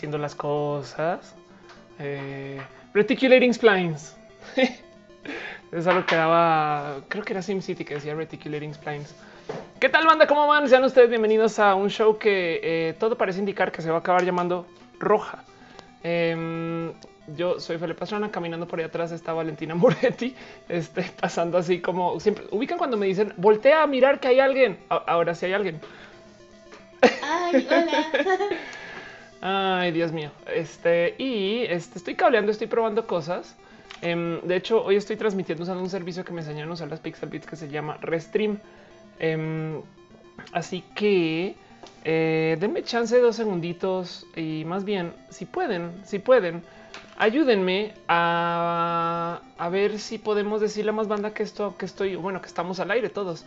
haciendo las cosas. Eh, reticulating splines. es algo que daba, creo que era SimCity que decía reticulating splines. ¿Qué tal, banda? ¿Cómo van? Sean ustedes bienvenidos a un show que eh, todo parece indicar que se va a acabar llamando Roja. Em, yo soy Felipe Pastrana, caminando por ahí atrás está Valentina Moretti, este, pasando así como siempre. Ubican cuando me dicen voltea a mirar que hay alguien. ahora sí hay alguien. Ay, hola. Ay, Dios mío. Este y este, estoy cableando, estoy probando cosas. Em, de hecho, hoy estoy transmitiendo usando un servicio que me enseñaron a usar las Pixel Beats que se llama Restream. Em, así que eh, denme chance dos segunditos y más bien, si pueden, si pueden, ayúdenme a, ver si podemos decirle a más banda que esto, que estoy, bueno, que estamos al aire todos.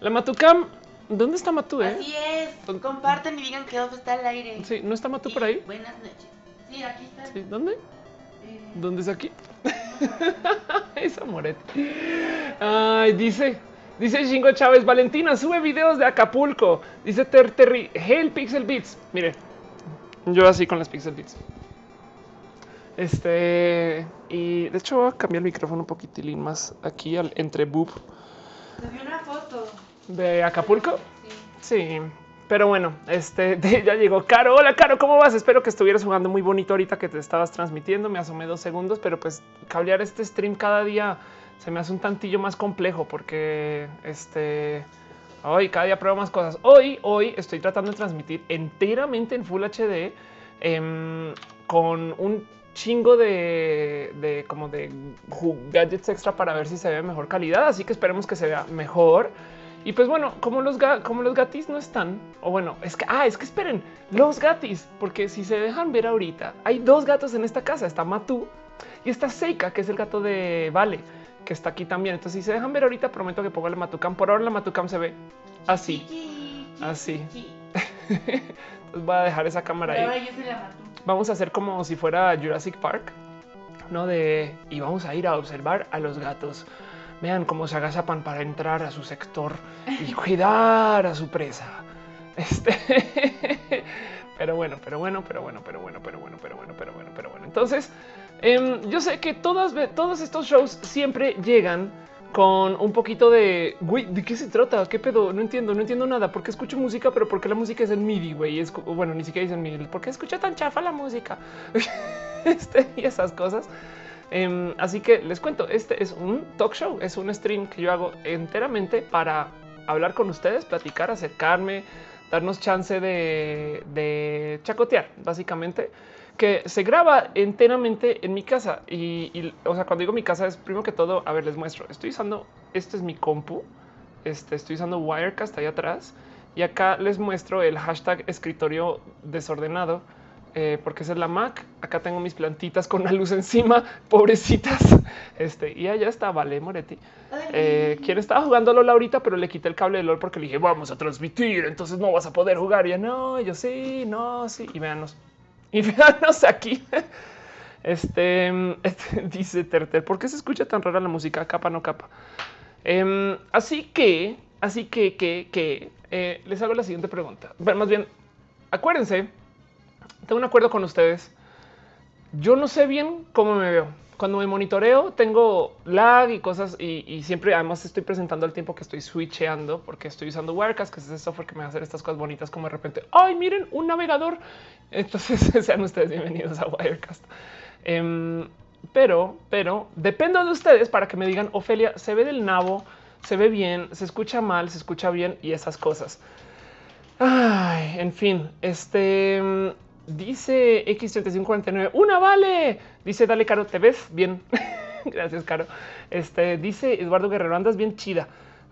La Matucam, ¿dónde está Matu? Eh? Así es, comparten y digan que está al aire. Sí, ¿no está Matu por ahí? Buenas noches. Sí, aquí está. ¿Dónde? Eh. ¿Dónde es aquí? Esa Moretti. Ay, dice, dice Shingo Chávez, Valentina, sube videos de Acapulco. Dice Ter Terry, Hail Pixel Beats. Mire, yo así con las Pixel Beats. Este, y de hecho voy a cambiar el micrófono un poquitín más aquí al, entre boob. vi una foto. ¿De Acapulco? Sí. Sí. Pero bueno, este ya llegó Caro. Hola, Caro, ¿cómo vas? Espero que estuvieras jugando muy bonito ahorita que te estabas transmitiendo. Me asomé dos segundos, pero pues cablear este stream cada día se me hace un tantillo más complejo porque este hoy cada día pruebo más cosas. Hoy, hoy estoy tratando de transmitir enteramente en Full HD em, con un chingo de, como de gadgets extra para ver si se ve mejor calidad. Así que esperemos que se vea mejor. Y pues bueno, como los, como los gatis no están, o bueno, es que, ah, es que esperen, los gatis, porque si se dejan ver ahorita, hay dos gatos en esta casa, está Matu y está Seika, que es el gato de Vale, que está aquí también. Entonces, si se dejan ver ahorita, prometo que pongo la Matucam. Por ahora la Matucam se ve así, así. Entonces voy a dejar esa cámara ahí. Vamos a hacer como si fuera Jurassic Park, ¿no? De, y vamos a ir a observar a los gatos Vean cómo se agazapan para entrar a su sector y cuidar a su presa. Este, pero bueno, pero bueno, pero bueno, pero bueno, pero bueno, pero bueno, pero bueno, pero bueno. Entonces, em, yo sé que todas, todos estos shows siempre llegan con un poquito de güey, ¿de qué se trata? ¿Qué pedo? No entiendo, no entiendo nada. ¿Por qué escucho música? Pero ¿por qué la música es en MIDI, güey? Es bueno, ni siquiera dicen MIDI. ¿Por qué escucha tan chafa la música? este, y esas cosas. Em, así que les cuento, este es un talk show, es un stream que yo hago enteramente para hablar con ustedes, platicar, acercarme, darnos chance de, chacotear, básicamente, que se graba enteramente en mi casa. Y, o sea, cuando digo mi casa es primero que todo, a ver, les muestro, estoy usando, este es mi compu, este, estoy usando Wirecast ahí atrás, y acá les muestro el hashtag escritorio desordenado eh, porque esa es la Mac. Acá tengo mis plantitas con una luz encima, pobrecitas. Este, y allá está, vale, Moretti. Eh, quien estaba jugando LOL ahorita, pero le quité el cable de LOL porque le dije, vamos a transmitir, entonces no vas a poder jugar. Y ya no, yo sí, no, sí. Y véanos, y véanos aquí. Este, este, dice Terter, ¿por qué se escucha tan rara la música? Capa, no capa. Em, así que, así que, que, que eh, les hago la siguiente pregunta. Más bien, acuérdense tengo un acuerdo con ustedes. Yo no sé bien cómo me veo. Cuando me monitoreo tengo lag y cosas y, siempre además estoy presentando el tiempo que estoy switcheando porque estoy usando Wirecast, que es ese software que me va a hacer estas cosas bonitas como de repente, ay, miren un navegador. Entonces sean ustedes bienvenidos a Wirecast. Em, pero, pero dependo de ustedes para que me digan, Ofelia, se ve del nabo, se ve bien, se escucha mal, se escucha bien y esas cosas. Ay, en fin, este Dice X3549, una vale. Dice, dale, Caro, ¿te ves bien? Gracias, Caro. Este dice Eduardo Guerrero, andas bien chida.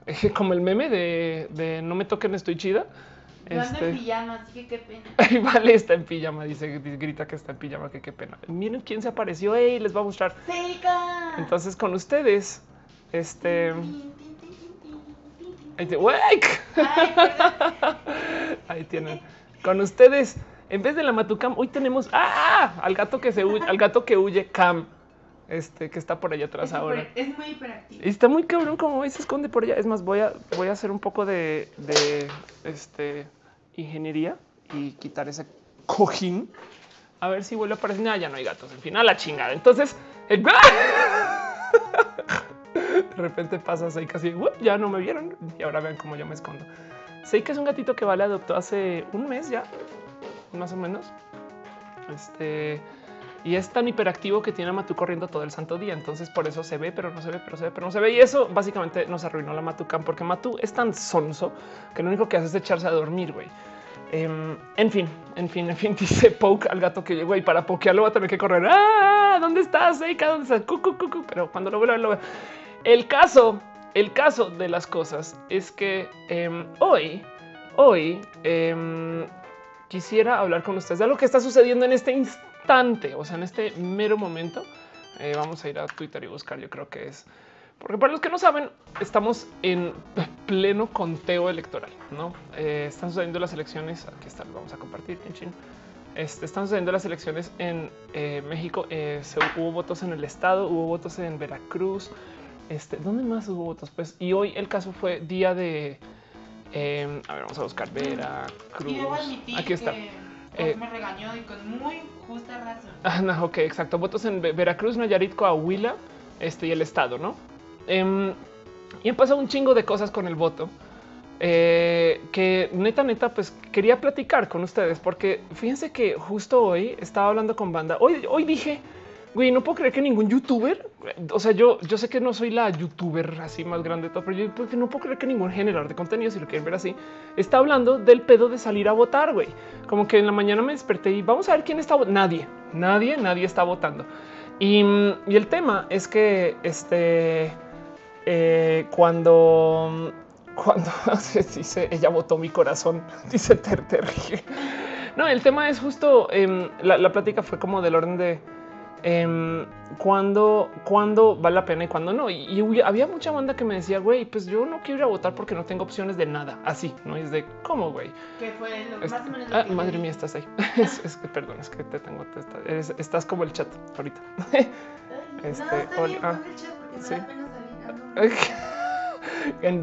Como el meme de, no me toquen, estoy chida. Yo ando en este, pijama, así que qué pena. vale, está en pijama, dice, grita que está en pijama, que qué pena. Miren quién se apareció, ey, les va a mostrar. Entonces, con ustedes, este. Ahí, te... Ahí tienen. Con ustedes, en vez de la Matucam, hoy tenemos ¡ah! al gato que se huye, al gato que huye Cam. este, que está por allá atrás ahora. es muy hiperactivo. está muy cabrón como se esconde por allá. Es más, voy a, voy a hacer un poco de, de este, ingeniería y quitar ese cojín. A ver si vuelve a aparecer. ya no hay gatos. En fin, a la chingada. Entonces, de repente pasa ahí casi ya no me vieron y ahora vean cómo yo me escondo. Sé que es un gatito que Vale adoptó hace un mes ya, más o menos. Este y es tan hiperactivo que tiene a Matu corriendo todo el santo día. Entonces por eso se ve, pero no se ve, pero se ve, pero no se ve. Y eso básicamente nos arruinó la Matucam porque Matu es tan sonso que lo único que hace es echarse a dormir, güey. Em, en fin, en fin, en fin, dice Poke al gato que llegó y para pokearlo va a tener que correr. Ah, ¿dónde estás? Eika? ¿Dónde estás? Cucu, cucu. Pero cuando lo veo, lo veo. El caso, el caso de las cosas es que em, hoy, hoy em, quisiera hablar con ustedes de lo que está sucediendo en este instante o sea, en este mero momento, eh, vamos a ir a Twitter y buscar, yo creo que es, porque para los que no saben, estamos en pleno conteo electoral, ¿no? Eh, están sucediendo las elecciones, aquí están, vamos a compartir, en. Este, están sucediendo las elecciones en eh, México, se, hubo votos en el estado, hubo votos en Veracruz, este, ¿dónde más hubo votos? Pues, y hoy el caso fue día de, a ver, vamos a buscar Veracruz. Aquí está. Eh, me regañó y con muy justa razón. Ah, no, ok, exacto. Votos en Veracruz, Nayarit, Coahuila este, y el estado, ¿no? Em, y han pasado un chingo de cosas con el voto. Eh, que neta, neta, pues quería platicar con ustedes porque fíjense que justo hoy estaba hablando con banda. Hoy, hoy dije, Güey, no puedo creer que ningún youtuber, o sea, yo, yo sé que no soy la youtuber así más grande de todo, pero yo no puedo creer que ningún generador de contenido, si lo quieren ver así, está hablando del pedo de salir a votar, güey. Como que en la mañana me desperté y vamos a ver quién está Nadie, nadie, nadie está votando. Y, y el tema es que este, eh, cuando, cuando dice ella votó mi corazón, dice Terter. No, el tema es justo, em, la, la plática fue como del orden de eh, cuando, cuando vale la pena y cuando no. Y, había mucha banda que me decía, güey, pues yo no quiero ir a votar porque no tengo opciones de nada. Así, ¿no? es de, ¿cómo, güey? ¿Qué fue lo, más o menos ah, madre mía, estás ahí. es, que, perdón, es que te tengo, estás, como el chat ahorita. este, no, está ah, el chat porque sí. salir.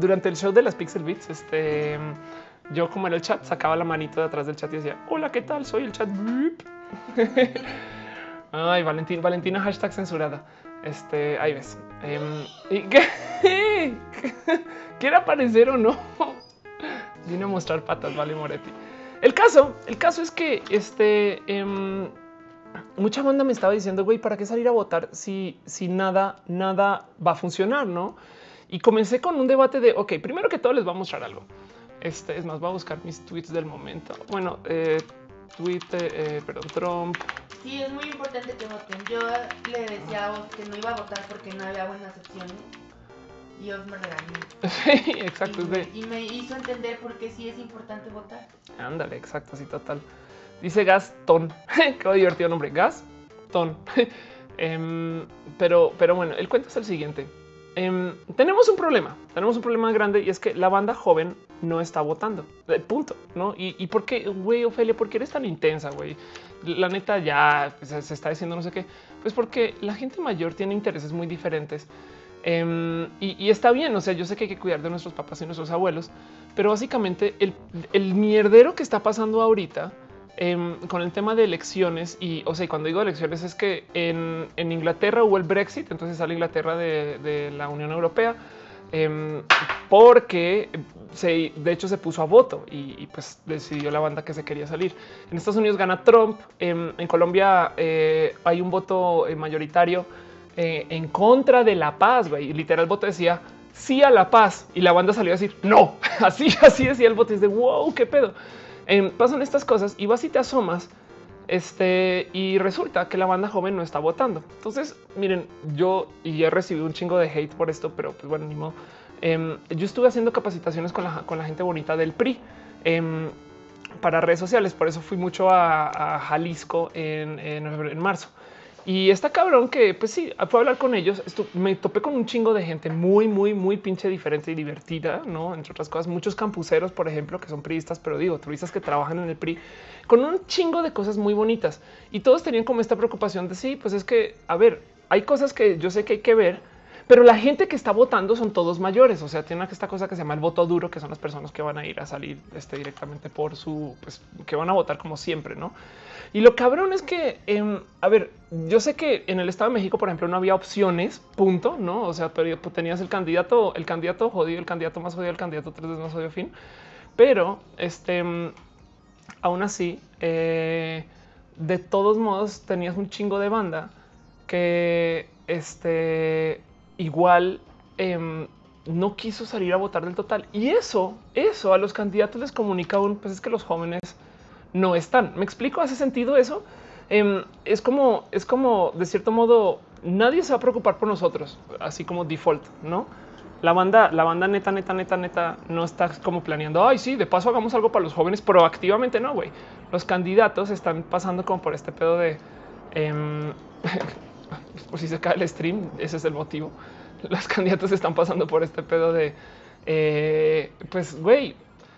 Durante el show de las Pixel Beats, este, yo como en el chat sacaba la manito de atrás del chat y decía, hola, ¿qué tal? Soy el chat. Ay, Valentín, Valentina, hashtag censurada. Este, ahí ves. Em, ¿y qué? ¿Quiere aparecer o no? Vine a mostrar patas, vale, Moretti. El caso, el caso es que este, em, mucha banda me estaba diciendo, güey, ¿para qué salir a votar si, si nada, nada va a funcionar, no? Y comencé con un debate de, ok, primero que todo les voy a mostrar algo. Este es más, voy a buscar mis tweets del momento. Bueno, eh, Twitter, eh, perdón, Trump. Sí, es muy importante que voten. Yo le decía a vos que no iba a votar porque no había buenas opciones. Y os me regañó. Sí, exacto. Y me, hizo entender por qué sí es importante votar. Ándale, exacto, sí, total. Dice Gastón. Qué divertido nombre. Gastón. Em, pero, pero bueno, el cuento es el siguiente. Em, tenemos un problema, tenemos un problema grande y es que la banda joven no está votando. Eh, punto. No? Y, y por qué, güey, Ofelia, por qué eres tan intensa, güey? La neta ya pues, se está diciendo no sé qué. Pues porque la gente mayor tiene intereses muy diferentes. Em, y, está bien. O sea, yo sé que hay que cuidar de nuestros papás y nuestros abuelos, pero básicamente el, el mierdero que está pasando ahorita Em, con el tema de elecciones y, o sea, cuando digo elecciones es que en, Inglaterra hubo el Brexit, entonces sale Inglaterra de, la Unión Europea em, porque de hecho se puso a voto y, pues decidió la banda que se quería salir. En Estados Unidos gana Trump, em, en Colombia eh, hay un voto eh, mayoritario eh, en contra de la paz, güey. Literal, el voto decía sí a la paz y la banda salió a decir no, así, así decía el voto. es de wow, qué pedo. Pasan estas cosas y vas y te asomas este, y resulta que la banda joven no está votando. Entonces, miren, yo y he recibido un chingo de hate por esto, pero pues bueno, ni modo. Em, yo estuve haciendo capacitaciones con la, con la gente bonita del PRI em, para redes sociales, por eso fui mucho a, Jalisco en, en marzo. Y está cabrón que, pues sí, fue a hablar con ellos. Esto, me topé con un chingo de gente muy, muy, muy pinche diferente y divertida, no? Entre otras cosas, muchos campuseros, por ejemplo, que son priistas, pero digo, turistas que trabajan en el PRI, con un chingo de cosas muy bonitas. Y todos tenían como esta preocupación de sí, pues es que, a ver, hay cosas que yo sé que hay que ver, pero la gente que está votando son todos mayores. O sea, tiene esta cosa que se llama el voto duro, que son las personas que van a ir a salir este, directamente por su, pues, que van a votar como siempre, no? Y lo cabrón es que, em, a ver, yo sé que en el Estado de México, por ejemplo, no había opciones, punto, no? O sea, pues, tenías el candidato, el candidato jodido, el candidato más jodido, el candidato tres veces más jodido, fin. Pero este, em, aún así, eh, de todos modos, tenías un chingo de banda que este, igual em, no quiso salir a votar del total. Y eso, eso a los candidatos les comunica un, pues es que los jóvenes no están. ¿Me explico? ¿Hace sentido eso? Em, es como, es como, de cierto modo, nadie se va a preocupar por nosotros, así como default, ¿no? La banda, la banda neta, neta, neta, neta, no está como planeando, ay, sí, de paso hagamos algo para los jóvenes proactivamente, no, güey. Los candidatos están pasando como por este pedo de, em, por si se cae el stream, ese es el motivo. Los candidatos están pasando por este pedo de, eh, pues, güey,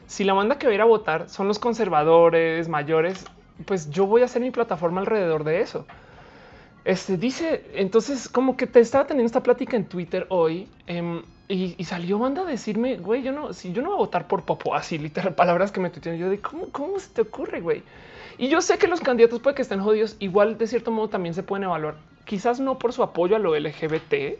si la banda que va a ir a votar son los conservadores mayores, pues yo voy a hacer mi plataforma alrededor de eso. Este dice, entonces como que te estaba teniendo esta plática en Twitter hoy em, y, salió banda a decirme, güey, yo no, si yo no voy a votar por Popo, así literal palabras que me tuitean, yo de cómo, cómo se te ocurre, güey. Y yo sé que los candidatos puede que estén jodidos, igual de cierto modo también se pueden evaluar, quizás no por su apoyo a lo LGBT,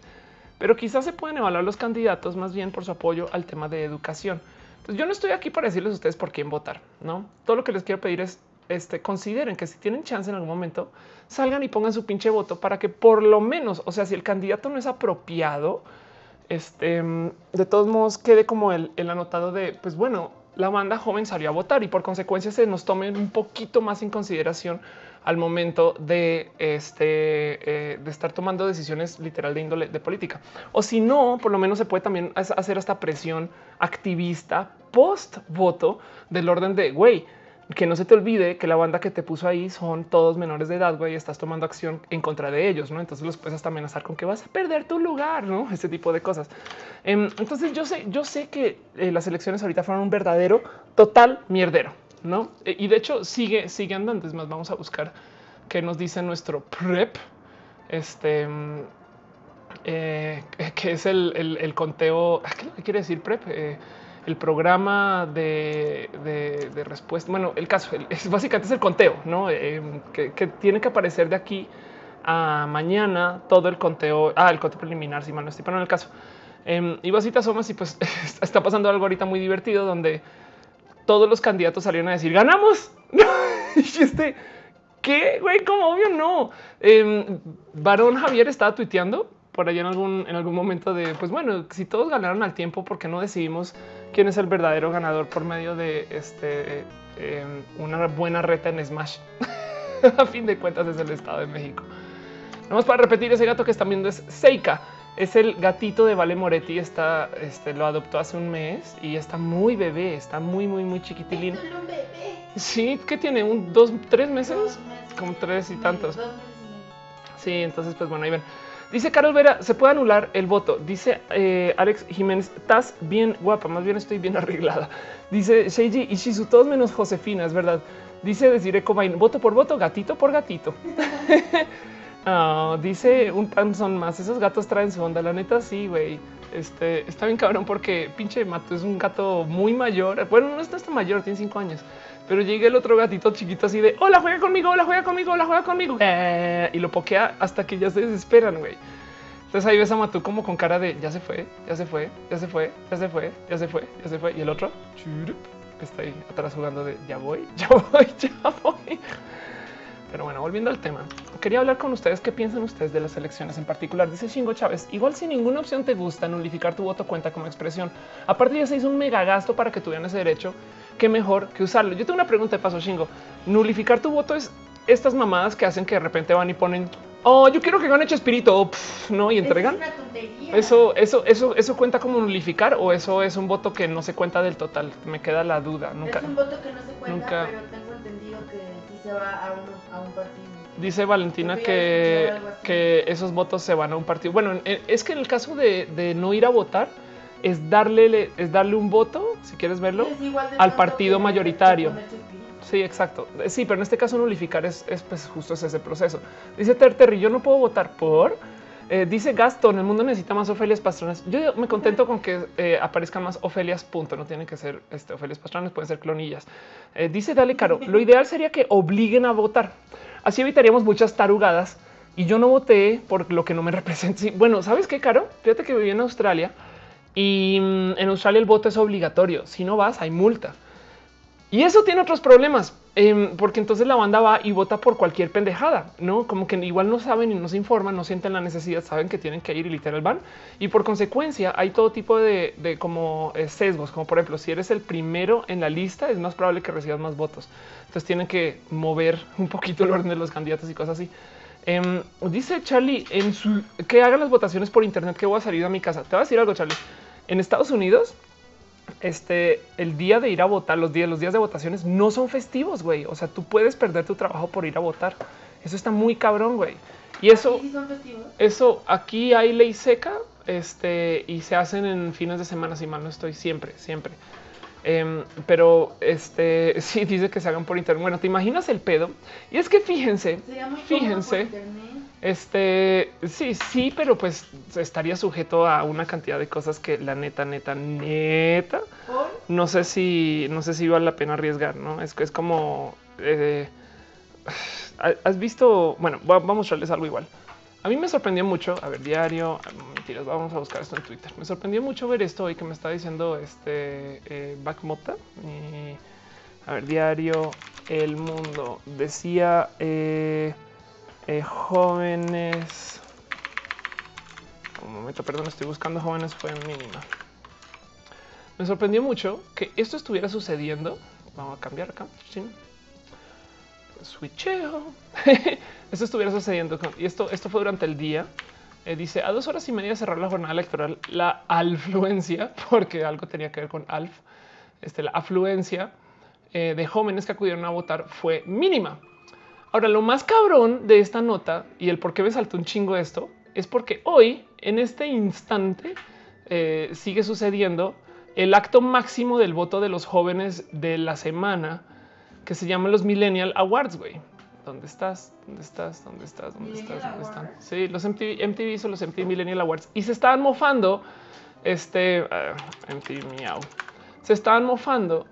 pero quizás se pueden evaluar los candidatos más bien por su apoyo al tema de educación. Entonces yo no estoy aquí para decirles a ustedes por quién votar, no? Todo lo que les quiero pedir es este, consideren que si tienen chance en algún momento, salgan y pongan su pinche voto para que por lo menos, o sea, si el candidato no es apropiado, este, de todos modos quede como el, el anotado de, pues bueno, la banda joven salió a votar y por consecuencia se nos tomen un poquito más en consideración al momento de, este, eh, de estar tomando decisiones literal de índole de política. O si no, por lo menos se puede también hacer esta presión activista post voto del orden de, güey, que no se te olvide que la banda que te puso ahí son todos menores de edad, güey, y estás tomando acción en contra de ellos, ¿no? Entonces los puedes hasta amenazar con que vas a perder tu lugar, ¿no? Ese tipo de cosas. Em, entonces yo sé, yo sé que eh, las elecciones ahorita fueron un verdadero, total mierdero, ¿no? E, y de hecho sigue, sigue andando. Es más, vamos a buscar qué nos dice nuestro PREP, este, mm, eh, que es el, el, conteo, ¿qué quiere decir PREP? Eh, el programa de, respuesta. Bueno, el caso es básicamente es el conteo, no eh, que, tiene que aparecer de aquí a mañana todo el conteo. Ah, el conteo preliminar, si mal no estoy, pero en el caso. Eh, y básicamente somos y pues está pasando algo ahorita muy divertido donde todos los candidatos salieron a decir ganamos. y este qué güey, como obvio no. Varón Javier estaba tuiteando por allá en algún, en algún momento de, pues bueno, si todos ganaron al tiempo, ¿por qué no decidimos quién es el verdadero ganador por medio de este, em, una buena reta en Smash? a fin de cuentas es el Estado de México. Vamos para repetir, ese gato que están viendo es Seika. Es el gatito de Vale Moretti. Está, este, lo adoptó hace un mes y está muy bebé. Está muy, muy, muy chiquitilín. Es un bebé. Sí, que tiene un dos, tres meses, como tres y tantos. Sí, entonces, pues bueno, ahí ven. Dice Carol Vera, se puede anular el voto. Dice eh, Alex Jiménez, estás bien guapa, más bien estoy bien arreglada. Dice Sheiji y Shizu, todos menos Josefina, es verdad. Dice Ecobain, voto por voto, gatito por gatito. Ah, dice un panzón más, esos gatos traen su onda, la neta sí, güey. Este, está bien cabrón porque pinche Mato es un gato muy mayor. Bueno, no está tan mayor, tiene cinco años. Pero llega el otro gatito chiquito así de hola, juega conmigo, hola, juega conmigo, hola, juega conmigo. Eh, y lo pokea hasta que ya se desesperan, güey. Entonces ahí ves a Matú como con cara de ya se fue, ya se fue, ya se fue, ya se fue, ya se fue, ya se fue. Y el otro está ahí atrás jugando de ya voy, ya voy, ya voy. Pero bueno, volviendo al tema, quería hablar con ustedes qué piensan ustedes de las elecciones en particular. Dice Chingo Chávez, igual si ninguna opción te gusta, nulificar tu voto cuenta como expresión. Aparte ya se hizo un mega gasto para que tuvieran ese derecho qué mejor que usarlo. Yo tengo una pregunta de paso, Shingo. Nulificar tu voto es estas mamadas que hacen que de repente van y ponen, oh, yo quiero que gane Chespirito, no, y entregan. Eso, eso, eso, eso cuenta como nulificar o eso es un voto que no se cuenta del total. Me queda la duda. Nunca. Es un voto que no se cuenta, nunca, pero tengo entendido que se va a, a un partido. Dice Valentina que, que esos votos se van a un partido. Bueno, es que en el caso de, de no ir a votar, es darle, es darle un voto, si quieres verlo, al partido mayoritario. Sí, exacto. Sí, pero en este caso nulificar es, es pues justo ese proceso. Dice Terry, yo no puedo votar por... Eh, dice Gastón, el mundo necesita más Ofelias Pastranas. Yo me contento con que eh, aparezcan más Ofelias, punto. No tienen que ser este, Ofelias Pastranas, pueden ser clonillas. Eh, dice Dale Caro, lo ideal sería que obliguen a votar. Así evitaríamos muchas tarugadas. Y yo no voté por lo que no me representa. bueno, ¿sabes qué, Caro? Fíjate que viví en Australia y mm, en Australia el voto es obligatorio. Si no vas, hay multa. Y eso tiene otros problemas, em, porque entonces la banda va y vota por cualquier pendejada, no como que igual no saben y no se informan, no sienten la necesidad, saben que tienen que ir y literal van. Y por consecuencia, hay todo tipo de, como eh, sesgos, como por ejemplo, si eres el primero en la lista, es más probable que recibas más votos. Entonces tienen que mover un poquito el orden de los candidatos y cosas así. Em, dice Charlie en su que hagan las votaciones por internet que voy a salir a mi casa. Te voy a decir algo, Charlie. En Estados Unidos, este, el día de ir a votar, los días, los días de votaciones no son festivos, güey. O sea, tú puedes perder tu trabajo por ir a votar. Eso está muy cabrón, güey. Y eso, eso aquí hay ley seca, este, y se hacen en fines de semana, si mal no estoy, siempre, siempre. Em, pero este sí dice que se hagan por internet. Bueno, te imaginas el pedo. Y es que fíjense, fíjense. Este sí, sí, pero pues estaría sujeto a una cantidad de cosas que la neta, neta, neta. No sé si, no sé si vale la pena arriesgar, no es que es como eh, has visto. Bueno, vamos a mostrarles algo igual. A mí me sorprendió mucho, a ver, diario, mentiras, vamos a buscar esto en Twitter. Me sorprendió mucho ver esto hoy que me está diciendo este eh, Backmota. a ver, diario, El Mundo. Decía eh, eh, jóvenes. Un momento, perdón, estoy buscando jóvenes, fue mínima. Me sorprendió mucho que esto estuviera sucediendo. Vamos a cambiar acá. Switcheo. esto estuviera sucediendo y esto, esto fue durante el día. Eh, dice a dos horas y media cerrar la jornada electoral, la afluencia, porque algo tenía que ver con alf, este, la afluencia eh, de jóvenes que acudieron a votar fue mínima. Ahora, lo más cabrón de esta nota y el por qué me saltó un chingo esto es porque hoy, en este instante, eh, sigue sucediendo el acto máximo del voto de los jóvenes de la semana que se llaman los Millennial Awards, güey. ¿Dónde estás? ¿Dónde estás? ¿Dónde estás? ¿Dónde estás? ¿Dónde están? Sí, los MTV, MTV son los MTV Millennial Awards y se estaban mofando. Este uh, MTV Miau se estaban mofando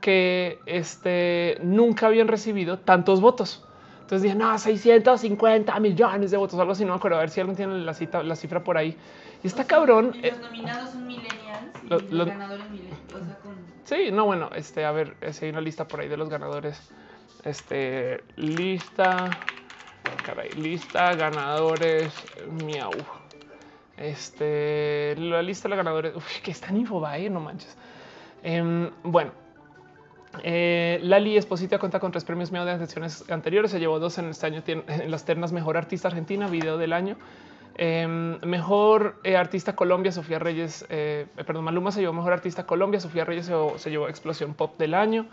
que este nunca habían recibido tantos votos. Entonces dije, no, 650 millones de votos, algo así, no me acuerdo, a ver si alguien tiene la, cita, la cifra por ahí. Y está cabrón. Y los eh, nominados son millennials y los, ganadores millennials. O sea, con... Sí, no, bueno, este, a ver, si hay una lista por ahí de los ganadores. Este, lista, caray, lista ganadores, miau. Este, la lista de ganadores, uf, que está en Infobae, no manches. Em, bueno, eh, Lali Esposita cuenta con tres premios míos de ediciones anteriores. Se llevó dos en este año en las ternas Mejor Artista Argentina, Video del Año. Em, mejor eh, Artista Colombia, Sofía Reyes. Eh, perdón, Maluma se llevó Mejor Artista Colombia, Sofía Reyes se, llevó Explosión Pop del Año.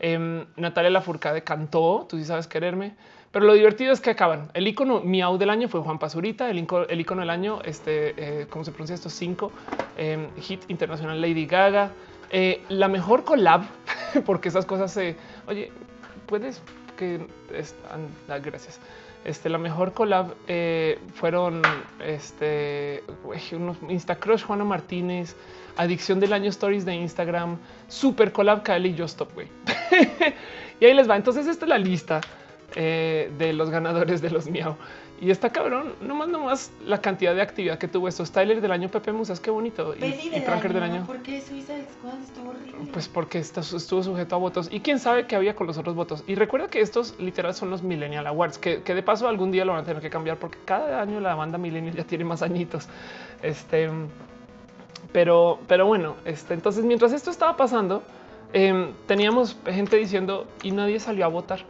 Em, Natalia Lafourcade cantó Tú sí sabes quererme. Pero lo divertido es que acaban. El icono miau del año fue Juan Pazurita. El, el icono del año, este, ¿cómo se pronuncia esto? Cinco. hit internacional Lady Gaga. La mejor collab porque esas cosas se, oye, puedes que están, ah, gracias. Este, la mejor collab eh, fueron este, unos Instacrush, Juana Martínez, Adicción del Año Stories de Instagram, Super Collab Kylie y Just Stop, güey. y ahí les va. Entonces, esta es la lista eh, de los ganadores de los Miau. Y está cabrón, nomás, nomás la cantidad de actividad que tuvo esto. Tyler del año, Pepe Musas, qué bonito. y, y del año. ¿Por qué Suicide Squad estuvo horrible? Pues porque estuvo sujeto a votos. Y quién sabe qué había con los otros votos. Y recuerda que estos literal son los Millennial Awards, que, de paso algún día lo van a tener que cambiar porque cada año la banda Millennial ya tiene más añitos. Este, pero, pero bueno, este, entonces mientras esto estaba pasando, em, teníamos gente diciendo y nadie salió a votar.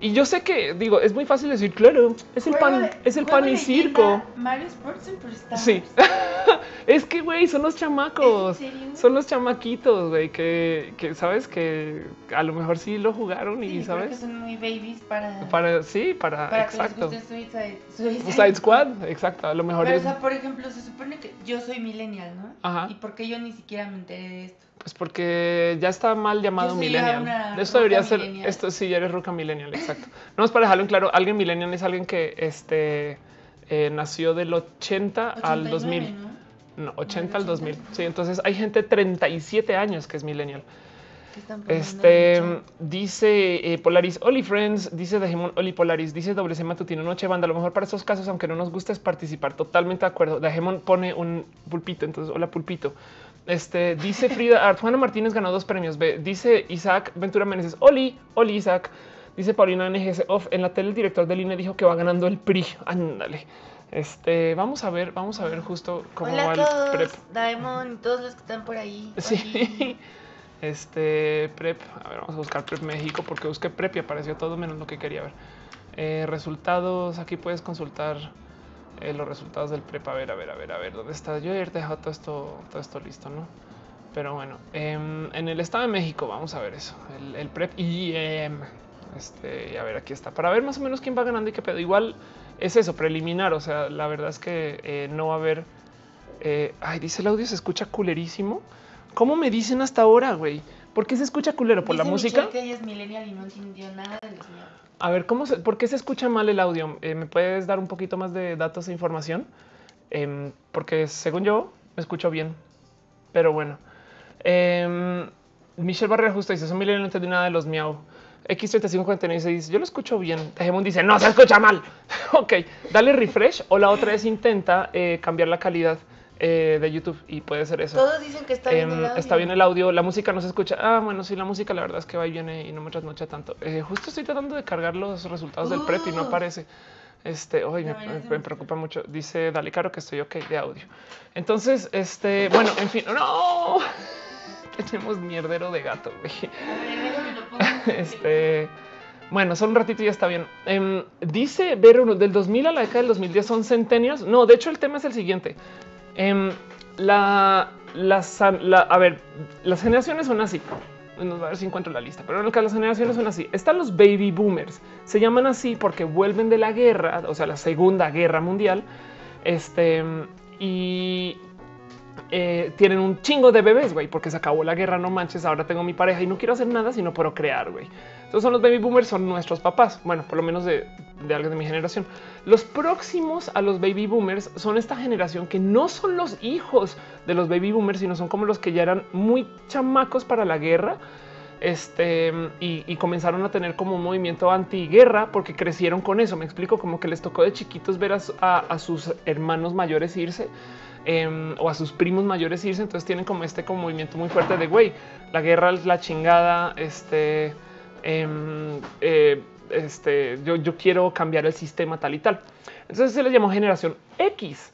Y yo sé que, digo, es muy fácil decir, claro, es el pan, es el pan y circo. Mario Sports Superstars. Sí. es que, güey, son los chamacos. Son los chamaquitos, güey, que, que, sabes que a lo mejor sí lo jugaron y, ¿sabes? Que son muy babies para. Para, sí, para. para exacto. Que Suicide, Suicide, Squad, exacto. A lo mejor. Pero, o sea, por ejemplo, se supone que yo soy millennial, ¿no? Ajá. ¿Y por qué yo ni siquiera me enteré de esto? Pues porque ya está mal llamado millennial. Esto debería ser, esto sí, ya eres ruca millennial, exacto. No es para dejarlo en claro, alguien millennial es alguien que este eh, nació del 80 al 2000. ¿no? 80 al 2000. Sí, entonces hay gente 37 años que es millennial. Este dice eh, Polaris Oli Friends, dice Dejemon Oli Polaris, dice doble C matutino noche banda. A lo mejor para estos casos, aunque no nos guste, es participar. Totalmente de acuerdo. Dejemon pone un pulpito, entonces hola pulpito. Este dice Frida Art, Juana Martínez ganó dos premios. B. Dice Isaac Ventura Meneses, Oli, Oli Isaac. Dice Paulina NGS Off en la tele. El director del INE dijo que va ganando el PRI. Ándale. Este vamos a ver, vamos a ver justo cómo Hola va a el todos, prep. Daemon y todos los que están por ahí. Sí. Este prep. A ver, vamos a buscar prep México porque busqué prep y apareció todo menos lo que quería ver. Eh, resultados. Aquí puedes consultar eh, los resultados del prep. A ver, a ver, a ver, a ver dónde está. Yo he dejado todo esto, todo esto listo, no? Pero bueno, em, en el estado de México, vamos a ver eso. El, el prep y este, a ver, aquí está para ver más o menos quién va ganando y qué pedo. Igual es eso, preliminar. O sea, la verdad es que eh, no va a haber. eh, ay, dice el audio, se escucha culerísimo. ¿Cómo me dicen hasta ahora, güey? ¿Por qué se escucha culero? ¿Por la Dice música? Michelle que ella es millennial y no entendió nada de los. A ver, ¿cómo se, ¿por qué se escucha mal el audio? Eh, ¿Me puedes dar un poquito más de datos e información? Em, porque según yo, me escucho bien. Pero bueno. Em, Michelle Barrera justo dice, son millennial, no entendí nada de los miau. X3549 dice, yo lo escucho bien. Tejemón dice, no, se escucha mal. ok, dale refresh o la otra es intenta eh, cambiar la calidad eh, de YouTube y puede ser eso. Todos dicen que está bien Em, el audio. está bien el audio, la música no se escucha. Ah, bueno, sí, la música la verdad es que va y viene y no me trasnocha tanto. Eh, justo estoy tratando de cargar los resultados del prep y no Uh. aparece. Este, hoy me, preocupa mucho. Dice, dale, claro que estoy ok de audio. Entonces, este, bueno, en fin, no. Tenemos mierdero de gato. Este, bueno, solo un ratito y ya está bien. Em, dice ver uno del 2000 a la década del 2010 son centenios. No, de hecho, el tema es el siguiente. Em, la, las- la- a ver, las generaciones son así. A ver si encuentro la lista, pero en el caso las generaciones son así. Están los baby boomers. Se llaman así porque vuelven de la guerra, o sea, la Segunda Guerra Mundial. Este y eh, tienen un chingo de bebés, güey, porque se acabó la guerra, no manches, ahora tengo mi pareja y no quiero hacer nada sino procrear, güey. Entonces son los baby boomers, son nuestros papás, bueno, por lo menos de, alguien de mi generación. Los próximos a los baby boomers son esta generación que no son los hijos de los baby boomers, sino son como los que ya eran muy chamacos para la guerra. Este y, comenzaron a tener como un movimiento antiguerra porque crecieron con eso. Me explico como que les tocó de chiquitos ver a sus hermanos mayores irse em, o a sus primos mayores irse. Entonces tienen como este como movimiento muy fuerte de güey, la guerra, la chingada. Este, em, eh, este, yo, yo quiero cambiar el sistema tal y tal. Entonces se les llamó generación X.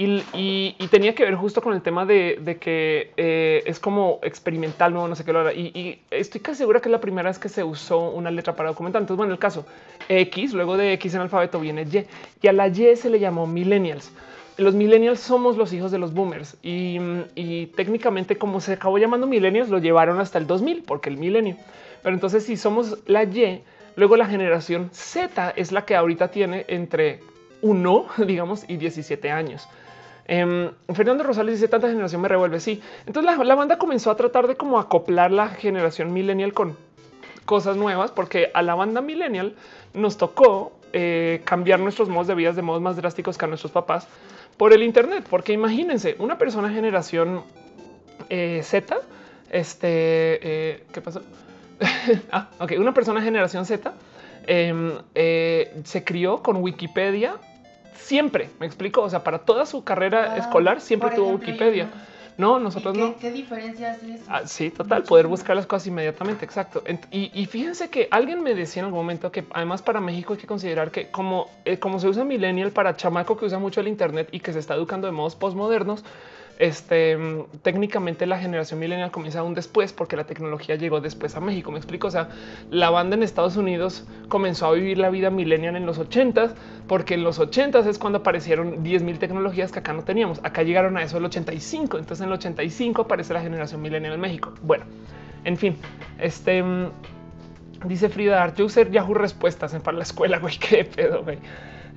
Y, y- tenía que ver justo con el tema de, de que eh, es como experimental, no, no sé qué lo era. Y, y estoy casi segura que es la primera vez que se usó una letra para documentar. Entonces, bueno, el caso X, luego de X en alfabeto viene Y. Y a la Y se le llamó millennials. Los millennials somos los hijos de los boomers y, técnicamente como se acabó llamando millennials lo llevaron hasta el 2000 porque el milenio. Pero entonces si somos la Y, luego la generación Z es la que ahorita tiene entre 1, digamos, y 17 años. Em, Fernando Rosales dice tanta generación me revuelve. Sí, entonces la, la banda comenzó a tratar de como acoplar la generación millennial con cosas nuevas, porque a la banda millennial nos tocó eh, cambiar nuestros modos de vida de modos más drásticos que a nuestros papás por el Internet. Porque imagínense una persona generación eh, Z, este, eh, ¿qué pasó? ah, ok, una persona generación Z em, eh, se crió con Wikipedia siempre, me explico, o sea, para toda su carrera Ah, escolar siempre por tuvo ejemplo, Wikipedia. yo No, ¿Y nosotros qué, no. ¿Qué diferencia hace eso? Ah, sí, total, poder buscar las cosas inmediatamente, exacto. Y, y fíjense que alguien me decía en algún momento que además para México hay que considerar que como, eh, como se usa millennial para chamaco que usa mucho el Internet y que se está educando de modos postmodernos, este, mm, técnicamente la generación millennial comienza aún después porque la tecnología llegó después a México. Me explico. O sea, la banda en Estados Unidos comenzó a vivir la vida millennial en los 80s, porque en los 80s es cuando aparecieron 10 mil tecnologías que acá no teníamos. Acá llegaron a eso el 85. Entonces en el 85 aparece la generación millennial en México. Bueno, en fin, este mm, dice Frida Art, yo usé Yahoo respuestas para la escuela, güey, qué pedo, güey.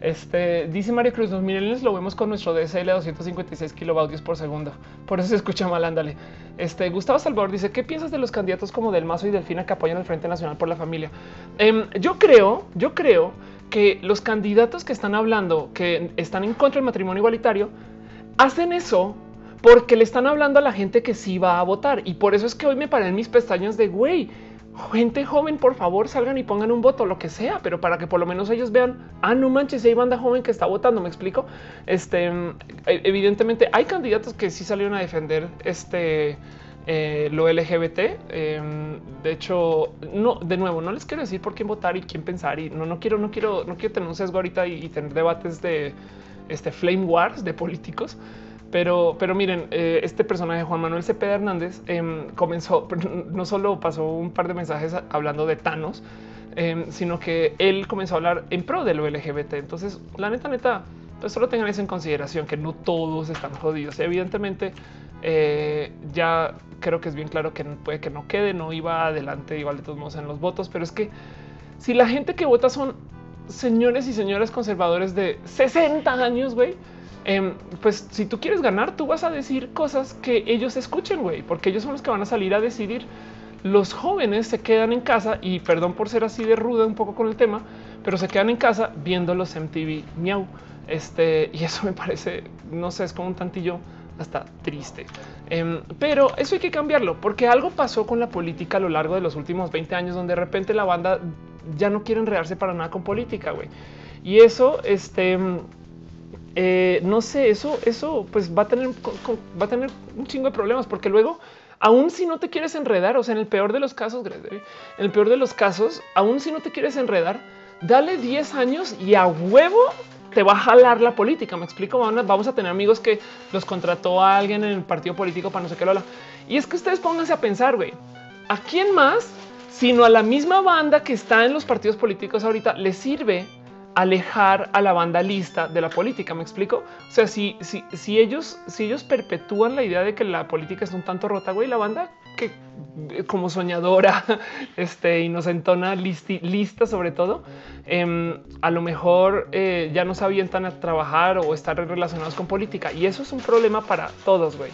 Este dice Mario Cruz, los millennials lo vemos con nuestro DSL a 256 kilovatios por segundo. Por eso se escucha mal, ándale. Este Gustavo Salvador dice: ¿Qué piensas de los candidatos como Del Mazo y Delfina que apoyan al Frente Nacional por la Familia? Em, yo creo, yo creo que los candidatos que están hablando, que están en contra del matrimonio igualitario, hacen eso porque le están hablando a la gente que sí va a votar. Y por eso es que hoy me paré en mis pestañas de güey, gente joven, por favor, salgan y pongan un voto, lo que sea, pero para que por lo menos ellos vean, ah, no manches, hay banda joven que está votando, me explico. Este, e, evidentemente, hay candidatos que sí salieron a defender este. Eh, lo LGBT. Em, de hecho, no, de nuevo, no les quiero decir por quién votar y quién pensar. Y no, no quiero, no quiero, no quiero tener un sesgo ahorita y, tener debates de este flame wars de políticos. Pero, pero miren, eh, este personaje, Juan Manuel Cepeda Hernández, em, comenzó, no solo pasó un par de mensajes hablando de Thanos, em, sino que él comenzó a hablar en pro de lo LGBT. Entonces, la neta, neta, pues solo tengan eso en consideración, que no todos están jodidos. Evidentemente, eh, ya creo que es bien claro que puede que no quede, no iba adelante igual de todos modos en los votos, pero es que si la gente que vota son señores y señoras conservadores de 60 años, güey, Em, pues si tú quieres ganar, tú vas a decir cosas que ellos escuchen, güey, porque ellos son los que van a salir a decidir. Los jóvenes se quedan en casa y perdón por ser así de ruda un poco con el tema, pero se quedan en casa viendo los MTV miau. Este y eso me parece, no sé, es como un tantillo hasta triste. Em, pero eso hay que cambiarlo porque algo pasó con la política a lo largo de los últimos 20 años, donde de repente la banda ya no quiere enredarse para nada con política, güey. Y eso, este eh, no sé, eso, eso pues va a tener, va a tener un chingo de problemas porque luego, aún si no te quieres enredar, o sea, en el peor de los casos, en el peor de los casos, aún si no te quieres enredar, dale 10 años y a huevo te va a jalar la política. Me explico. Vamos a tener amigos que los contrató a alguien en el partido político para no sé qué lo habla. Y es que ustedes pónganse a pensar, güey, a quién más, sino a la misma banda que está en los partidos políticos ahorita, le sirve alejar a la banda lista de la política. ¿Me explico? O sea, si, si, si, ellos, si ellos perpetúan la idea de que la política es un tanto rota, güey, la banda que eh, como soñadora, este inocentona, lista sobre todo, em, a lo mejor eh, ya no se avientan a trabajar o estar relacionados con política. Y eso es un problema para todos, güey.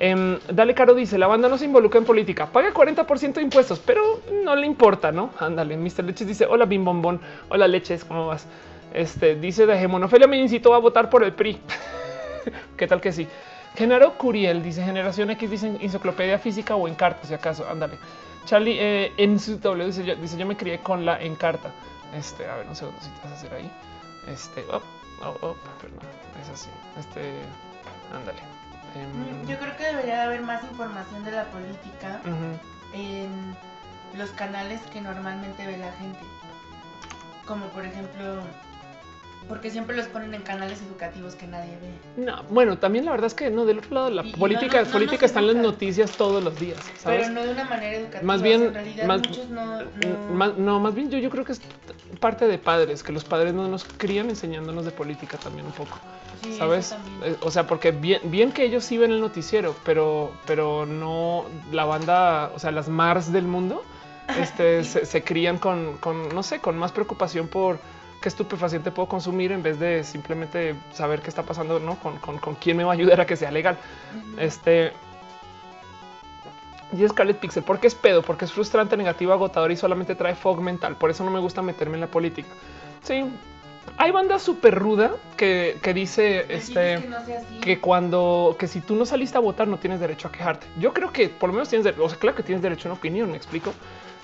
Em, Dale Caro dice la banda no se involucra en política, paga 40% de impuestos, pero no le importa, no? Ándale. Mr. Leches dice hola, bim bombón. Hola, Leches, ¿cómo vas? Este dice de Hemonofelia me incitó a votar por el PRI. ¿Qué tal que sí? Genaro Curiel dice generación X dice enciclopedia física o en carta, si acaso. Ándale. Charlie eh, en su W dice yo, dice yo me crié con la encarta. Este, a ver, un segundo si te vas a hacer ahí. Este, oh, oh, oh, perdón, es así. Este, ándale. Em, Yo creo que debería de haber más información de la política en los canales que normalmente ve la gente. Como por ejemplo, porque siempre los ponen en canales educativos que nadie ve. No, bueno, también la verdad es que no, del otro lado, la política, política está en las noticias todos los días. Pero no de una manera educativa. Más bien, más, no, no... Más, bien yo, yo creo que es parte de padres, que los padres no nos crían enseñándonos de política también un poco. ¿Sabes? Eh, o sea, porque bien, bien que ellos sí ven el noticiero, pero, pero no la banda, o sea, las Mars del mundo, este, se, crían con, con, no sé, con más preocupación por qué estupefaciente puedo consumir en vez de simplemente saber qué está pasando, ¿no? Con, con, quién me va a ayudar a que sea legal. Este. Y Scarlet Pixel, ¿por qué es pedo? Porque es frustrante, negativo, agotador y solamente trae fog mental. Por eso no me gusta meterme en la política. Sí, hay banda súper ruda que, dice este, que, cuando que si tú no saliste a votar no tienes derecho a quejarte. Yo creo que por lo menos tienes, o sea, claro que tienes derecho a una opinión, me explico.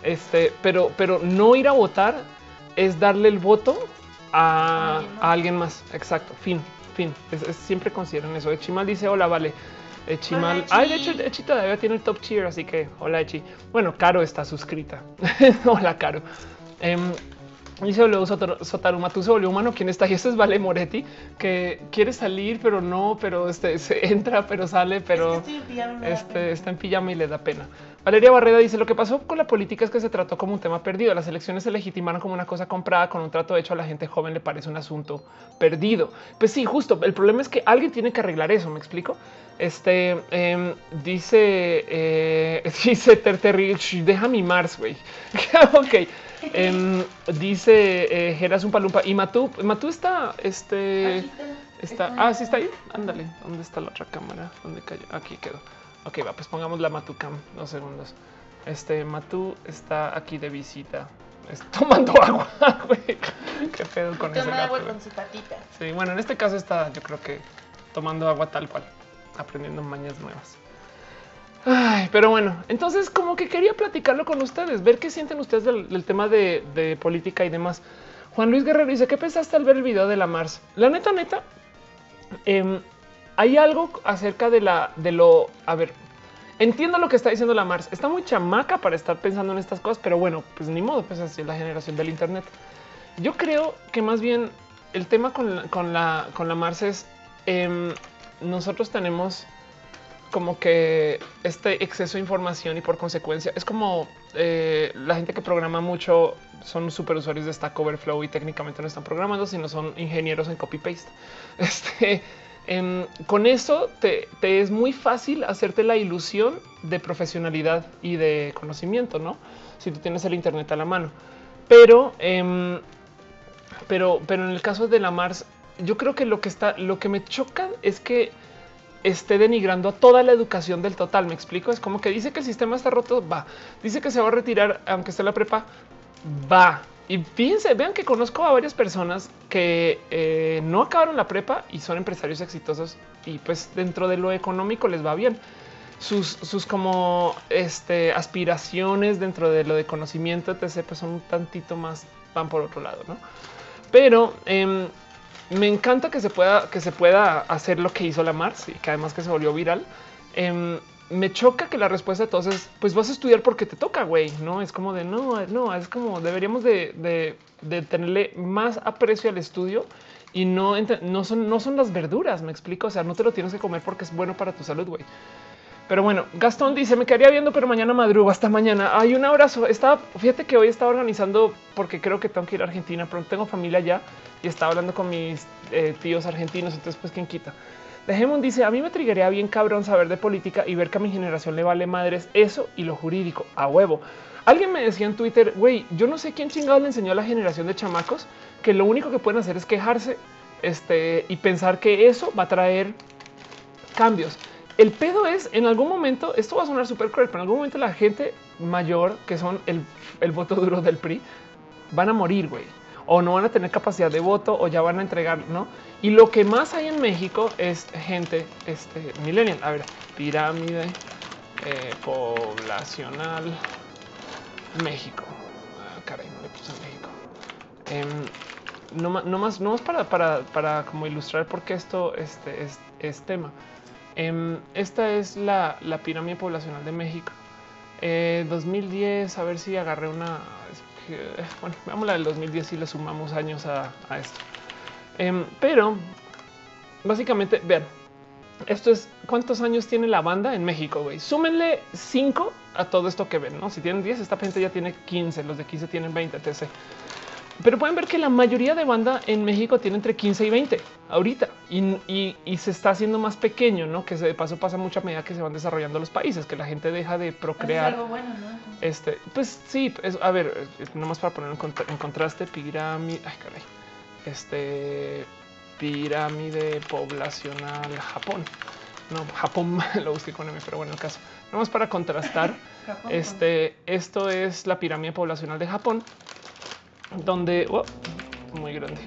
Este, pero, pero no ir a votar es darle el voto a, alguien más. Exacto. Fin, fin. siempre consideran eso. Echimal dice: Hola, vale. Echimal. Ay, de hecho, Echi todavía tiene el top cheer, así que hola, Echi. Bueno, Caro está suscrita. hola, Caro. Em, Dice W Sotaruma, tú se volvió humano. ¿Quién está? Y este es Vale Moretti, que quiere salir, pero no, pero este se entra, pero sale, pero este, está en pijama y le da pena. Valeria Barreda dice lo que pasó con la política es que se trató como un tema perdido. Las elecciones se legitimaron como una cosa comprada con un trato hecho a la gente joven le parece un asunto perdido. Pues sí, justo. El problema es que alguien tiene que arreglar eso. Me explico. Este em, dice, eh, dice Terterrich, deja mi Mars, güey. ok. Em, dice eh, Geras un palumpa y Matú, Matú está, este, está, ah, sí está ahí. Ándale, ¿dónde está la otra cámara? ¿Dónde cayó? Aquí quedó. Ok, va, pues pongamos la Matucam, dos segundos. Este Matú está aquí de visita. Es tomando agua. Qué con ese agua con su patita. Sí, bueno, en este caso está, yo creo que tomando agua tal cual, aprendiendo mañas nuevas. Ay, pero bueno, entonces como que quería platicarlo con ustedes, ver qué sienten ustedes del, tema de, política y demás. Juan Luis Guerrero dice, ¿qué pensaste al ver el video de la Mars? La neta, neta, em, hay algo acerca de la, de lo, a ver, entiendo lo que está diciendo la Mars. Está muy chamaca para estar pensando en estas cosas, pero bueno, pues ni modo, pues así es la generación del Internet. Yo creo que más bien el tema con la, con la, con la Mars es em, nosotros tenemos como que este exceso de información y por consecuencia es como eh, la gente que programa mucho son super usuarios de Stack Overflow y técnicamente no están programando, sino son ingenieros en copy paste. Este, em, con eso te, es muy fácil hacerte la ilusión de profesionalidad y de conocimiento, no? Si tú tienes el Internet a la mano, pero, em, pero, pero en el caso de la Mars, yo creo que lo que está, lo que me choca es que esté denigrando toda la educación del total. Me explico. Es como que dice que el sistema está roto. Va, dice que se va a retirar, aunque esté la prepa. Va. Y fíjense, vean que conozco a varias personas que eh, no acabaron la prepa y son empresarios exitosos y pues dentro de lo económico les va bien. Sus, sus como este, aspiraciones dentro de lo de conocimiento, etc., pues son un tantito más, van por otro lado, ¿no? Pero em, me encanta que se pueda, que se pueda hacer lo que hizo la Mars y que además que se volvió viral. Em, me choca que la respuesta entonces, pues vas a estudiar porque te toca, güey, ¿no? Es como de, no, no, es como deberíamos de, tenerle más aprecio al estudio y no, no, son, no son las verduras, me explico, o sea, no te lo tienes que comer porque es bueno para tu salud, güey. Pero bueno, Gastón dice, me quedaría viendo, pero mañana madrugo, hasta mañana. Hay un abrazo. Estaba, fíjate que hoy estaba organizando porque creo que tengo que ir a Argentina, pero tengo familia allá y estaba hablando con mis eh, tíos argentinos, entonces pues quién quita. Dejemos dice, a mí me triguería bien cabrón saber de política y ver que a mi generación le vale madres eso y lo jurídico, a huevo. Alguien me decía en Twitter, güey, yo no sé quién chingado le enseñó a la generación de chamacos que lo único que pueden hacer es quejarse este, y pensar que eso va a traer cambios. El pedo es en algún momento, esto va a sonar súper cruel, pero en algún momento la gente mayor que son el, voto duro del PRI van a morir, güey, o no van a tener capacidad de voto o ya van a entregar, no? Y lo que más hay en México es gente este, millennial. A ver, pirámide eh, poblacional México. Ah, caray, no le puse México. Em, no, más, no más para, para, para como ilustrar por qué esto este, es, es tema. Em, esta es la, pirámide poblacional de México. 2010, eh, a ver si agarré una. Bueno, veamos la del 2010 y le sumamos años a, esto. Em, pero básicamente, vean, esto es cuántos años tiene la banda en México. Güey, súmenle 5 a todo esto que ven. No, si tienen 10, esta gente ya tiene 15, los de 15 tienen 20, etc. Pero pueden ver que la mayoría de banda en México tiene entre 15 y 20 ahorita y, se está haciendo más pequeño, no? Que de paso pasa mucha medida que se van desarrollando los países, que la gente deja de procrear. Es algo bueno, ¿no? Este, pues sí, a ver, nomás para poner en, contraste, pirámide, ay, caray, este pirámide poblacional Japón. No, Japón lo busqué con M, pero bueno, el caso. Nomás para contrastar, este, esto es la pirámide poblacional de Japón donde oh, muy grande,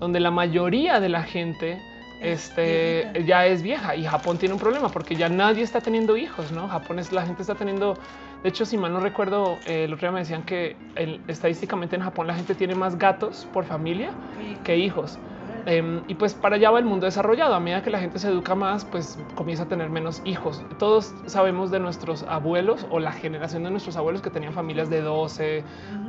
donde la mayoría de la gente este, ya es vieja y Japón tiene un problema porque ya nadie está teniendo hijos, ¿no? Japón es la gente está teniendo, de hecho, si mal no recuerdo, eh, el otro día me decían que estadísticamente en Japón la gente tiene más gatos por familia que hijos. Em, y pues para allá va el mundo desarrollado. A medida que la gente se educa más, pues comienza a tener menos hijos. Todos sabemos de nuestros abuelos o la generación de nuestros abuelos que tenían familias de 12,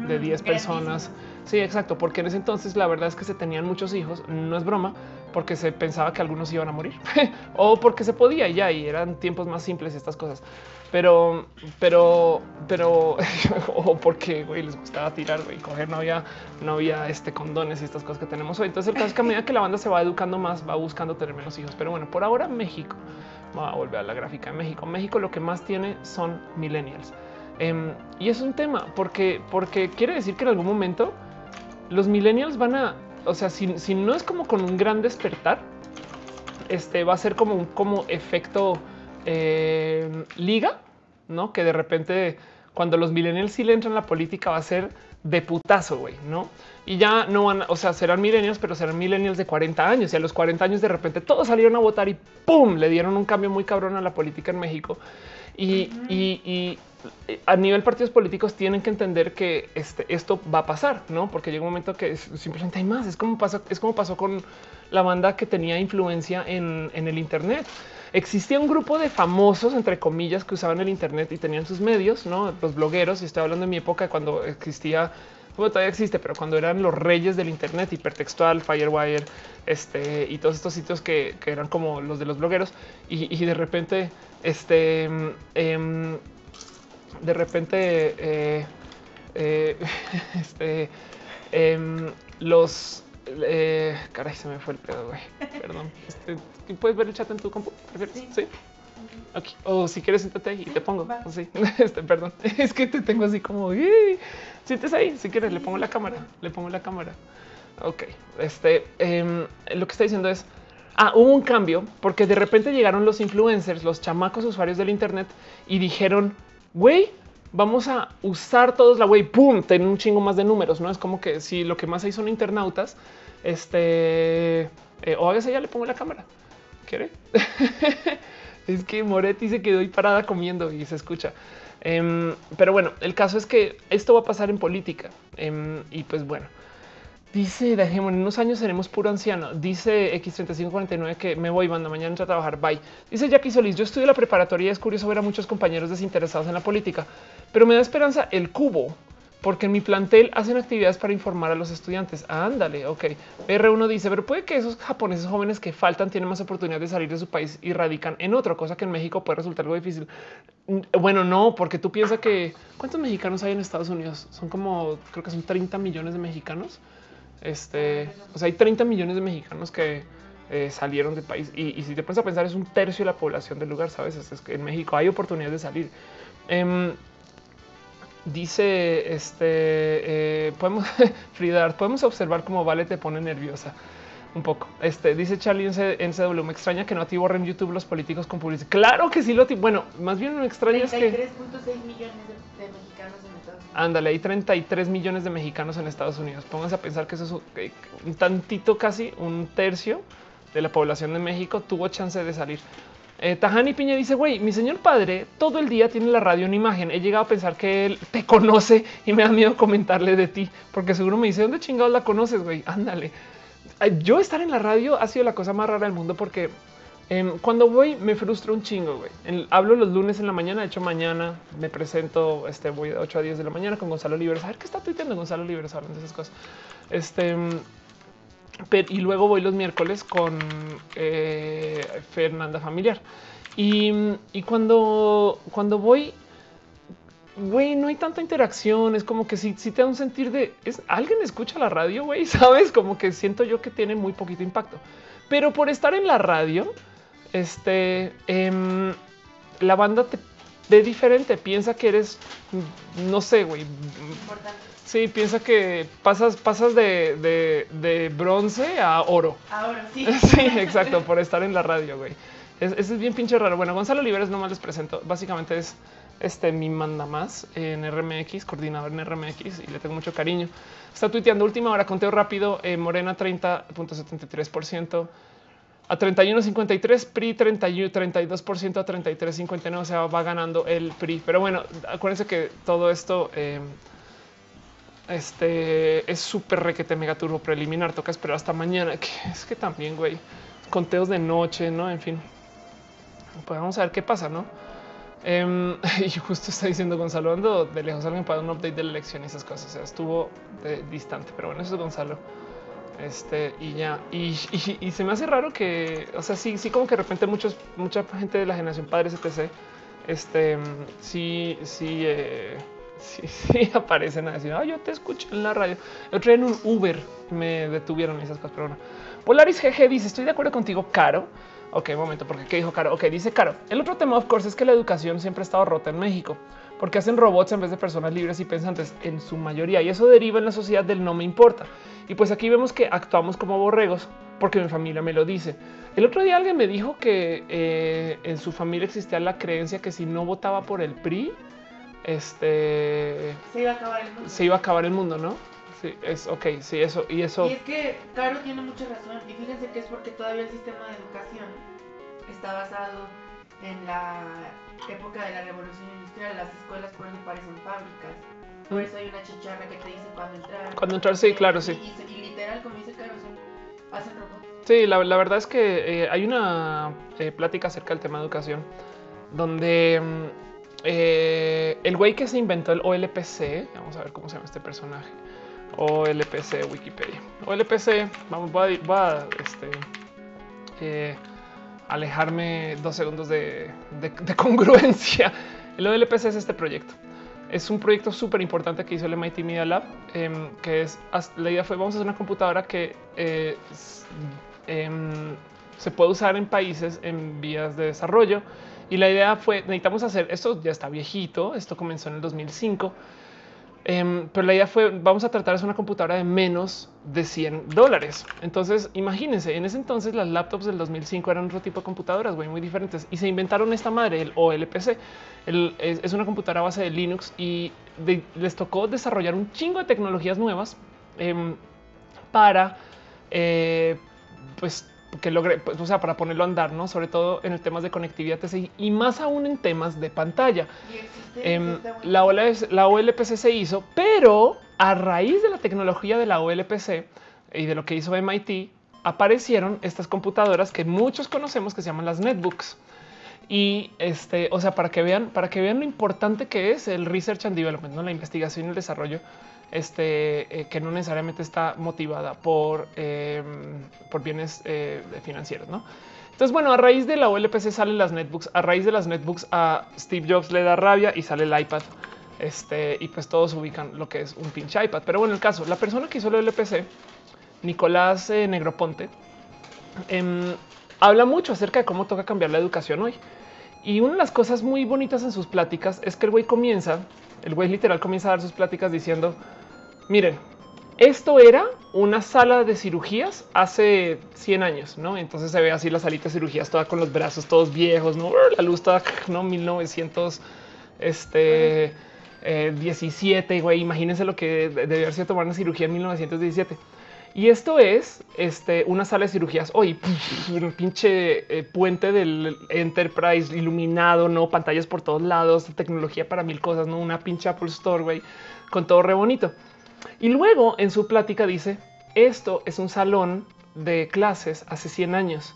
de 10 personas. Sí, exacto, porque en ese entonces la verdad es que se tenían muchos hijos, no es broma, porque se pensaba que algunos iban a morir o porque se podía y ya, y eran tiempos más simples estas cosas pero, pero, pero, o porque güey, les gustaba tirar y coger, no había, no había este condones y estas cosas que tenemos hoy. Entonces, el caso es que a medida que la banda se va educando más, va buscando tener menos hijos. Pero bueno, por ahora, México, va a volver a la gráfica de México. México lo que más tiene son millennials. Em, y es un tema porque, porque quiere decir que en algún momento los millennials van a, o sea, si, si no es como con un gran despertar, este va a ser como un como efecto eh, liga, no? Que de repente, cuando los millennials sí le entran a la política, va a ser de putazo, güey, ¿no? Y ya no van, o sea, serán milenios, pero serán milenios de 40 años. Y a los 40 años de repente todos salieron a votar y ¡pum! Le dieron un cambio muy cabrón a la política en México. Y, y, a nivel partidos políticos tienen que entender que este, esto va a pasar, ¿no? Porque llega un momento que simplemente hay más. Es como, pasa, es como pasó con la banda que tenía influencia en, en el Internet existía un grupo de famosos, entre comillas, que usaban el Internet y tenían sus medios, ¿no? Los blogueros, y estoy hablando de mi época cuando existía, bueno, todavía existe, pero cuando eran los reyes del Internet, hipertextual, Firewire, este, y todos estos sitios que, eran como los de los blogueros, y, de repente, este, em, de repente, eh, eh, este, em, los eh, caray, se me fue el pedo, güey. Perdón. Este, ¿Puedes ver el chat en tu compu? Sí. Aquí. O si quieres, siéntate ahí y te pongo. Sí. Este, perdón. Es que te tengo así como. Sientes ahí. Si quieres, le pongo la cámara. Le pongo la cámara. Ok. Este em, lo que está diciendo es. Ah, hubo un cambio porque de repente llegaron los influencers, los chamacos usuarios del Internet y dijeron, güey, vamos a usar todos la web, pum, tiene un chingo más de números, no es como que si lo que más hay son internautas, este eh, o a veces ya le pongo la cámara. ¿Quiere? es que Moretti se quedó ahí parada comiendo y se escucha. Em, pero bueno, el caso es que esto va a pasar en política em, y pues bueno. Dice en unos años seremos puro anciano. Dice X3549 que me voy, banda, mañana a trabajar. Bye. Dice Jackie Solís, yo estudio la preparatoria y es curioso ver a muchos compañeros desinteresados en la política, pero me da esperanza el cubo, porque en mi plantel hacen actividades para informar a los estudiantes. ándale, ok. R1 dice, pero puede que esos japoneses jóvenes que faltan tienen más oportunidad de salir de su país y radican en otra cosa que en México puede resultar algo difícil. Mm, bueno, no, porque tú piensas que ¿cuántos mexicanos hay en Estados Unidos? Son como, creo que son 30 millones de mexicanos. Este, o sea, hay 30 millones de mexicanos que eh, salieron del país y, si te pones a pensar es un tercio de la población del lugar, sabes? Es que en México hay oportunidades de salir. Em, dice este eh, podemos Frida, podemos observar cómo Vale te pone nerviosa un poco. Este dice Charlie en, CW. Me extraña que no ti borren YouTube los políticos con publicidad. Claro que sí lo Bueno, más bien me extraña es que 33.6 millones de mexicanos Ándale, hay 33 millones de mexicanos en Estados Unidos. Pónganse a pensar que eso es un, tantito, casi un tercio de la población de México tuvo chance de salir. Eh, Tajani Piña dice, güey, mi señor padre todo el día tiene la radio en imagen. He llegado a pensar que él te conoce y me da miedo comentarle de ti, porque seguro me dice, ¿dónde chingados la conoces, güey? Ándale. Yo estar en la radio ha sido la cosa más rara del mundo porque Em, cuando voy me frustra un chingo, güey. hablo los lunes en la mañana, de hecho mañana me presento, este, voy de 8 a 10 de la mañana con Gonzalo Libres. A ver qué está tuiteando Gonzalo Libres hablando de esas cosas. Este, y luego voy los miércoles con eh, Fernanda Familiar. Y, cuando, cuando voy, güey, no hay tanta interacción. Es como que si, si te da un sentir de es alguien escucha la radio, güey, sabes? Como que siento yo que tiene muy poquito impacto, pero por estar en la radio, este, em, la banda te ve diferente, piensa que eres, no sé, güey. Sí, piensa que pasas, pasas de, bronce a oro. Ahora sí. Sí, exacto, por estar en la radio, güey. Eso es, bien pinche raro. Bueno, Gonzalo Oliveres no más les presento. Básicamente es este mi manda más en RMX, coordinador en RMX y le tengo mucho cariño. Está tuiteando última hora, conteo rápido, eh, Morena 30.73%, a 31.53, PRI 31, 32% a 33.59, o sea, va ganando el PRI. Pero bueno, acuérdense que todo esto em, este, es súper requete mega turbo preliminar, toca esperar hasta mañana, que es que también, güey, conteos de noche, ¿no? En fin, pues vamos a ver qué pasa, ¿no? Em, y justo está diciendo Gonzalo, ando de lejos alguien para un update de la elección y esas cosas, o sea, estuvo distante, pero bueno, eso es Gonzalo. Este y ya, y, se me hace raro que, o sea, sí, sí, como que de repente muchos, mucha gente de la generación padres, etc. Este sí, sí, eh, sí, aparecen a decir, ah, yo te escucho en la radio. El otro día en un Uber me detuvieron esas cosas, pero bueno. Polaris GG dice: Estoy de acuerdo contigo, Caro. Ok, momento, porque qué dijo Caro? Ok, dice Caro. El otro tema, of course, es que la educación siempre ha estado rota en México porque hacen robots en vez de personas libres y pensantes en su mayoría. Y eso deriva en la sociedad del no me importa. Y pues aquí vemos que actuamos como borregos porque mi familia me lo dice. El otro día alguien me dijo que eh, en su familia existía la creencia que si no votaba por el PRI, este se iba a acabar el mundo. Se iba a acabar el mundo, ¿no? Sí, es ok, sí, eso y eso. Y es que Caro tiene mucha razón. Y fíjense que es porque todavía el sistema de educación está basado en la época de la revolución industrial. Las escuelas por parecen fábricas. Por eso hay una chicharra que te dice cuándo entrar. Cuando entrar, sí, claro, sí. Y, literal, como dice Caro, hacen robots. Sí, la, la, verdad es que eh, hay una eh, plática acerca del tema de educación donde mm, eh, el güey que se inventó el OLPC, vamos a ver cómo se llama este personaje, OLPC Wikipedia. OLPC, vamos, voy a, este, eh, alejarme dos segundos de, congruencia. El OLPC es este proyecto. Es un proyecto súper importante que hizo el MIT Media Lab, em, que es, la idea fue, vamos a hacer una computadora que eh, em, se puede usar en países en vías de desarrollo. Y la idea fue, necesitamos hacer, esto ya está viejito, esto comenzó en el 2005, em, pero la idea fue, vamos a tratar de una computadora de menos de 100 dólares. Entonces, imagínense, en ese entonces las laptops del 2005 eran otro tipo de computadoras, muy diferentes. Y se inventaron esta madre, el OLPC. es, una computadora base de Linux y les tocó desarrollar un chingo de tecnologías nuevas em, para, eh, pues, que logre, pues, o sea, para ponerlo a andar, ¿no? Sobre todo en el temas de conectividad y más aún en temas de pantalla. Em, la, la OLPC se hizo, pero a raíz de la tecnología de la OLPC y de lo que hizo MIT, aparecieron estas computadoras que muchos conocemos que se llaman las netbooks. Y este, o sea, para que vean, para que vean lo importante que es el research and development, ¿no? la investigación y el desarrollo este, eh, que no necesariamente está motivada por, em, por bienes eh, financieros. ¿no? Entonces, bueno, a raíz de la OLPC salen las netbooks, a raíz de las netbooks a Steve Jobs le da rabia y sale el iPad. Este, y pues todos ubican lo que es un pinche iPad. Pero bueno, el caso, la persona que hizo la OLPC, Nicolás eh, Negroponte, em, habla mucho acerca de cómo toca cambiar la educación hoy. Y una de las cosas muy bonitas en sus pláticas es que el güey comienza, el güey literal comienza a dar sus pláticas diciendo, Miren, esto era una sala de cirugías hace 100 años, ¿no? Entonces se ve así la salita de cirugías toda con los brazos todos viejos, ¿no? La luz toda, ¿no? 1900, este, 17, eh, güey, imagínense lo que debió haber sido tomar una cirugía en 1917. Y esto es este, una sala de cirugías hoy, un pinche eh, puente del Enterprise iluminado, no pantallas por todos lados, tecnología para mil cosas, no una pinche Apple Store, güey, con todo re bonito. Y luego en su plática dice, esto es un salón de clases hace 100 años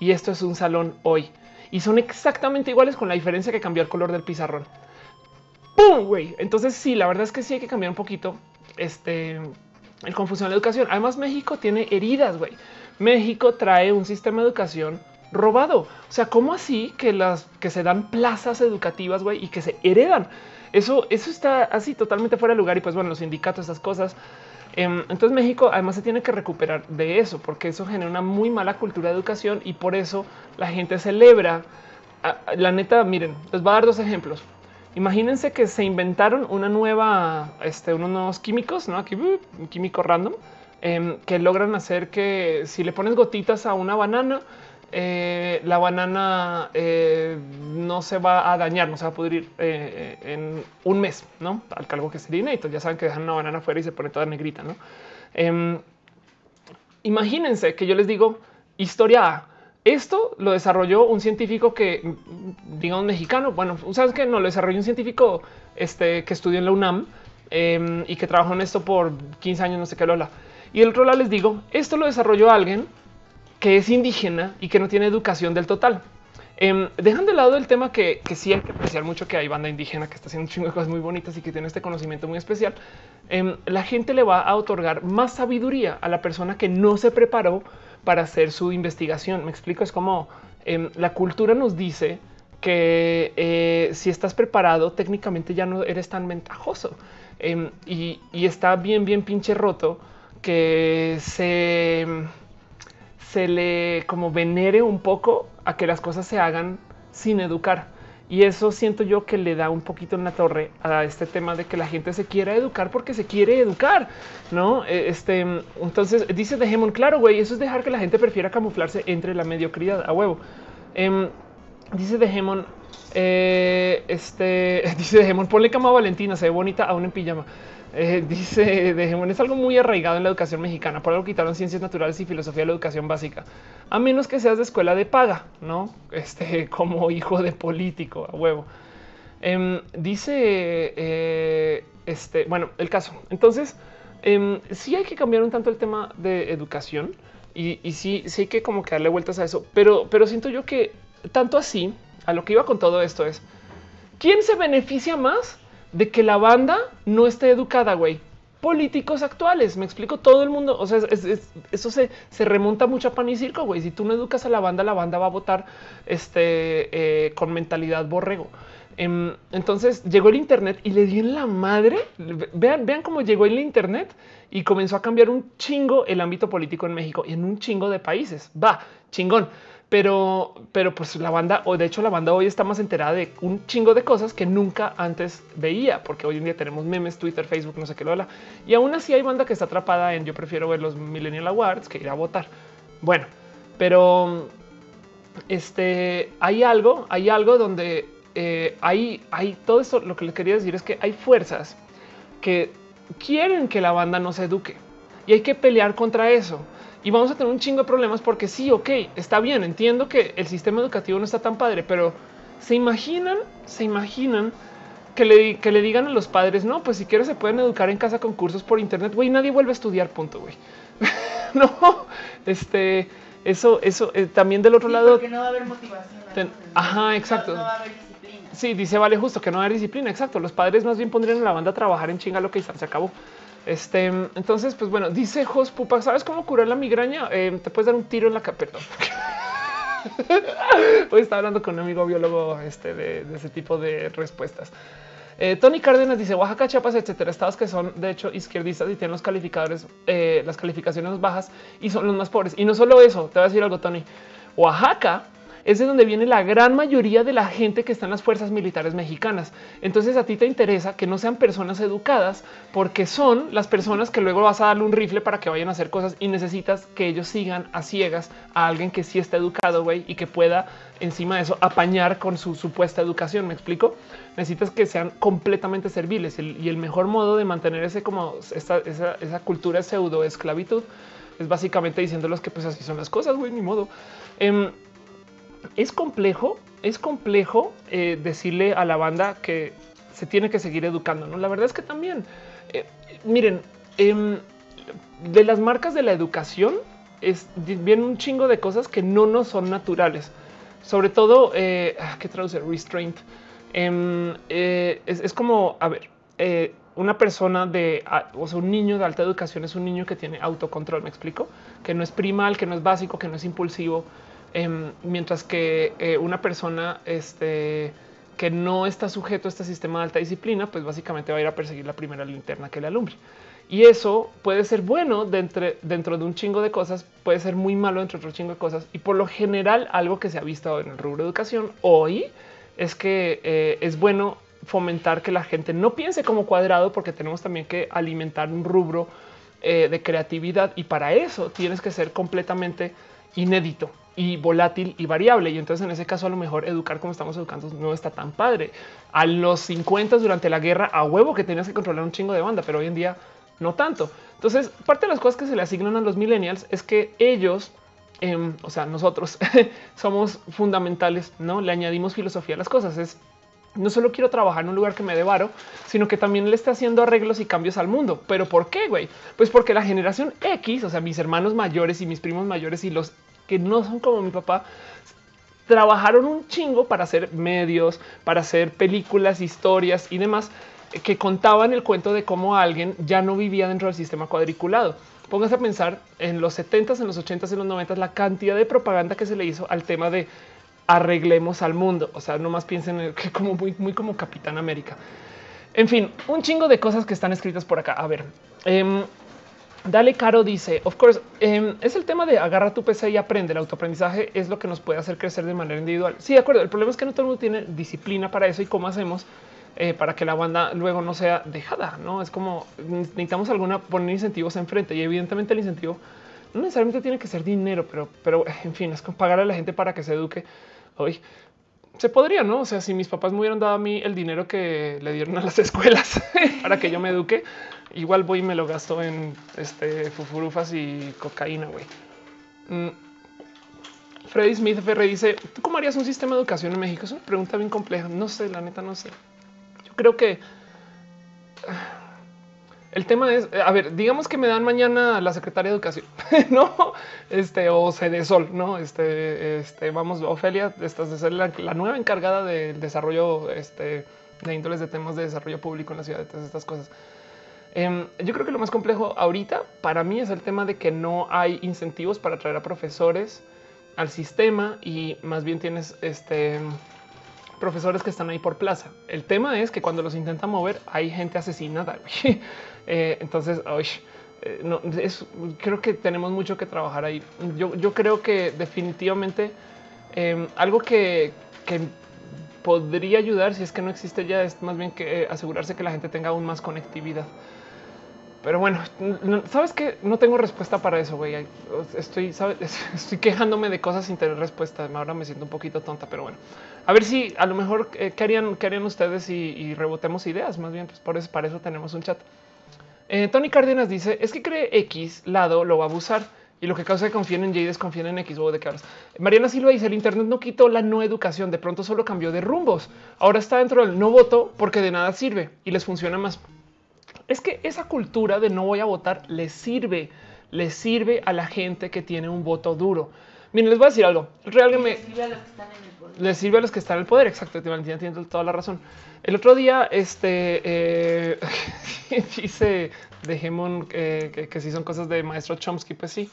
y esto es un salón hoy. Y son exactamente iguales con la diferencia que cambió el color del pizarrón. ¡Pum! Güey. Entonces sí, la verdad es que sí hay que cambiar un poquito este, el confusión de la educación. Además México tiene heridas, güey. México trae un sistema de educación robado. O sea, ¿cómo así que las que se dan plazas educativas, güey, y que se heredan? Eso, eso está así totalmente fuera de lugar y pues bueno, los sindicatos, esas cosas. Em, entonces México además se tiene que recuperar de eso porque eso genera una muy mala cultura de educación y por eso la gente celebra. La neta, miren, les voy a dar dos ejemplos. Imagínense que se inventaron una nueva, este, unos nuevos químicos, no aquí uh, un químico random em, que logran hacer que si le pones gotitas a una banana, eh, la banana eh, no se va a dañar, no se va a pudrir eh, en un mes, no al cargo que sería inédito. Ya saben que dejan una banana afuera y se pone toda negrita. No em, imagínense que yo les digo historia A. Esto lo desarrolló un científico que, digamos, mexicano. Bueno, sabes que no lo desarrolló un científico este, que estudió en la UNAM em, y que trabajó en esto por 15 años, no sé qué, lo Y el rol les digo, esto lo desarrolló alguien que es indígena y que no tiene educación del total. Eh, dejan de lado el tema que, que, sí hay que apreciar mucho que hay banda indígena que está haciendo un chingo de cosas muy bonitas y que tiene este conocimiento muy especial. Em, la gente le va a otorgar más sabiduría a la persona que no se preparó para hacer su investigación. Me explico, es como em, la cultura nos dice que eh, si estás preparado, técnicamente ya no eres tan ventajoso y, y está bien, bien pinche roto que se se le como venere un poco a que las cosas se hagan sin educar. Y eso siento yo que le da un poquito en la torre a este tema de que la gente se quiera educar porque se quiere educar, ¿no? E, este, entonces dice Dejemon, claro, güey, eso es dejar que la gente prefiera camuflarse entre la mediocridad a huevo. Em, Dice Dejemon, eh, este, dice Dejemon, ponle cama a Valentina, se ve bonita aún en pijama. Eh, dice Dejemon, es algo muy arraigado en la educación mexicana. Por algo quitaron ciencias naturales y filosofía de la educación básica. A menos que seas de escuela de paga, ¿no? Este, como hijo de político, a huevo. Em, dice, eh, este, bueno, el caso. Entonces, eh, sí hay que cambiar un tanto el tema de educación y, y sí, sí hay que como darle vueltas a eso. Pero, pero siento yo que tanto así, a lo que iba con todo esto es, ¿quién se beneficia más de que la banda no esté educada, güey? Políticos actuales, me explico, todo el mundo, o sea, eso se, se, remonta mucho a pan y circo, güey. Si tú no educas a la banda, la banda va a votar este, eh, con mentalidad borrego. Em, entonces llegó el Internet y le dio en la madre. Vean, vean cómo llegó el Internet y comenzó a cambiar un chingo el ámbito político en México y en un chingo de países. Va, chingón pero, pero pues la banda, o de hecho la banda hoy está más enterada de un chingo de cosas que nunca antes veía, porque hoy en día tenemos memes, Twitter, Facebook, no sé qué lo habla. Y aún así hay banda que está atrapada en yo prefiero ver los Millennial Awards que ir a votar. Bueno, pero este hay algo, hay algo donde eh, hay, hay todo esto. Lo que les quería decir es que hay fuerzas que quieren que la banda no se eduque y hay que pelear contra eso y vamos a tener un chingo de problemas porque sí, ok, está bien, entiendo que el sistema educativo no está tan padre, pero se imaginan, se imaginan que le, que le digan a los padres, no, pues si quieres se pueden educar en casa con cursos por internet, güey, nadie vuelve a estudiar, punto, güey. no, este, eso, eso, eh, también del otro lado. Porque no va a haber motivación. ajá, exacto. No, va a haber disciplina. Sí, dice Vale justo que no va a haber disciplina, exacto. Los padres más bien pondrían a la banda a trabajar en chinga lo que se acabó. Este, entonces, pues bueno, dice Jos Pupa, ¿sabes cómo curar la migraña? Eh, te puedes dar un tiro en la capeta. Hoy estaba hablando con un amigo biólogo este, de, ese tipo de respuestas. Eh, Tony Cárdenas dice Oaxaca, Chiapas, etcétera, estados que son de hecho izquierdistas y tienen los calificadores, eh, las calificaciones bajas y son los más pobres. Y no solo eso, te voy a decir algo, Tony. Oaxaca es de donde viene la gran mayoría de la gente que está en las fuerzas militares mexicanas. Entonces a ti te interesa que no sean personas educadas porque son las personas que luego vas a darle un rifle para que vayan a hacer cosas y necesitas que ellos sigan a ciegas a alguien que sí está educado güey, y que pueda encima de eso apañar con su supuesta educación. Me explico. Necesitas que sean completamente serviles y el mejor modo de mantener ese como esa, esa cultura pseudo esclavitud es básicamente diciéndolos que pues así son las cosas, güey, ni modo. Em, es complejo, es complejo eh, decirle a la banda que se tiene que seguir educando. ¿no? La verdad es que también, eh, miren, em, de las marcas de la educación es un chingo de cosas que no nos son naturales. Sobre todo, eh, ah, ¿qué traduce? Restraint. Em, es, como, a ver, una persona de, o sea, un niño de alta educación es un niño que tiene autocontrol, me explico, que no es primal, que no es básico, que no es impulsivo, Em, mientras que eh, una persona este, que no está sujeto a este sistema de alta disciplina, pues básicamente va a ir a perseguir la primera linterna que le alumbre. Y eso puede ser bueno dentro, de un chingo de cosas, puede ser muy malo dentro de otro chingo de cosas. Y por lo general, algo que se ha visto en el rubro de educación hoy es que eh, es bueno fomentar que la gente no piense como cuadrado, porque tenemos también que alimentar un rubro eh, de creatividad y para eso tienes que ser completamente inédito y volátil y variable. Y entonces en ese caso a lo mejor educar como estamos educando no está tan padre. A los 50 durante la guerra a huevo que tenías que controlar un chingo de banda, pero hoy en día no tanto. Entonces parte de las cosas que se le asignan a los millennials es que ellos, em, o sea, nosotros somos fundamentales, no le añadimos filosofía a las cosas. Es no solo quiero trabajar en un lugar que me dé varo, sino que también le esté haciendo arreglos y cambios al mundo. Pero ¿por qué, güey? Pues porque la generación X, o sea, mis hermanos mayores y mis primos mayores y los que no son como mi papá, trabajaron un chingo para hacer medios, para hacer películas, historias y demás que contaban el cuento de cómo alguien ya no vivía dentro del sistema cuadriculado. Pónganse a pensar en los 70s, en los 80s, en los 90s, la cantidad de propaganda que se le hizo al tema de arreglemos al mundo. O sea, no más piensen en que como muy, muy como Capitán América. En fin, un chingo de cosas que están escritas por acá. A ver, em, Dale Caro dice, of course, em, es el tema de agarra tu PC y aprende. El autoaprendizaje es lo que nos puede hacer crecer de manera individual. Sí, de acuerdo. El problema es que no todo el mundo tiene disciplina para eso y cómo hacemos eh, para que la banda luego no sea dejada. No es como necesitamos alguna poner incentivos enfrente y evidentemente el incentivo no necesariamente tiene que ser dinero, pero, pero en fin, es como pagar a la gente para que se eduque. Hoy se podría, ¿no? O sea, si mis papás me hubieran dado a mí el dinero que le dieron a las escuelas para que yo me eduque, igual voy y me lo gasto en este fufurufas y cocaína, güey. Mm. Freddy Smith FR dice, ¿tú cómo harías un sistema de educación en México? Es una pregunta bien compleja. No sé, la neta, no sé. Yo creo que el tema es, a ver, digamos que me dan mañana la secretaria de educación, no, este o Sol, no, este, este, vamos, Ofelia, estás de ser la, nueva encargada del desarrollo, este, de índoles de temas de desarrollo público en la ciudad, de todas estas cosas. Em, yo creo que lo más complejo ahorita para mí es el tema de que no hay incentivos para traer a profesores al sistema y más bien tienes este profesores que están ahí por plaza. El tema es que cuando los intentan mover hay gente asesinada. Eh, entonces, eh, no, es, creo que tenemos mucho que trabajar ahí. Yo, yo creo que definitivamente em, algo que, que, podría ayudar si es que no existe ya es más bien que eh, asegurarse que la gente tenga aún más conectividad. Pero bueno, sabes que no tengo respuesta para eso, güey. Estoy, estoy quejándome de cosas sin tener respuesta. Ahora me siento un poquito tonta, pero bueno, a ver si a lo mejor eh, qué harían, qué harían ustedes y, rebotemos ideas. Más bien, pues por eso, para eso tenemos un chat. Eh, Tony Cárdenas dice es que cree X lado lo va a abusar y lo que causa que confíen en Y desconfíen en X. de qué? Mariana Silva dice el Internet no quitó la no educación, de pronto solo cambió de rumbos. Ahora está dentro del no voto porque de nada sirve y les funciona más es que esa cultura de no voy a votar le sirve, le sirve a la gente que tiene un voto duro. Miren, les voy a decir algo. Realmente le sirve a los que están en el poder. Le sirve a los que están en el poder. Exacto. Tiene toda la razón. El otro día, este eh, dice de eh, que, si son cosas de maestro Chomsky. Pues sí.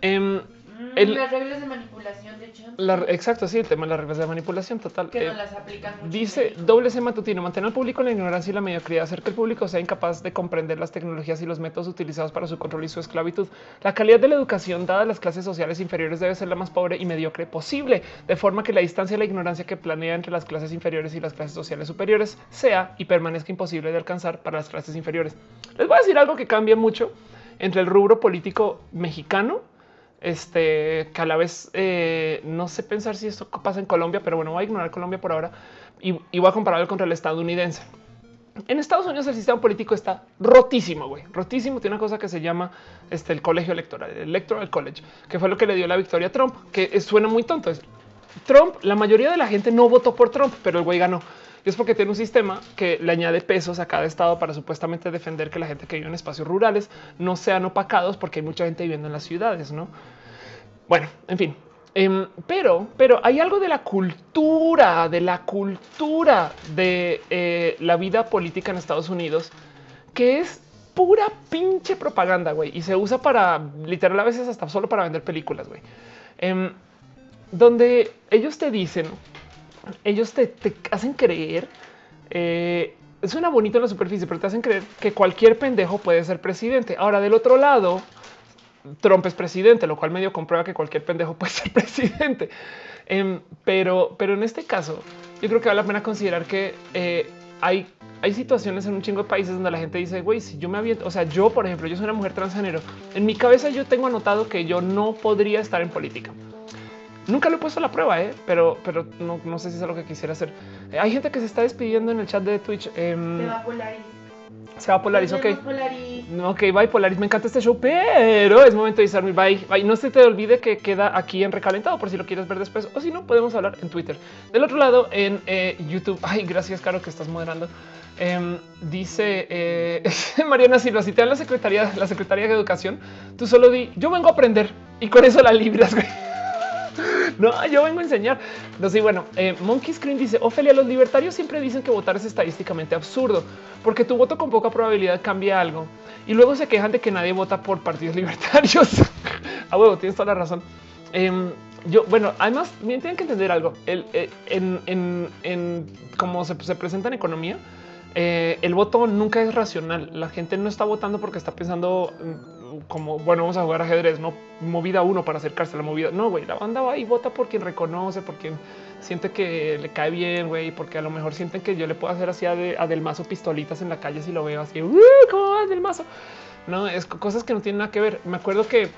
Em, Mm, las reglas de manipulación, de hecho. exacto, sí, el tema de las reglas de manipulación total. Que no eh, las aplican Dice doble C matutino, mantener al público en la ignorancia y la mediocridad, hacer que el público sea incapaz de comprender las tecnologías y los métodos utilizados para su control y su esclavitud. La calidad de la educación dada a las clases sociales inferiores debe ser la más pobre y mediocre posible, de forma que la distancia y la ignorancia que planea entre las clases inferiores y las clases sociales superiores sea y permanezca imposible de alcanzar para las clases inferiores. Les voy a decir algo que cambia mucho entre el rubro político mexicano este que a la vez eh, no sé pensar si esto pasa en Colombia, pero bueno, voy a ignorar Colombia por ahora y, voy a compararlo contra el estadounidense. En Estados Unidos el sistema político está rotísimo, güey, rotísimo. Tiene una cosa que se llama este, el colegio electoral, el Electoral College, que fue lo que le dio la victoria a Trump, que suena muy tonto. Trump, la mayoría de la gente no votó por Trump, pero el güey ganó. Es porque tiene un sistema que le añade pesos a cada estado para supuestamente defender que la gente que vive en espacios rurales no sean opacados porque hay mucha gente viviendo en las ciudades, ¿no? Bueno, en fin. Em, pero, pero hay algo de la cultura, de la cultura de eh, la vida política en Estados Unidos que es pura pinche propaganda, güey. Y se usa para literal a veces hasta solo para vender películas, güey. Em, donde ellos te dicen ellos te, hacen creer, eh, suena bonito en la superficie, pero te hacen creer que cualquier pendejo puede ser presidente. Ahora, del otro lado, Trump es presidente, lo cual medio comprueba que cualquier pendejo puede ser presidente. Em, pero, pero en este caso, yo creo que vale la pena considerar que eh, hay, hay situaciones en un chingo de países donde la gente dice, güey, si yo me aviento, o sea, yo, por ejemplo, yo soy una mujer transgénero. En mi cabeza yo tengo anotado que yo no podría estar en política. Nunca lo he puesto a la prueba, ¿eh? pero, pero no, sé si es algo que quisiera hacer. Eh, hay gente que se está despidiendo en el chat de Twitch. Em, se va a Polaris. Se va a Polaris, ok. Ok, bye Polaris. Me encanta este show, pero es momento de irse bye. bye. No se te olvide que queda aquí en recalentado por si lo quieres ver después o si no, podemos hablar en Twitter. Del otro lado, en eh, YouTube. Ay, gracias, Caro, que estás moderando. Em, dice eh, Mariana Silva, si te dan la secretaría, la secretaría de educación, tú solo di, yo vengo a aprender y con eso la libras, güey. no, yo vengo a enseñar. No sé, bueno, eh, Monkey Screen dice Ofelia, los libertarios siempre dicen que votar es estadísticamente absurdo porque tu voto con poca probabilidad cambia algo y luego se quejan de que nadie vota por partidos libertarios. A huevo, tienes toda la razón. Em, yo, bueno, además, bien tienen que entender algo. El, eh, en, cómo se, se presenta en economía, eh, el voto nunca es racional. La gente no está votando porque está pensando mm, como, bueno, vamos a jugar ajedrez, no movida uno para acercarse a la movida. No, güey, la banda va y vota por quien reconoce, por quien siente que le cae bien, güey, porque a lo mejor sienten que yo le puedo hacer así a, Del Mazo pistolitas en la calle si lo veo así, ¿cómo va Del Mazo? No, es cosas que no tienen nada que ver. Me acuerdo que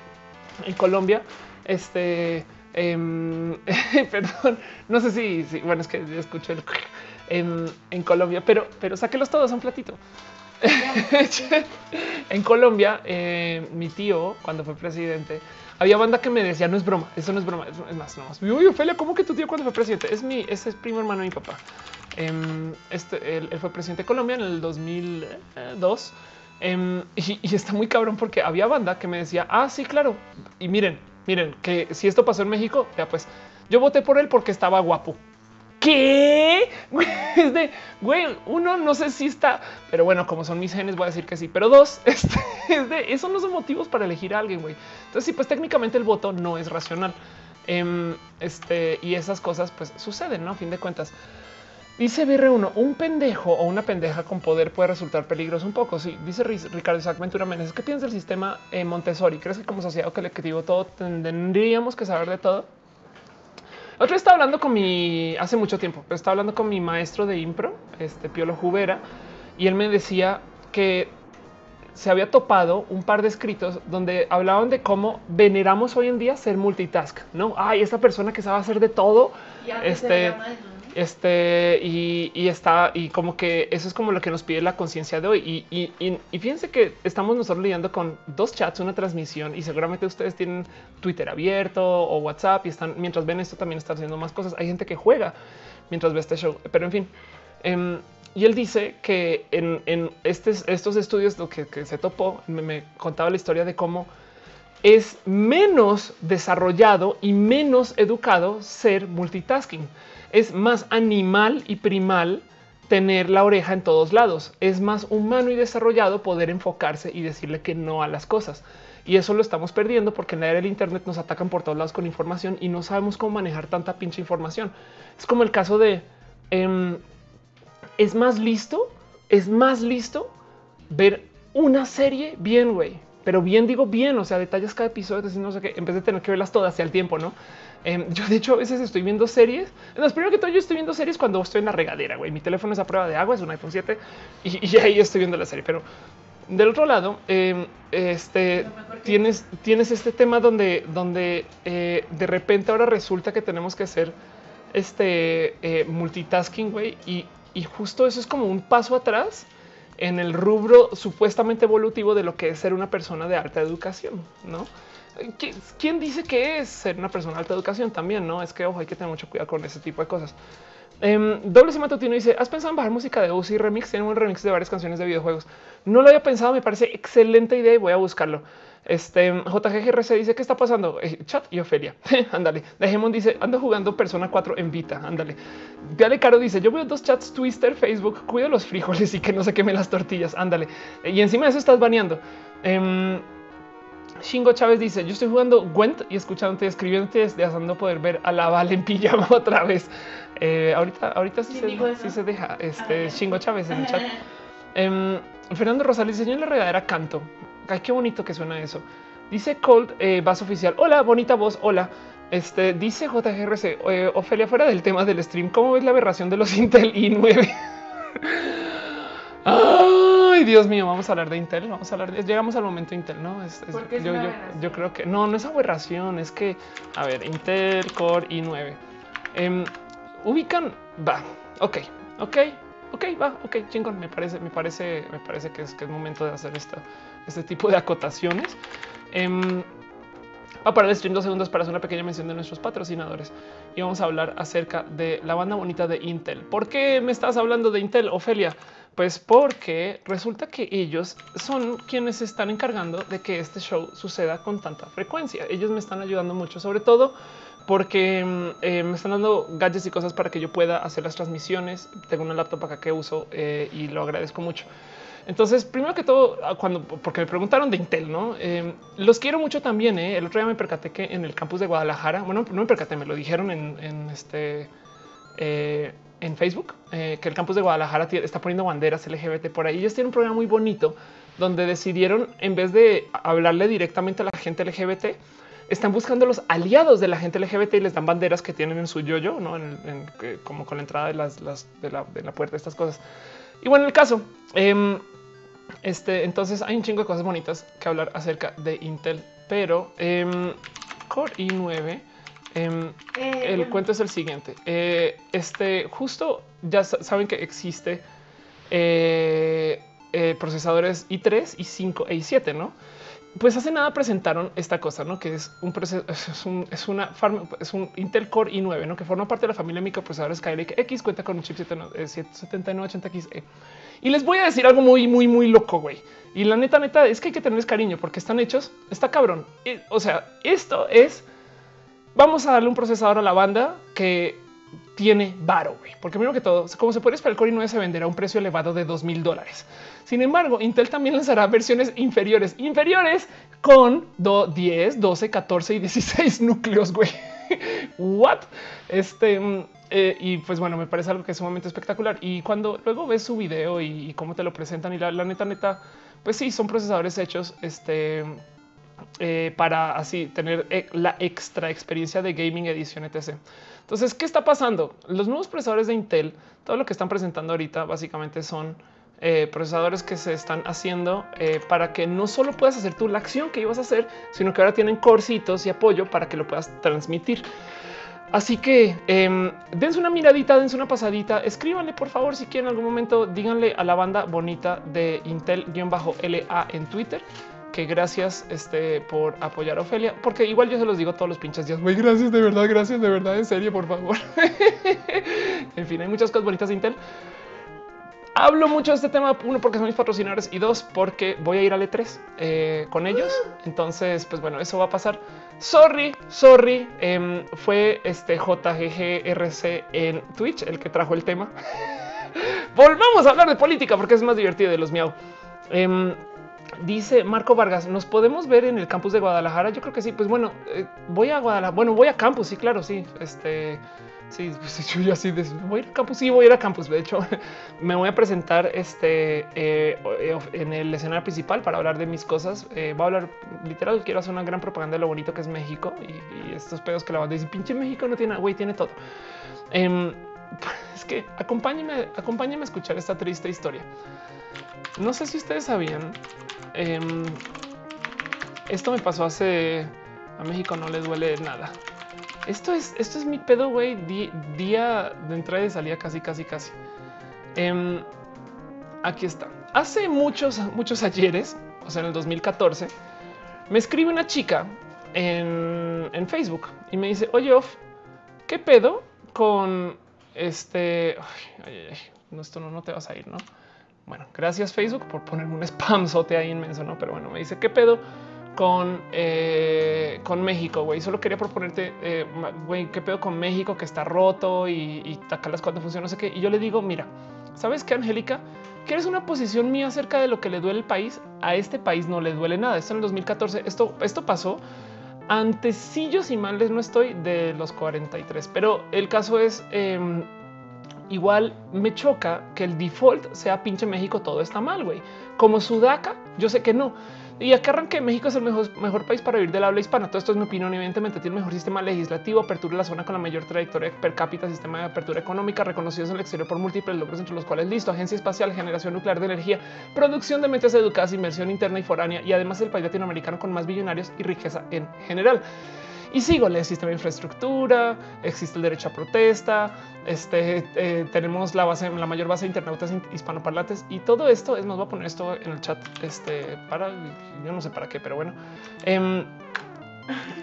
en Colombia, este Em, perdón, no sé si, bueno, es que escucho el en, Colombia, pero, pero sáquelos todos a un platito. en Colombia, eh, mi tío, cuando fue presidente, había banda que me decía, no es broma, eso no es broma, es más, no más. Uy, Ophelia, ¿cómo que tu tío cuando fue presidente? Es mi, ese es primo hermano de mi papá. Em, este, él, fue presidente de Colombia en el 2002 em, y, y, está muy cabrón porque había banda que me decía, ah, sí, claro. Y miren, miren, que si esto pasó en México, ya pues yo voté por él porque estaba guapo. ¿Qué? Es de, güey, uno no sé si está, pero bueno, como son mis genes, voy a decir que sí, pero dos, este, es de, esos no son motivos para elegir a alguien, güey. Entonces, sí, pues técnicamente el voto no es racional. Em, este, y esas cosas pues suceden, ¿no? A fin de cuentas. Dice BR1, un pendejo o una pendeja con poder puede resultar peligroso un poco. Sí, dice Ricardo Isaac Ventura Meneses, ¿qué piensas del sistema eh, Montessori? ¿Crees que como sociedad o colectivo todo tendríamos que saber de todo? Otra vez estaba hablando con mi, hace mucho tiempo, pero estaba hablando con mi maestro de impro, este Piolo Jubera, y él me decía que se había topado un par de escritos donde hablaban de cómo veneramos hoy en día ser multitask, ¿no? Ay, esa persona que sabe hacer de todo, este, este, y, está, y como que eso es como lo que nos pide la conciencia de hoy. Y, fíjense que estamos nosotros lidiando con dos chats, una transmisión, y seguramente ustedes tienen Twitter abierto o WhatsApp y están, mientras ven esto, también están haciendo más cosas. Hay gente que juega mientras ve este show, pero en fin. Em, y él dice que en, estos estudios lo que, se topó, me contaba la historia de cómo es menos desarrollado y menos educado ser multitasking es más animal y primal tener la oreja en todos lados. Es más humano y desarrollado poder enfocarse y decirle que no a las cosas. Y eso lo estamos perdiendo porque en la era del Internet nos atacan por todos lados con información y no sabemos cómo manejar tanta pinche información. Es como el caso de em, es más listo, es más listo ver una serie bien, güey. Pero bien digo bien, o sea, detalles cada episodio, no sé qué, en vez de tener que verlas todas hacia el tiempo, ¿no? Em, yo de hecho a veces estoy viendo series. No, primero que todo yo estoy viendo series cuando estoy en la regadera, güey. Mi teléfono es a prueba de agua, es un iPhone 7 y, ahí estoy viendo la serie. Pero del otro lado, em, este tienes, tienes este tema donde, donde eh, de repente ahora resulta que tenemos que hacer este eh, multitasking, güey. Y, y justo eso es como un paso atrás en el rubro supuestamente evolutivo de lo que es ser una persona de alta educación, no? ¿Quién dice que es ser una persona de alta educación también? No es que ojo, hay que tener mucho cuidado con ese tipo de cosas. Um, Doble Matutino dice: ¿Has pensado en bajar música de Uzi Remix? Tiene un remix de varias canciones de videojuegos. No lo había pensado, me parece excelente idea y voy a buscarlo. Este JGRC dice: ¿Qué está pasando? Eh, chat y Ofelia. ándale. Dejemon dice: Ando jugando Persona 4 en Vita. Ándale. Dale Caro dice: Yo veo dos chats Twister, Facebook, cuido los frijoles y que no se quemen las tortillas. Ándale. Y encima de eso estás baneando. Um, Shingo Chávez dice: Yo estoy jugando Gwent y escuchándote, escribiéndote, deseando poder ver a la Val en pijama otra vez. Eh, ahorita, ahorita sí, se, se, deja. Este ah, Shingo Chávez en el chat. Em, Fernando Rosales en la regadera canto. Ay, qué bonito que suena eso. Dice Cold, eh, oficial. Hola, bonita voz. Hola. Este dice JGRC, eh, Ofelia, fuera del tema del stream, ¿cómo ves la aberración de los Intel i9? Ay, Dios mío, vamos a hablar de Intel. Vamos a hablar de llegamos al momento Intel, no? yo, creo que no, no es aberración, es que a ver, Intel Core i9 em, ubican, va, ok, ok, ok, va, ok, chingón. Me parece, me parece, me parece que es que es momento de hacer esta, este tipo de acotaciones. Eh, a parar el stream dos segundos para hacer una pequeña mención de nuestros patrocinadores y vamos a hablar acerca de la banda bonita de Intel. ¿Por qué me estás hablando de Intel, Ofelia? Pues porque resulta que ellos son quienes están encargando de que este show suceda con tanta frecuencia. Ellos me están ayudando mucho, sobre todo porque mm, eh, me están dando gadgets y cosas para que yo pueda hacer las transmisiones. Tengo una laptop acá que uso eh, y lo agradezco mucho. Entonces, primero que todo, ah, cuando porque me preguntaron de Intel, no em, los quiero mucho también. ¿eh? El otro día me percaté que en el campus de Guadalajara, bueno, no me percaté, me lo dijeron en, este en Facebook, eh, que el campus de Guadalajara está poniendo banderas LGBT por ahí. Ellos tienen un programa muy bonito donde decidieron, en vez de hablarle directamente a la gente LGBT, están buscando los aliados de la gente LGBT y les dan banderas que tienen en su yoyo, ¿no? En, como con la entrada de, las, de, la, de, la, puerta, estas cosas. Y bueno, el caso, em, este, entonces hay un chingo de cosas bonitas que hablar acerca de Intel, pero eh, Core i9 Em, eh, el cuento es el siguiente. Eh, este justo ya saben que existe eh, procesadores i3, i5 e i7, ¿no? Pues hace nada presentaron esta cosa, ¿no? Que es un es, un, es una es un Intel Core i9, ¿no? Que forma parte de la familia de microprocesadores Skylake X, cuenta con un chip 7980XE. Y les voy a decir algo muy, muy, muy loco, güey. Y la neta, neta, es que hay que tenerles cariño porque están hechos, está cabrón. O sea, esto es vamos a darle un procesador a la banda que tiene varo, güey. Porque primero que todo, como se puede esperar, el Core i9 se venderá a un precio elevado de 2 mil dólares. Sin embargo, Intel también lanzará versiones inferiores, inferiores con 10, 12, 14 y 16 núcleos, güey. What? Este mm, eh, y pues bueno, me parece algo que es sumamente espectacular. Y cuando luego ves su video y, cómo te lo presentan y la, la, neta, neta, pues sí, son procesadores hechos este, eh, para así tener eh, la extra experiencia de gaming edición etc. Entonces, ¿qué está pasando? Los nuevos procesadores de Intel, todo lo que están presentando ahorita básicamente son eh, procesadores que se están haciendo para que no solo puedas hacer tú la acción que ibas a hacer, sino que ahora tienen corcitos y apoyo para que lo puedas transmitir. Así que em, dense una miradita, dense una pasadita, escríbanle por favor si quieren en algún momento, díganle a la banda bonita de Intel-LA en Twitter que gracias este, por apoyar a Ofelia, porque igual yo se los digo todos los pinches días, güey, gracias de verdad, gracias de verdad, en serio, por favor. en fin, hay muchas cosas bonitas de Intel. Hablo mucho de este tema, uno porque son mis patrocinadores y dos porque voy a ir al E3 eh, con ellos. Entonces, pues bueno, eso va a pasar. Sorry, sorry, em, fue este JGGRC en Twitch el que trajo el tema. Volvamos a hablar de política porque es más divertido de los miau. Em, Dice Marco Vargas, ¿nos podemos ver en el campus de Guadalajara? Yo creo que sí. Pues bueno, eh, voy a Guadalajara. Bueno, voy a campus, sí, claro, sí. Este, sí, pues, yo así voy a ir a campus, sí, voy a ir a campus. De hecho, me voy a presentar este eh, en el escenario principal para hablar de mis cosas. Eh, a hablar literal, quiero hacer una gran propaganda de lo bonito que es México y, estos pedos que la banda dice, pinche México no tiene, güey, tiene todo. Em, es que acompáñenme, acompáñenme a escuchar esta triste historia. No sé si ustedes sabían Em, esto me pasó hace a México, no le duele nada. Esto es, esto es mi pedo, güey. día de entrada y salida, casi, casi, casi. Em, aquí está. Hace muchos, muchos ayeres, o sea, en el 2014, me escribe una chica en, Facebook y me dice: Oye, Off, ¿qué pedo con este? no, esto no, no te vas a ir, no? Bueno, gracias Facebook por ponerme un spam sote ahí inmenso, no? Pero bueno, me dice qué pedo con, eh, con México, güey. Solo quería proponerte, eh, güey, qué pedo con México que está roto y, y acá las cuantas funcionan, no sé qué. Y yo le digo, mira, ¿sabes qué, Angélica? ¿Quieres una posición mía acerca de lo que le duele el país? A este país no le duele nada. Esto en el 2014, esto, esto pasó antes, si yo si no estoy, de los 43. Pero el caso es... Em, igual me choca que el default sea pinche México, todo está mal, güey. Como Sudaca, yo sé que no. Y acá arranque México es el mejor, país para vivir del habla hispana. Todo esto es mi opinión. Evidentemente tiene el mejor sistema legislativo, apertura de la zona con la mayor trayectoria per cápita, sistema de apertura económica, reconocidos en el exterior por múltiples logros, entre los cuales listo, agencia espacial, generación nuclear de energía, producción de mentes educadas, inversión interna y foránea, y además el país latinoamericano con más billonarios y riqueza en general. Y sigo, el sistema de infraestructura, existe el derecho a protesta, este, eh, tenemos la base, la mayor base de internautas hispanoparlantes y todo esto es, nos va a poner esto en el chat, este, para, yo no sé para qué, pero bueno. Em,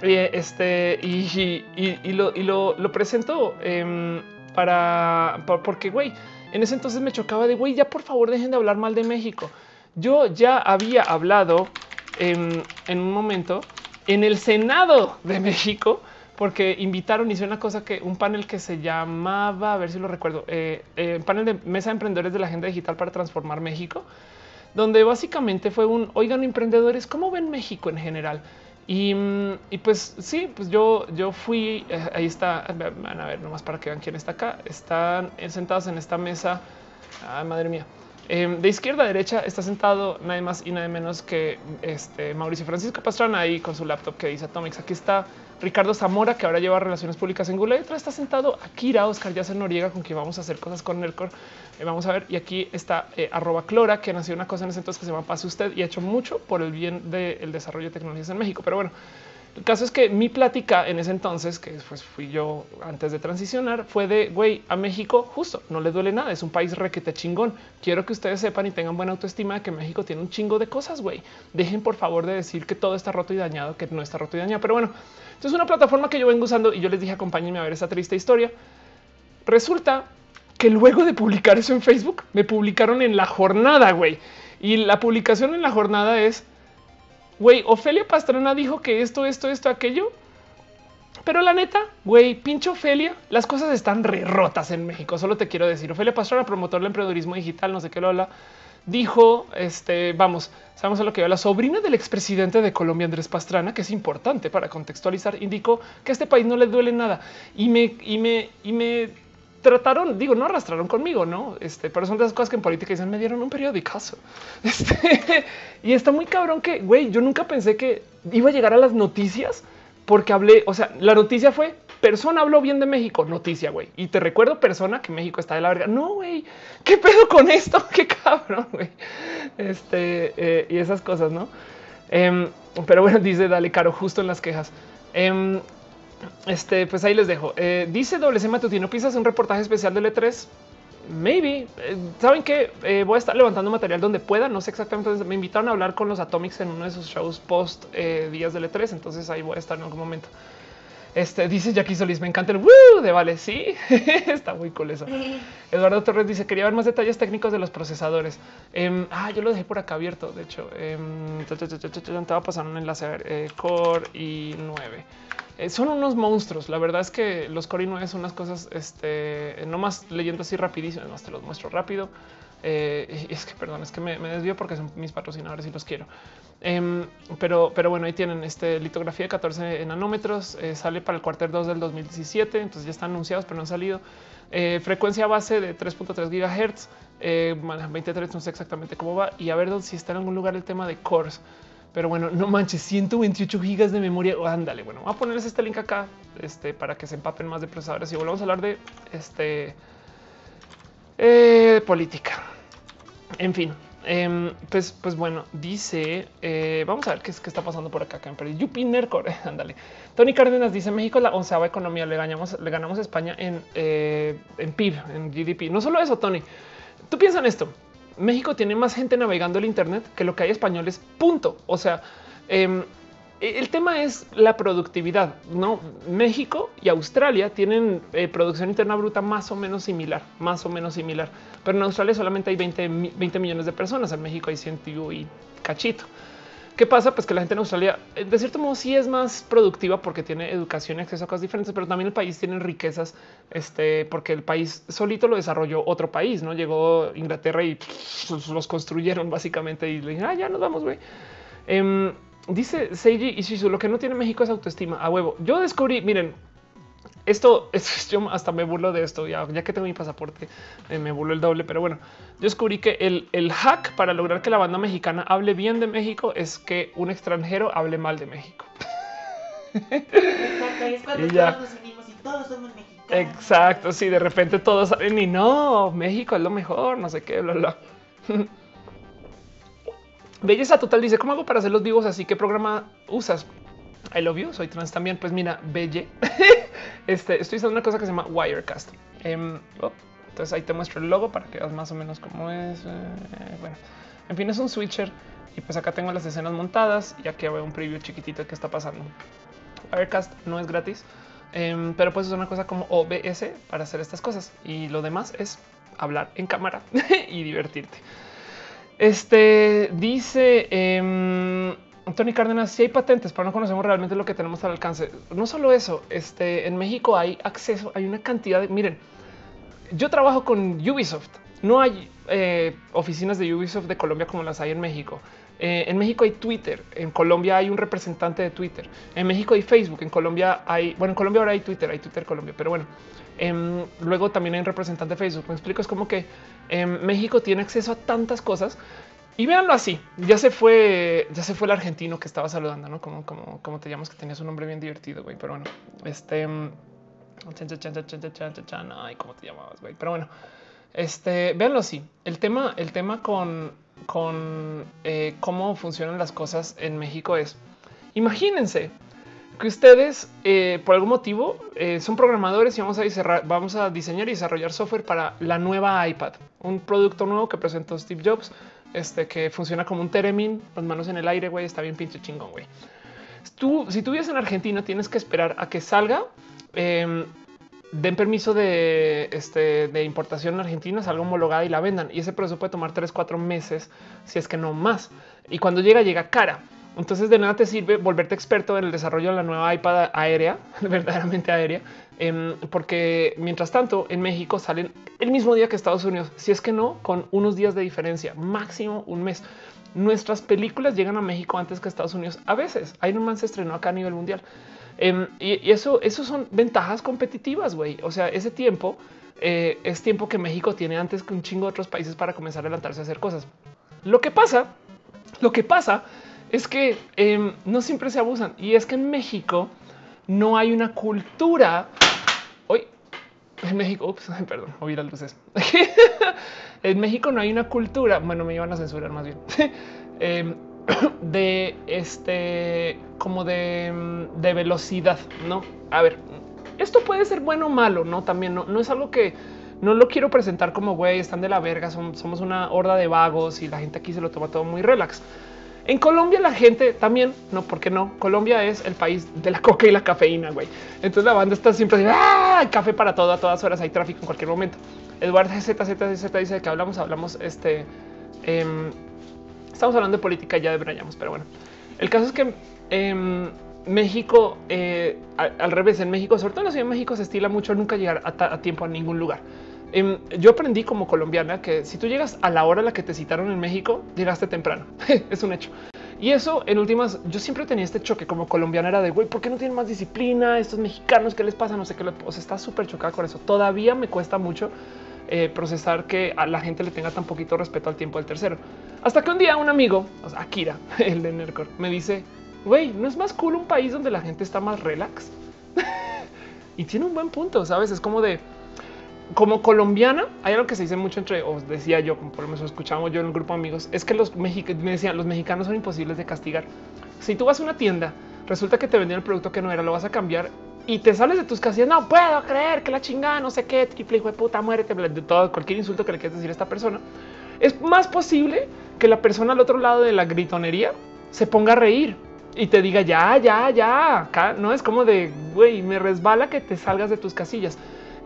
este, y, y, lo, y lo, lo presento em, para, porque, güey, en ese entonces me chocaba de, güey, ya por favor dejen de hablar mal de México. Yo ya había hablado en un momento en el Senado de México porque invitaron, hizo una cosa que un panel que se llamaba, a ver si lo recuerdo, eh, eh, panel de mesa de emprendedores de la agenda digital para transformar México, donde básicamente fue un oigan emprendedores, ¿cómo ven México en general? Y, mm, pues sí, pues yo, yo fui, eh, ahí está, van a ver nomás para que vean quién está acá, están sentados en esta mesa, ah, madre mía, Em, de izquierda a derecha está sentado nada más y nada menos que este Mauricio Francisco Pastrana ahí con su laptop que dice Atomics. Aquí está Ricardo Zamora, que ahora lleva relaciones públicas en Google. Detrás está sentado Akira Oscar Yacer Noriega, con quien vamos a hacer cosas con Nercor. Eh, vamos a ver. Y aquí está eh, arroba Clora, que nació una cosa en ese entonces que se llama Pase Usted y ha hecho mucho por el bien del desarrollo de tecnologías en México. Pero bueno, El caso es que mi plática en ese entonces, que pues fui yo antes de transicionar, fue de güey a México, justo no le duele nada. Es un país requete chingón. Quiero que ustedes sepan y tengan buena autoestima de que México tiene un chingo de cosas. Güey, dejen por favor de decir que todo está roto y dañado, que no está roto y dañado. Pero bueno, entonces es una plataforma que yo vengo usando y yo les dije acompáñenme a ver esta triste historia. Resulta que luego de publicar eso en Facebook, me publicaron en la jornada, güey. Y la publicación en la jornada es Güey, Ofelia Pastrana dijo que esto, esto, esto, aquello. Pero la neta, güey, pinche Ofelia, las cosas están re rotas en México. Solo te quiero decir, Ofelia Pastrana, promotor del emprendedurismo digital, no sé qué lo habla, dijo, este, vamos, sabemos a lo que va la sobrina del expresidente de Colombia, Andrés Pastrana, que es importante para contextualizar, indicó que a este país no le duele nada y me, y me, y me trataron, digo, no arrastraron conmigo, no? Este, pero son de esas cosas que en política dicen, me dieron un periodicazo. Este, y está muy cabrón que, güey, yo nunca pensé que iba a llegar a las noticias porque hablé, o sea, la noticia fue persona habló bien de México, noticia, güey. Y te recuerdo persona que México está de la verga. No, güey, qué pedo con esto, qué cabrón, güey. Este, eh, y esas cosas, ¿no? Em, pero bueno, dice, dale, caro, justo en las quejas. Em, este, pues ahí les dejo. Eh, dice WC Matutino, ¿pisas un reportaje especial del E3? Maybe. Eh, Saben que eh, voy a estar levantando material donde pueda. No sé exactamente. Me invitaron a hablar con los Atomics en uno de sus shows post días del E3. Entonces ahí voy a estar en algún momento. Este dice Jackie Solís, me encanta el Woo de vale. Sí, está muy cool eso. Eduardo Torres dice: Quería ver más detalles técnicos de los procesadores. Em, ah, yo lo dejé por acá abierto. De hecho, em, te va a pasar un enlace a ver Core i9. Eh, son unos monstruos. La verdad es que los Core i9 son unas cosas, este, no más leyendo así rapidísimo, además te los muestro rápido. Eh, es que perdón, es que me, desvío porque son mis patrocinadores y los quiero. Em, pero, pero bueno, ahí tienen este litografía de 14 nanómetros. Eh, sale para el cuarter 2 del 2017. Entonces ya están anunciados, pero no han salido. frecuencia base de 3.3 gigahertz, 23, no sé exactamente cómo va. Y a ver si está en algún lugar el tema de cores. Pero bueno, no manches, 128 gigas de memoria. ándale, bueno, voy a ponerles este link acá este, para que se empapen más de procesadores y volvamos a hablar de este eh, política. En fin, em, pues, pues bueno, dice, eh, vamos a ver qué, es, qué está pasando por acá. en Yupi Nercore, ándale. Tony Cárdenas dice México es la onceava economía, le ganamos, le ganamos a España en, eh, en PIB, en GDP. No solo eso, Tony. Tú piensas en esto. México tiene más gente navegando el Internet que lo que hay españoles. Punto. O sea, em, el tema es la productividad. No México y Australia tienen eh, producción interna bruta más o menos similar, más o menos similar. Pero en Australia solamente hay 20, 20 millones de personas. En México hay 100 y cachito. ¿Qué pasa? Pues que la gente en Australia, eh, de cierto modo, sí es más productiva porque tiene educación y acceso a cosas diferentes, pero también el país tiene riquezas, este, porque el país solito lo desarrolló otro país, no llegó Inglaterra y los construyeron básicamente y le dijeron, ah, ya nos vamos, güey. Em, dice Seiji y lo que no tiene México es autoestima a huevo. Yo descubrí, miren, esto es yo hasta me burlo de esto. Ya, ya que tengo mi pasaporte, eh, me burlo el doble. Pero bueno, yo descubrí que el, el, hack para lograr que la banda mexicana hable bien de México es que un extranjero hable mal de México. Exacto, y es cuando todos nos unimos y todos somos mexicanos. Exacto, sí, de repente todos saben y no, México es lo mejor, no sé qué, bla, bla. Belleza Total dice, ¿cómo hago para hacer los vivos así? ¿Qué programa usas? I love you, soy trans también. Pues mira, Belle. este, estoy usando una cosa que se llama Wirecast. Em, oh, entonces ahí te muestro el logo para que veas más o menos cómo es. Eh, bueno, en fin, es un switcher. Y pues acá tengo las escenas montadas y aquí veo un preview chiquitito de qué está pasando. Wirecast no es gratis, em, pero pues es una cosa como OBS para hacer estas cosas. Y lo demás es hablar en cámara y divertirte. Este dice... Eh, Tony Cárdenas, si hay patentes, pero no conocemos realmente lo que tenemos al alcance. No solo eso, este, en México hay acceso, hay una cantidad de... Miren, yo trabajo con Ubisoft. No hay eh, oficinas de Ubisoft de Colombia como las hay en México. Eh, en México hay Twitter, en Colombia hay un representante de Twitter, en México hay Facebook, en Colombia hay, bueno, en Colombia ahora hay Twitter, hay Twitter Colombia, pero bueno, em, luego también hay un representante de Facebook. Me explico, es como que en México tiene acceso a tantas cosas y véanlo así. Ya se fue, ya se fue el argentino que estaba saludando, no como, como, como te llamas, que tenías un nombre bien divertido, güey. Pero bueno, este ay, cómo te llamabas, güey. Pero bueno, este véanlo así. El tema, el tema con, con eh, cómo funcionan las cosas en México es imagínense que ustedes eh, por algún motivo eh, son programadores y vamos a, vamos a diseñar y desarrollar software para la nueva iPad, un producto nuevo que presentó Steve Jobs, este que funciona como un Teremin, las manos en el aire, güey, está bien pinche chingón, güey. Tú, si tú vives en Argentina, tienes que esperar a que salga em, den permiso de, este, de importación en Argentina, salga homologada y la vendan. Y ese proceso puede tomar 3, 4 meses, si es que no más. Y cuando llega, llega cara. Entonces de nada te sirve volverte experto en el desarrollo de la nueva iPad aérea, verdaderamente aérea, em, porque mientras tanto en México salen el mismo día que Estados Unidos, si es que no, con unos días de diferencia, máximo un mes. Nuestras películas llegan a México antes que Estados Unidos. A veces Iron Man se estrenó acá a nivel mundial. Em, y, eso, eso son ventajas competitivas, güey. O sea, ese tiempo eh, es tiempo que México tiene antes que un chingo de otros países para comenzar a adelantarse a hacer cosas. Lo que pasa, lo que pasa es que em, no siempre se abusan. Y es que en México no hay una cultura. Hoy en México, ups, perdón, oí las luces. en México no hay una cultura. Bueno, me iban a censurar más bien. Em, de este como de, mm, de, velocidad, no? A ver, esto puede ser bueno o malo, no? También no, no es algo que no lo quiero presentar como güey, están de la verga, somos una horda de vagos y la gente aquí se lo toma todo muy relax. En Colombia la gente también, no, porque no? Colombia es el país de la coca y la cafeína, güey. Entonces la banda está siempre ¡ah! café para todo, a todas horas hay tráfico en cualquier momento. Eduardo ZZZ dice de que hablamos, hablamos este... Em, Estamos hablando de política, ya deberíamos, pero bueno, el caso es que México, eh, al, revés, en México, sobre todo en la Ciudad de México, se estila mucho nunca llegar a, tiempo a ningún lugar. Em, yo aprendí como colombiana que si tú llegas a la hora a la que te citaron en México, llegaste temprano. es un hecho. Y eso en últimas, yo siempre tenía este choque como colombiana era de güey, ¿por qué no tienen más disciplina? Estos mexicanos, ¿qué les pasa? No sé qué. O sea, está súper chocada con eso. Todavía me cuesta mucho eh, procesar que a la gente le tenga tan poquito respeto al tiempo del tercero. Hasta que un día un amigo, Akira, el de Nercor, me dice, güey, ¿no es más cool un país donde la gente está más relax? y tiene un buen punto, ¿sabes? Es como de, como colombiana, hay algo que se dice mucho entre, os decía yo, como por lo menos escuchamos yo en el grupo de amigos, es que los mexicanos, me decían, los mexicanos son imposibles de castigar. Si tú vas a una tienda, resulta que te vendieron el producto que no era, lo vas a cambiar y te sales de tus casillas. No puedo creer que la chingada, no sé qué, triple hijo de puta, muérete, de todo, cualquier insulto que le quieras decir a esta persona. Es más posible que la persona al otro lado de la gritonería se ponga a reír y te diga ya, ya, ya. Acá no es como de güey, me resbala que te salgas de tus casillas.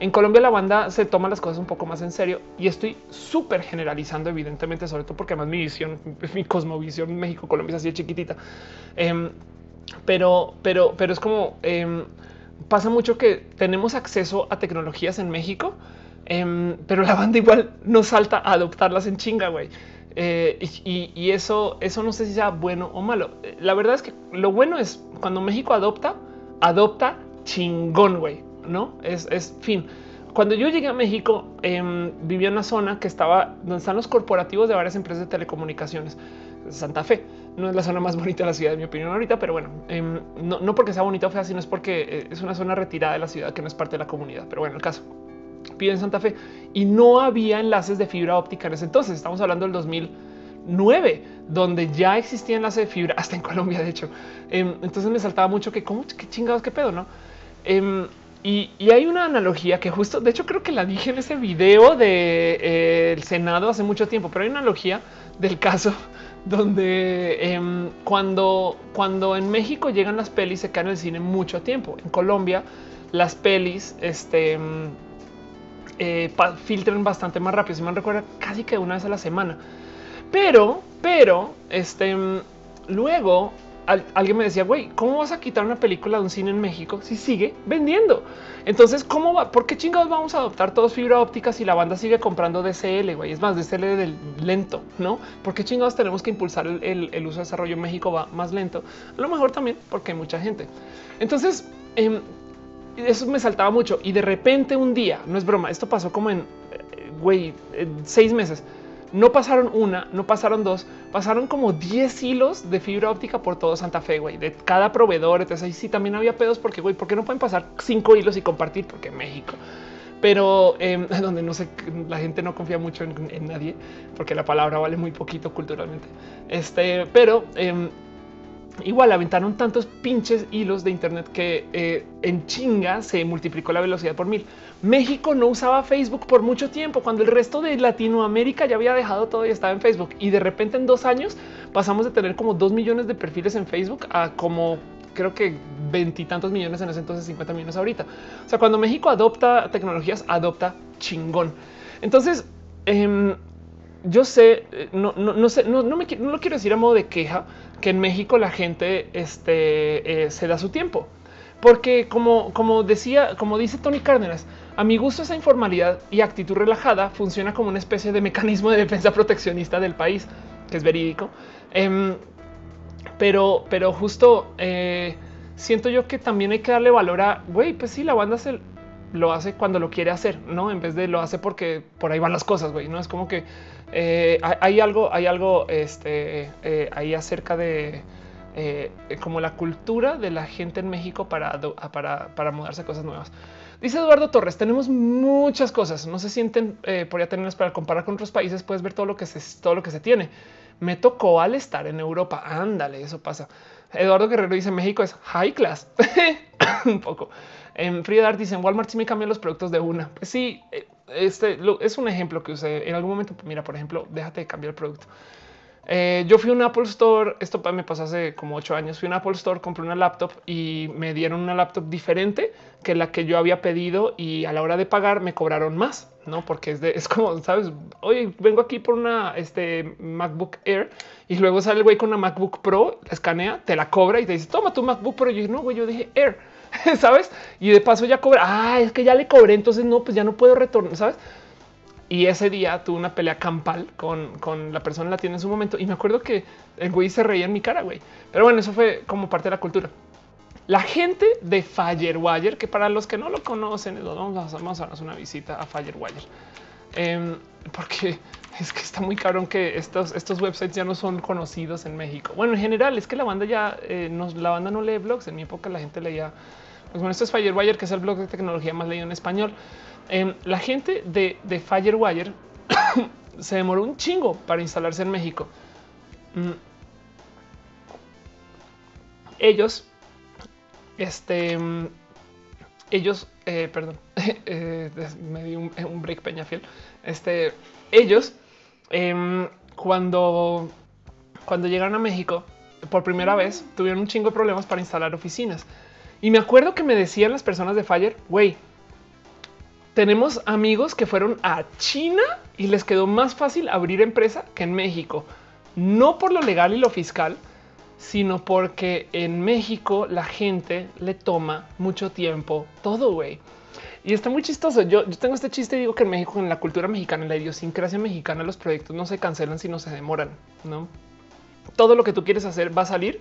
En Colombia la banda se toma las cosas un poco más en serio y estoy súper generalizando, evidentemente, sobre todo porque además mi visión, mi cosmovisión México-Colombia es así de chiquitita. Em, pero, pero, pero es como em, pasa mucho que tenemos acceso a tecnologías en México, em, pero la banda igual no salta a adoptarlas en chinga, güey. Eh, y, eso, eso no sé si sea bueno o malo. La verdad es que lo bueno es cuando México adopta, adopta chingón, güey. No es, es fin. Cuando yo llegué a México, eh, vivía en una zona que estaba donde están los corporativos de varias empresas de telecomunicaciones. Santa Fe. No es la zona más bonita de la ciudad, en mi opinión, ahorita, pero bueno, em, no, porque sea bonita o fea, sino es porque eh, es una zona retirada de la ciudad que no es parte de la comunidad. Pero bueno, el caso pide en Santa Fe y no había enlaces de fibra óptica en ese entonces. Estamos hablando del 2009, donde ya existía enlace de fibra, hasta en Colombia, de hecho. Em, entonces me saltaba mucho que, ¿cómo? ¿Qué chingados? ¿Qué pedo? No? Em, y, hay una analogía que justo, de hecho, creo que la dije en ese video del de, eh, Senado hace mucho tiempo, pero hay una analogía del caso donde em, cuando, cuando en México llegan las pelis se quedan en el cine mucho tiempo. En Colombia las pelis este, em, eh, filtran bastante más rápido. Si me recuerda, casi que una vez a la semana. Pero, pero, este, em, alguien me decía, güey, ¿cómo vas a quitar una película de un cine en México si sigue vendiendo? Entonces, ¿cómo va? ¿Por qué chingados vamos a adoptar todos fibra óptica si la banda sigue comprando DCL, güey? Es más, DCL del lento, ¿no? ¿Por qué chingados tenemos que impulsar el, uso de desarrollo en México va más lento? A lo mejor también porque hay mucha gente. Entonces, em, eso me saltaba mucho y de repente un día, no es broma, esto pasó como en, eh, güey, seis meses no pasaron una, no pasaron dos, pasaron como 10 hilos de fibra óptica por todo Santa Fe, güey, de cada proveedor. Entonces ahí sí también había pedos porque, güey, ¿por qué no pueden pasar cinco hilos y compartir? Porque México. Pero em, donde no sé, la gente no confía mucho en, nadie porque la palabra vale muy poquito culturalmente. Este, pero em, Igual aventaron tantos pinches hilos de Internet que eh, en chinga se multiplicó la velocidad por mil. México no usaba Facebook por mucho tiempo, cuando el resto de Latinoamérica ya había dejado todo y estaba en Facebook. Y de repente en dos años pasamos de tener como dos millones de perfiles en Facebook a como creo que veintitantos millones en ese entonces, 50 millones ahorita. O sea, cuando México adopta tecnologías, adopta chingón. Entonces, em, yo sé, eh, no, no, sé, no, me, no lo quiero decir a modo de queja, que en México la gente este, eh, se da su tiempo. Porque como, como decía, como dice Tony Cárdenas, a mi gusto esa informalidad y actitud relajada funciona como una especie de mecanismo de defensa proteccionista del país, que es verídico. Em, pero, pero justo eh, siento yo que también hay que darle valor a, güey, pues sí, la banda se lo hace cuando lo quiere hacer, ¿no? En vez de lo hace porque por ahí van las cosas, güey, ¿no? Es como que eh, hay algo, hay algo este, eh, ahí acerca de eh, como la cultura de la gente en México para, para, para mudarse a cosas nuevas. Dice Eduardo Torres, tenemos muchas cosas, no se sienten por ya tenerlas para comparar con otros países, puedes ver todo lo que se, todo lo que se tiene. Me tocó al estar en Europa, ándale, eso pasa. Eduardo Guerrero dice México es high class, un poco. En Frida Art dice en Walmart sí me cambian los productos de una. Pues sí, este es un ejemplo que usé en algún momento. Mira, por ejemplo, déjate de cambiar el producto. Eh, yo fui a un Apple Store, esto me pasó hace como ocho años, fui a un Apple Store, compré una laptop y me dieron una laptop diferente que la que yo había pedido y a la hora de pagar me cobraron más, ¿no? Porque es, es como, ¿sabes? Oye, vengo aquí por una este, MacBook Air y luego sale el güey con una MacBook Pro, la escanea, te la cobra y te dice, toma tu MacBook Pro. Y yo no, güey, yo dije Air. ¿sabes? Y de paso ya cobra, ah, es que ya le cobré, entonces no, pues ya no puedo retornar, ¿sabes? Y ese día tuve una pelea campal con, con la persona la tiene en su momento y me acuerdo que el güey se reía en mi cara, güey. Pero bueno, eso fue como parte de la cultura. La gente de Firewire, que para los que no lo conocen, vamos a, vamos hacer una visita a Firewire. Em, porque es que está muy cabrón que estos, estos websites ya no son conocidos en México. Bueno, en general es que la banda ya, eh, la banda no lee blogs. En mi época la gente leía bueno, esto es Firewire, que es el blog de tecnología más leído en español. Em, la gente de, Firewire se demoró un chingo para instalarse en México. Mm. Ellos, este, mm, ellos, eh, perdón, eh, me di un, un, break Peñafiel. Este, ellos, em, cuando, cuando llegaron a México por primera vez, tuvieron un chingo de problemas para instalar oficinas. Y me acuerdo que me decían las personas de Fire, güey, tenemos amigos que fueron a China y les quedó más fácil abrir empresa que en México. No por lo legal y lo fiscal, sino porque en México la gente le toma mucho tiempo todo, güey. Y está muy chistoso. Yo, yo, tengo este chiste y digo que en México, en la cultura mexicana, en la idiosincrasia mexicana, los proyectos no se cancelan, sino se demoran. No todo lo que tú quieres hacer va a salir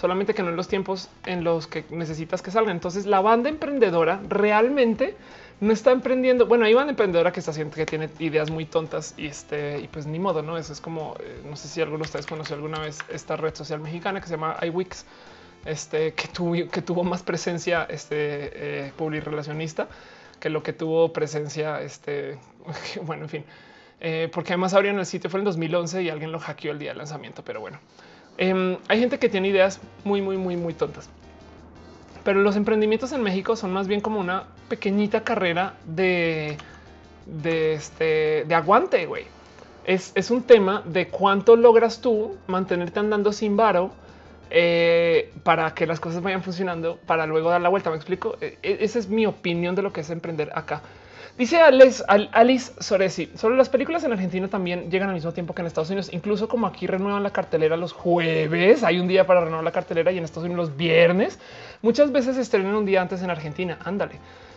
solamente que no en los tiempos en los que necesitas que salga. Entonces la banda emprendedora realmente no está emprendiendo. Bueno, hay banda emprendedora que está haciendo que tiene ideas muy tontas y este, y pues ni modo, no? Eso es como eh, no sé si alguno de ustedes conoció alguna vez esta red social mexicana que se llama iWix, este que tuvo, que tuvo más presencia este eh, relacionista que lo que tuvo presencia. Este bueno, en fin, eh, porque además abrieron el sitio fue en 2011 y alguien lo hackeó el día del lanzamiento, pero bueno. Em, hay gente que tiene ideas muy, muy, muy, muy tontas. Pero los emprendimientos en México son más bien como una pequeñita carrera de, de, este, de aguante, güey. Es, es, un tema de cuánto logras tú mantenerte andando sin varo eh, para que las cosas vayan funcionando, para luego dar la vuelta. Me explico. E, e, esa es mi opinión de lo que es emprender acá. Dice Alice, Soresi, solo las películas en Argentina también llegan al mismo tiempo que en Estados Unidos, incluso como aquí renuevan la cartelera los jueves, hay un día para renovar la cartelera y en Estados Unidos los viernes, muchas veces estrenan un día antes en Argentina, ándale.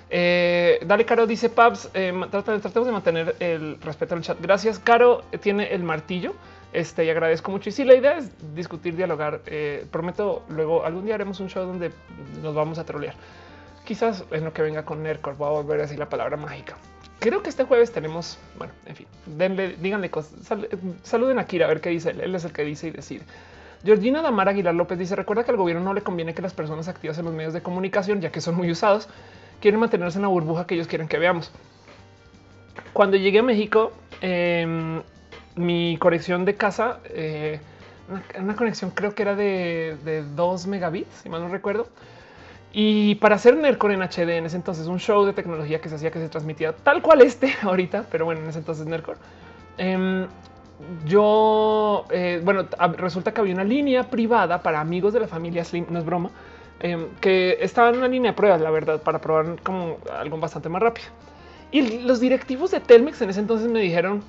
Eh, dale, Caro, dice Pabs, eh, tratemos de mantener el respeto al chat. Gracias, Caro, tiene el martillo. Este, y agradezco mucho. Y sí, la idea es discutir, dialogar. Eh, prometo, luego algún día haremos un show donde nos vamos a trolear. Quizás es lo que venga con Nercor. Voy a volver a decir la palabra mágica. Creo que este jueves tenemos, bueno, en fin, denle, díganle cosas. saluden a Kira a ver qué dice. Él es el que dice y decide. Georgina Damar Aguilar López dice: Recuerda que al gobierno no le conviene que las personas activas en los medios de comunicación, ya que son muy usados, quieren mantenerse en la burbuja que ellos quieren que veamos. Cuando llegué a México, em, mi colección de casa eh, una, conexión, creo que era de, de 2 megabits, si mal no recuerdo. Y para hacer Nercore en HD en ese entonces, un show de tecnología que se hacía que se transmitía tal cual este ahorita, pero bueno, en ese entonces Nercore. Em, yo, eh, bueno, resulta que había una línea privada para amigos de la familia Slim, no es broma, em, que estaba en una línea de pruebas, la verdad, para probar como algo bastante más rápido. Y los directivos de Telmex en ese entonces me dijeron,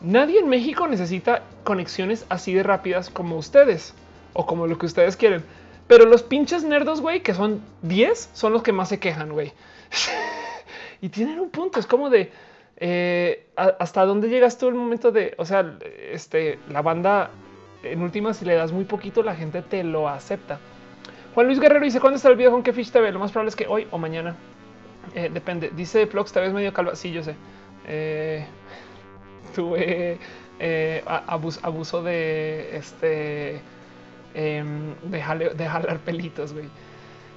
nadie en México necesita conexiones así de rápidas como ustedes o como lo que ustedes quieren. Pero los pinches nerdos, güey, que son 10, son los que más se quejan, güey. y tienen un punto, es como de eh, hasta dónde llegas tú el momento de, o sea, este, la banda en últimas, si le das muy poquito, la gente te lo acepta. Juan Luis Guerrero dice: ¿Cuándo está el video con qué fish TV? Lo más probable es que hoy o mañana. Eh, depende. Dice Flox, te ves medio calva. Sí, yo sé. Eh, tuve abuso, de este em, de, jalar pelitos, güey.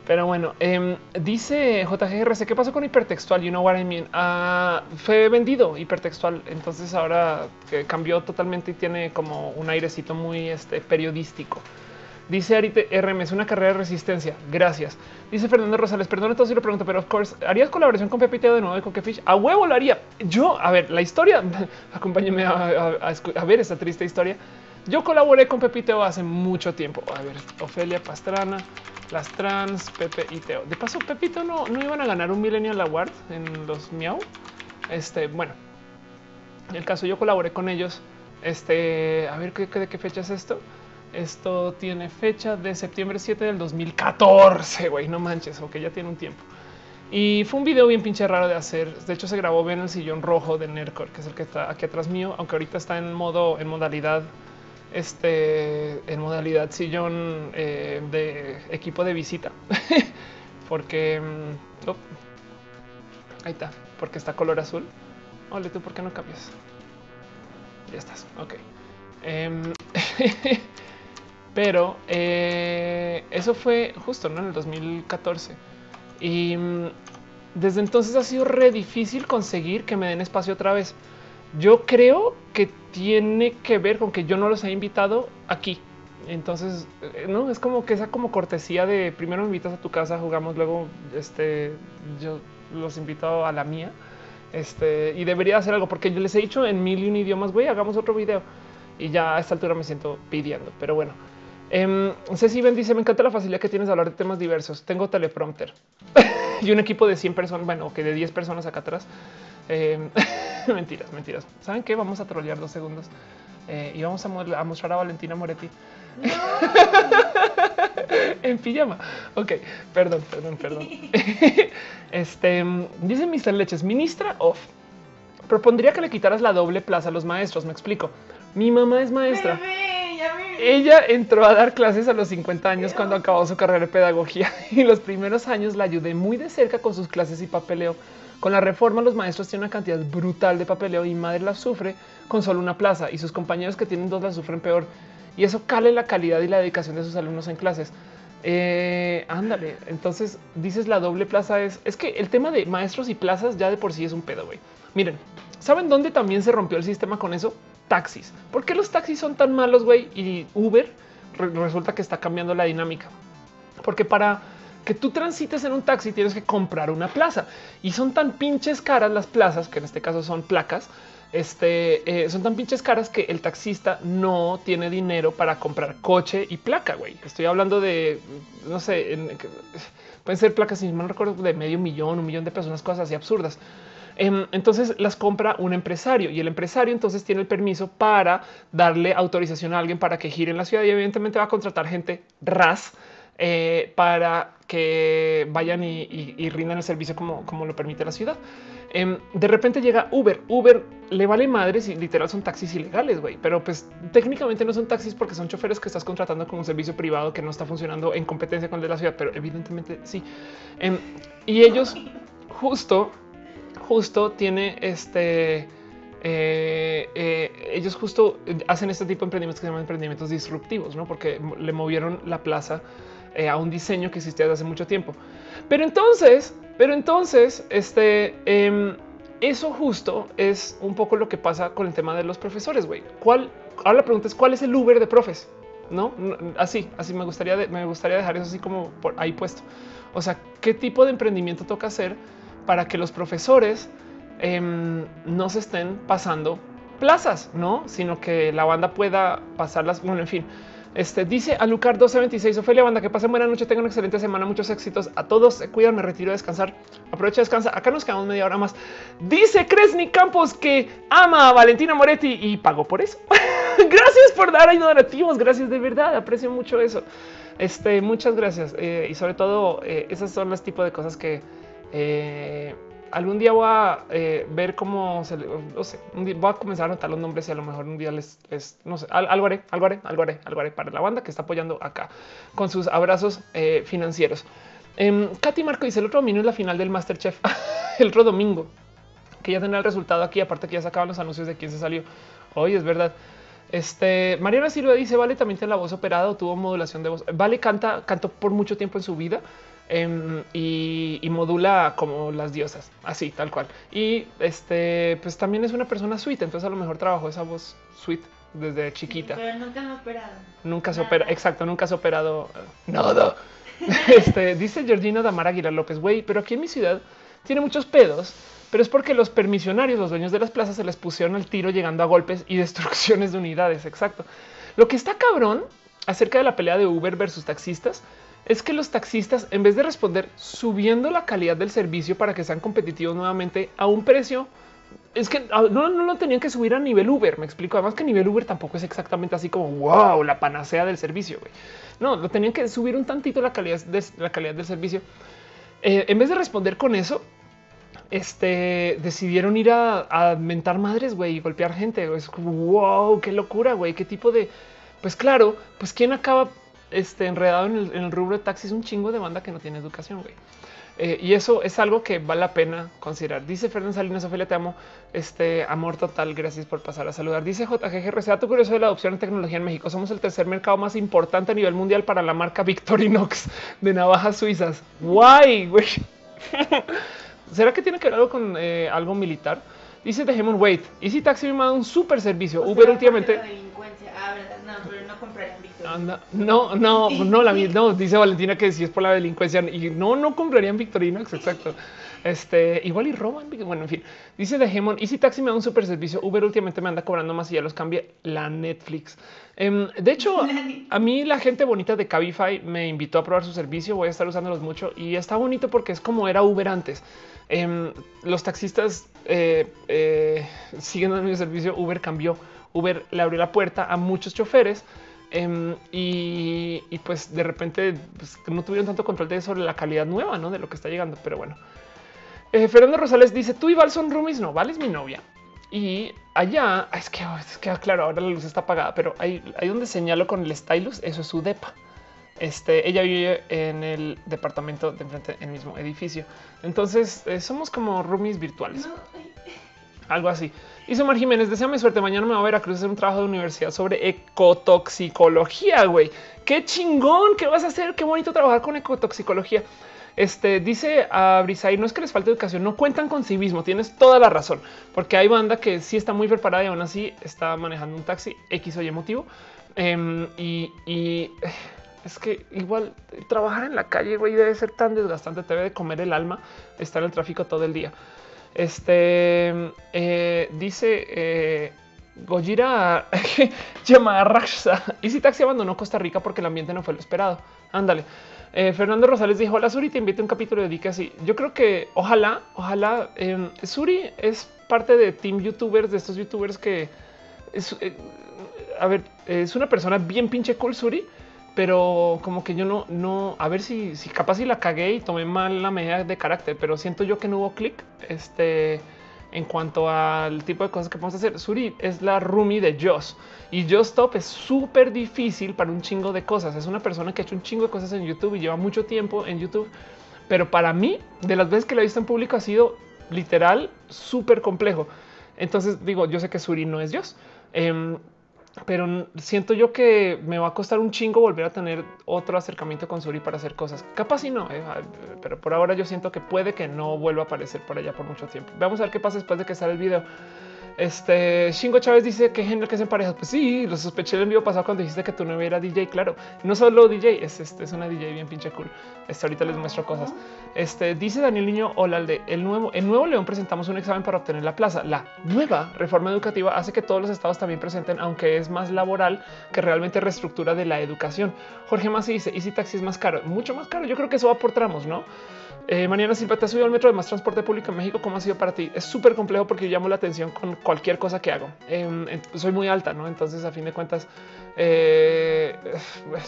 Pero bueno, em, dice JGRC, ¿qué pasó con hipertextual? You know what I mean. Uh, fue vendido hipertextual, entonces ahora cambió totalmente y tiene como un airecito muy este, periodístico. Dice Arite RM, es una carrera de resistencia. Gracias. Dice Fernando Rosales, perdón, entonces lo pregunto, pero of course, ¿harías colaboración con Pepiteo de nuevo de Coquefish? A huevo lo haría. Yo, a ver, la historia, acompáñeme a, a ver esta triste historia. Yo colaboré con Pepiteo hace mucho tiempo. A ver, Ofelia Pastrana las trans, Pepe y Teo. De paso, Pepito no, no iban a ganar un Millennial Award en los Miau. Este, bueno, en el caso yo colaboré con ellos. Este, a ver ¿qué, de qué fecha es esto. Esto tiene fecha de septiembre 7 del 2014. Güey, no manches, ok, ya tiene un tiempo. Y fue un video bien pinche raro de hacer. De hecho, se grabó bien en el sillón rojo de Nercor, que es el que está aquí atrás mío, aunque ahorita está en modo, en modalidad este, en modalidad sillón eh, de equipo de visita, porque mm, ahí está, porque está color azul. Ole, tú, ¿por qué no cambias? Ya estás. Ok. Em, pero eh, eso fue justo ¿no? en el 2014 y mm, desde entonces ha sido re difícil conseguir que me den espacio otra vez. Yo creo que tiene que ver con que yo no los he invitado aquí. Entonces, eh, no es como que esa como cortesía de primero me invitas a tu casa, jugamos, luego este yo los invito a la mía. Este y debería hacer algo porque yo les he dicho en mil y un idiomas, güey, hagamos otro video y ya a esta altura me siento pidiendo. Pero bueno, eh, Ceci Ben dice: Me encanta la facilidad que tienes de hablar de temas diversos. Tengo teleprompter y un equipo de 100 personas, bueno, que de 10 personas acá atrás. Em, mentiras, mentiras. ¿Saben qué? Vamos a trolear dos segundos eh, y vamos a, mostrar a Valentina Moretti. en pijama. Ok, perdón, perdón, perdón. este dice Mr. Leches, ministra of. Propondría que le quitaras la doble plaza a los maestros. Me explico. Mi mamá es maestra. Ella entró a dar clases a los 50 años cuando acabó su carrera de pedagogía y los primeros años la ayudé muy de cerca con sus clases y papeleo. Con la reforma, los maestros tienen una cantidad brutal de papeleo y madre la sufre con solo una plaza y sus compañeros que tienen dos la sufren peor. Y eso cale la calidad y la dedicación de sus alumnos en clases. Eh, ándale. Entonces dices la doble plaza es, es que el tema de maestros y plazas ya de por sí es un pedo. güey. Miren, ¿saben dónde también se rompió el sistema con eso? Taxis. ¿Por qué los taxis son tan malos? güey? Y Uber resulta que está cambiando la dinámica. Porque para que tú transites en un taxi tienes que comprar una plaza y son tan pinches caras las plazas, que en este caso son placas, este, eh, son tan pinches caras que el taxista no tiene dinero para comprar coche y placa, güey. Estoy hablando de, no sé, pueden ser placas, si no recuerdo, de medio millón, un millón de personas, cosas así absurdas. Em, entonces las compra un empresario y el empresario entonces tiene el permiso para darle autorización a alguien para que gire en la ciudad y evidentemente va a contratar gente ras eh, para que vayan y, rindan el servicio como, como lo permite la ciudad. Em, de repente llega Uber. Uber le vale madres y literal son taxis ilegales, güey. Pero pues técnicamente no son taxis porque son choferes que estás contratando con un servicio privado que no está funcionando en competencia con el de la ciudad, pero evidentemente sí. Em, y ellos justo, justo tiene este... Eh, eh, ellos justo hacen este tipo de emprendimientos que se llaman emprendimientos disruptivos, ¿no? Porque le movieron la plaza eh, a un diseño que existía desde hace mucho tiempo. Pero entonces, pero entonces, este, em, eso justo es un poco lo que pasa con el tema de los profesores, güey. ¿Cuál? Ahora la pregunta es, ¿cuál es el Uber de profes? no, así, así me gustaría, me gustaría dejar eso así como por ahí puesto. O sea, qué tipo de emprendimiento toca hacer para que los profesores em, no se estén pasando plazas, no, sino que la banda pueda pasarlas. Bueno, en fin, este dice a Lucar 1226. Ofelia, banda, que pasen buena noche, tengan una excelente semana, muchos éxitos a todos. Se cuidan, me retiro a descansar. Aprovecha, descansa. Acá nos quedamos media hora más. Dice Cresni Campos que ama a Valentina Moretti y pagó por eso. gracias por dar ahí donativos. Gracias de verdad. Aprecio mucho eso. Este, muchas gracias. Eh, y sobre todo, eh, esas son las tipos de cosas que eh, algún día voy a eh, ver cómo se no sé, voy a comenzar a anotar los nombres y a lo mejor un día les, no sé, algo haré, algo haré, algo haré, algo haré para la banda que está apoyando acá con sus abrazos eh, financieros. Eh, Katy Marco dice el otro domingo es la final del Masterchef, el otro domingo que ya tendrá el resultado aquí. Aparte que ya sacaban los anuncios de quién se salió. Hoy es verdad. Este Mariana Silva dice: Vale, también tiene la voz operada o tuvo modulación de voz. Vale, canta, cantó por mucho tiempo en su vida. Em, y, modula como las diosas, así tal cual. Y este, pues también es una persona sweet, entonces a lo mejor trabajó esa voz sweet desde chiquita. pero nunca ha operado. Nunca se opera, exacto, nunca se ha operado eh, nada. este dice Georgina Damara Aguilar López, güey, pero aquí en mi ciudad tiene muchos pedos, pero es porque los permisionarios, los dueños de las plazas, se les pusieron al tiro llegando a golpes y destrucciones de unidades. Exacto. Lo que está cabrón acerca de la pelea de Uber versus taxistas es que los taxistas, en vez de responder subiendo la calidad del servicio para que sean competitivos nuevamente a un precio, es que ah, no, lo tenían que subir a nivel Uber. Me explico. Además, que nivel Uber tampoco es exactamente así como wow, la panacea del servicio. No, lo tenían que subir un tantito la calidad del servicio. Eh, en vez de responder con eso, este decidieron ir a, mentar madres y golpear gente. Es wow, qué locura, güey. Qué tipo de, pues claro, pues quién acaba este, enredado en el, rubro de taxis un chingo de banda que no tiene educación, güey. Eh, y eso es algo que vale la pena considerar. Dice Fernando Salinas, Ophelia, te amo. Este amor total. Gracias por pasar a saludar. Dice JGR, sea tu curioso de la adopción de tecnología en México. Somos el tercer mercado más importante a nivel mundial para la marca Victorinox de navajas suizas. Guay, güey. ¿Será que tiene que ver algo con eh, algo militar? Dice Dejemos Wait. Easy Taxi me manda un super servicio. Uber últimamente. Ah, no, pero no comprarían Victorinox. no, no, no, la no, dice Valentina que si es por la delincuencia y no, no comprarían Victorinox, exacto. Este, igual y roban. Bueno, en fin, dice de Hemon. Easy Taxi me da un super servicio. Uber últimamente me anda cobrando más y ya los cambia la Netflix. Em, de hecho, a mí la gente bonita de Cabify me invitó a probar su servicio. Voy a estar usándolos mucho y está bonito porque es como era Uber antes. Em, los taxistas eh, eh, siguen dando el servicio. Uber cambió Uber le abrió la puerta a muchos choferes em, y, pues de repente pues, no tuvieron tanto control de sobre la calidad nueva de lo que está llegando. Pero bueno, eh, Fernando Rosales dice: Tú y Val son roomies. No, Val es mi novia. Y allá es que, es que claro, ahora la luz está apagada, pero ahí, hay donde señalo con el stylus. Eso es su depa. Este, ella vive en el departamento de enfrente, en el mismo edificio. Entonces eh, somos como roomies virtuales. Algo así. Hizo Mar Jiménez, deseame suerte. Mañana me va a ver a Cruz hacer un trabajo de universidad sobre ecotoxicología, güey. Qué chingón, ¿qué vas a hacer? Qué bonito trabajar con ecotoxicología. Este dice a Brisay, no es que les falte educación, no cuentan con sí mismo. Tienes toda la razón, porque hay banda que sí está muy preparada y aún así está manejando un taxi X o Y motivo. Em, y, y es que igual trabajar en la calle, güey, debe ser tan desgastante. Te debe de comer el alma estar en el tráfico todo el día. Este eh, dice eh, Gojira Y si Taxi abandonó Costa Rica porque el ambiente no fue lo esperado. Ándale. Eh, Fernando Rosales dijo: Hola Suri, te invito a un capítulo de Dica así. Yo creo que ojalá, ojalá. Em, Suri es parte de team youtubers, de estos youtubers que es, eh, a ver, es una persona bien pinche cool, Suri pero como que yo no, no, a ver si, si capaz si la cagué y tomé mal la medida de carácter, pero siento yo que no hubo clic. Este, en cuanto al tipo de cosas que podemos hacer. Suri es la roomie de Joss y Joss Top es súper difícil para un chingo de cosas. Es una persona que ha hecho un chingo de cosas en YouTube y lleva mucho tiempo en YouTube, pero para mí, de las veces que la he visto en público, ha sido literal súper complejo. Entonces digo, yo sé que Suri no es. Em, pero siento yo que me va a costar un chingo volver a tener otro acercamiento con Suri para hacer cosas. Capaz y no, eh, ah, pero por ahora yo siento que puede que no vuelva a aparecer por allá por mucho tiempo. Vamos a ver qué pasa después de que sale el video. Este Shingo Chávez dice que genial que se parejas. Pues sí, lo sospeché el envío pasado cuando dijiste que tu novia era DJ. Claro, no solo DJ, es, este, es una DJ bien pinche cool. Este ahorita les muestro cosas. Este dice Daniel Niño Hola, de el nuevo en Nuevo León presentamos un examen para obtener la plaza. La nueva reforma educativa hace que todos los estados también presenten, aunque es más laboral que realmente reestructura de la educación. Jorge Masi dice: ¿Y si taxi es más caro? Mucho más caro. Yo creo que eso va por tramos, no? Eh, Mariana Silva, ¿te has subido al metro de más transporte público en México? ¿Cómo ha sido para ti? Es súper complejo porque yo llamo la atención con cualquier cosa que hago. Em, soy muy alta, ¿no? Entonces, a fin de cuentas, eh,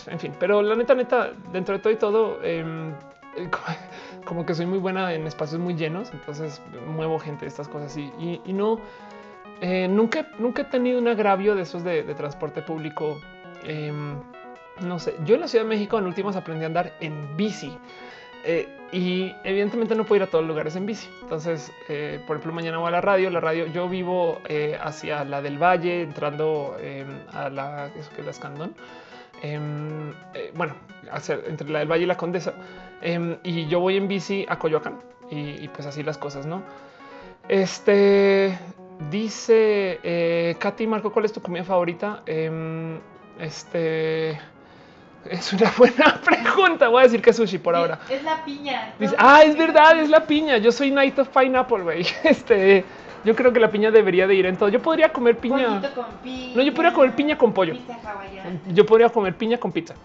en fin. Pero la neta, neta, dentro de todo y todo, em, como que soy muy buena en espacios muy llenos, entonces muevo gente, estas cosas y, y, no, eh, nunca, nunca he tenido un agravio de esos de, transporte público. Em, no sé, yo en la Ciudad de México en últimas aprendí a andar en bici. Eh, y evidentemente no puedo ir a todos los lugares en bici. Entonces, eh, por ejemplo, mañana voy a la radio. La radio, yo vivo eh, hacia la del Valle, entrando em, a la, que es la Escandón. Em, bueno, hacia, entre la del Valle y la Condesa. Em, y yo voy en bici a Coyoacán. Y, y, pues así las cosas, ¿no? Este dice Katy Marco, ¿cuál es tu comida favorita? este es una buena pregunta. Voy a decir que sushi por ahora. Es la piña. ah, es verdad, es la piña. Yo soy Night of Pineapple, güey. Este, yo creo que la piña debería de ir en todo. Yo podría comer piña. Con piña no, yo podría comer piña con pollo. Yo podría comer piña con pizza.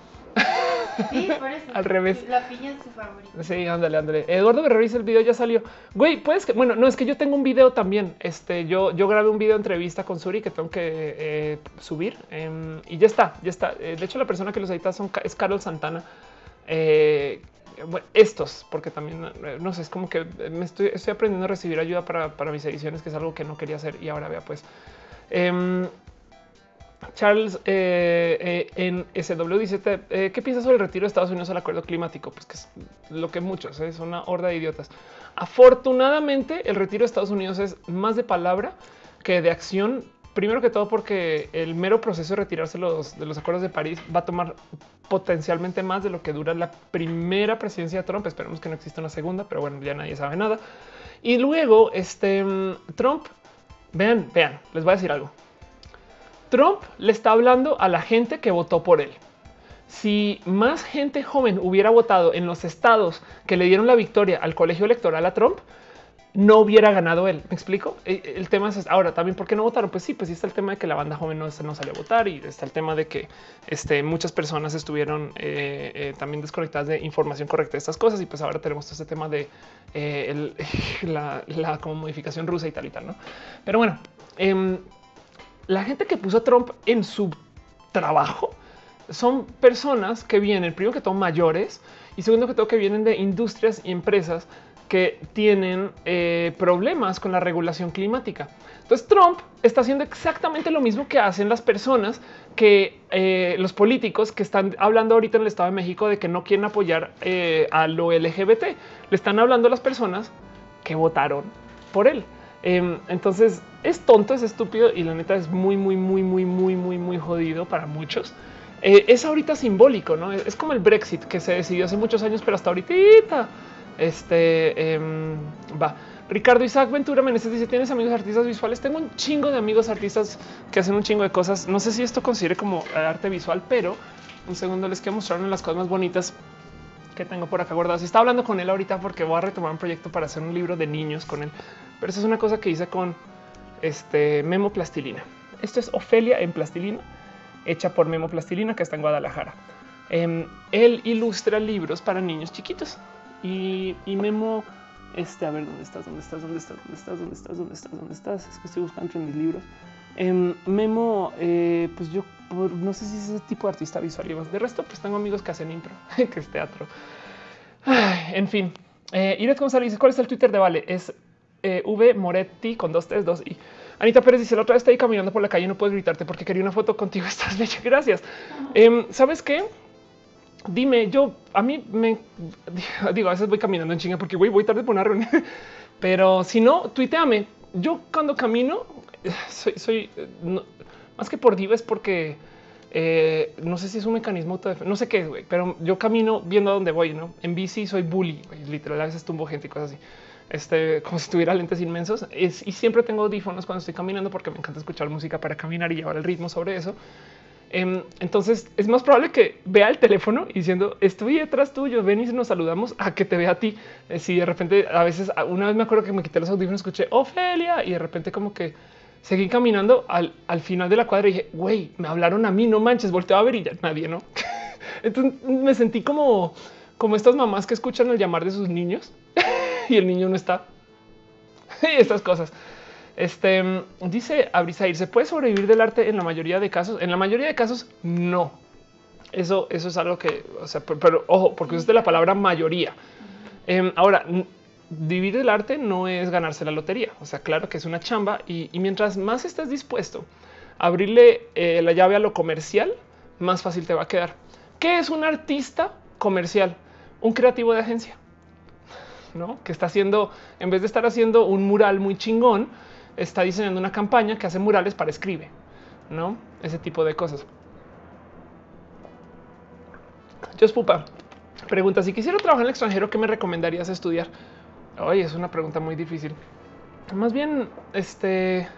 Sí, por eso. Al revés. La piña es su favorita. Sí, ándale, ándale. Eduardo me revisa el video, ya salió. Güey, puedes que, bueno, no es que yo tengo un video también. Este, yo, yo grabé un video entrevista con Suri que tengo que eh, subir em, y ya está, ya está. Eh, de hecho, la persona que los edita son, es Carol Santana. Eh, bueno, estos, porque también no sé, es como que me estoy, estoy aprendiendo a recibir ayuda para, para, mis ediciones, que es algo que no quería hacer y ahora vea, pues. Charles eh, eh, en SW dice, eh, ¿qué piensas sobre el retiro de Estados Unidos al acuerdo climático? Pues que es lo que muchos, es una horda de idiotas. Afortunadamente, el retiro de Estados Unidos es más de palabra que de acción. Primero que todo porque el mero proceso de retirarse los, de los acuerdos de París va a tomar potencialmente más de lo que dura la primera presidencia de Trump. Esperemos que no exista una segunda, pero bueno, ya nadie sabe nada. Y luego, este mm, Trump, vean, vean, les voy a decir algo. Trump le está hablando a la gente que votó por él. Si más gente joven hubiera votado en los estados que le dieron la victoria al colegio electoral a Trump, no hubiera ganado él. ¿Me explico? E, el tema es ahora también por qué no votaron. Pues sí, pues está el tema de que la banda joven no, no salió a votar y está el tema de que este, muchas personas estuvieron eh, eh, también desconectadas de información correcta de estas cosas. Y pues ahora tenemos todo este tema de eh, la, modificación rusa y tal y tal. No, pero bueno, em, la gente que puso a Trump en su trabajo son personas que vienen, primero que todo, mayores y segundo que todo, que vienen de industrias y empresas que tienen eh, problemas con la regulación climática. Entonces Trump está haciendo exactamente lo mismo que hacen las personas que eh, los políticos que están hablando ahorita en el Estado de México de que no quieren apoyar eh, a lo LGBT. Le están hablando las personas que votaron por él. Em, entonces es tonto, es estúpido y la neta es muy, muy, muy, muy, muy, muy, muy jodido para muchos. Eh, es ahorita simbólico, no es como el Brexit que se decidió hace muchos años, pero hasta ahorita este em, va. Ricardo Isaac Ventura Meneses dice: ¿Tienes amigos artistas visuales? Tengo un chingo de amigos artistas que hacen un chingo de cosas. No sé si esto considere como arte visual, pero un segundo les quiero mostrar las cosas más bonitas que tengo por acá guardadas. Está hablando con él ahorita porque voy a retomar un proyecto para hacer un libro de niños con él. Pero eso es una cosa que hice con este Memo Plastilina. Esto es Ofelia en plastilina, hecha por Memo Plastilina, que está en Guadalajara. Em, él ilustra libros para niños chiquitos y, Memo, este, a ver dónde estás, dónde estás, dónde estás, dónde estás, dónde estás, dónde estás, dónde estás. Es que estoy buscando entre mis libros. Em, Memo, eh, pues yo no sé si es ese tipo de artista visual y más. De resto, pues tengo amigos que hacen impro, que es teatro. en fin, eh, Iret González dice: ¿Cuál es el Twitter de Vale? Es eh, V Moretti con dos T's, dos I. Anita Pérez dice: La otra vez estoy caminando por la calle y no puedo gritarte porque quería una foto contigo. Estás leche. Gracias. Em, ¿Sabes qué? Dime, yo a mí me digo, a veces voy caminando en chinga porque voy tarde por una reunión, pero si no, tuiteame. Yo cuando camino soy, más que por diva porque Eh, no sé si es un mecanismo, no sé qué es, pero yo camino viendo a dónde voy, ¿no? En bici soy bully, literal, a veces tumbo gente y cosas así. Este, como si tuviera lentes inmensos y siempre tengo audífonos cuando estoy caminando porque me encanta escuchar música para caminar y llevar el ritmo sobre eso. Em, entonces es más probable que vea el teléfono diciendo estoy detrás tuyo, ven y nos saludamos a que te vea a ti. Eh, si de repente a veces una vez me acuerdo que me quité los audífonos, escuché Ofelia y de repente como que seguí caminando al, final de la cuadra y dije, güey, me hablaron a mí, no manches, volteo a ver y ya nadie, ¿no? Entonces me sentí como, como estas mamás que escuchan el llamar de sus niños y el niño no está. y estas cosas. Este dice Abrisair, ¿se puede sobrevivir del arte en la mayoría de casos? En la mayoría de casos, no. Eso, eso es algo que, o sea, pero, ojo, porque es de la palabra mayoría. Em, ahora, vivir del arte no es ganarse la lotería. O sea, claro que es una chamba y, mientras más estés dispuesto a abrirle eh, la llave a lo comercial, más fácil te va a quedar. ¿Qué es un artista comercial? Un creativo de agencia, ¿no? Que está haciendo, en vez de estar haciendo un mural muy chingón, está diseñando una campaña que hace murales para escribe, ¿no? Ese tipo de cosas. Just Pupa pregunta, si quisiera trabajar en el extranjero, ¿qué me recomendarías estudiar? Oye, es una pregunta muy difícil. Más bien, este,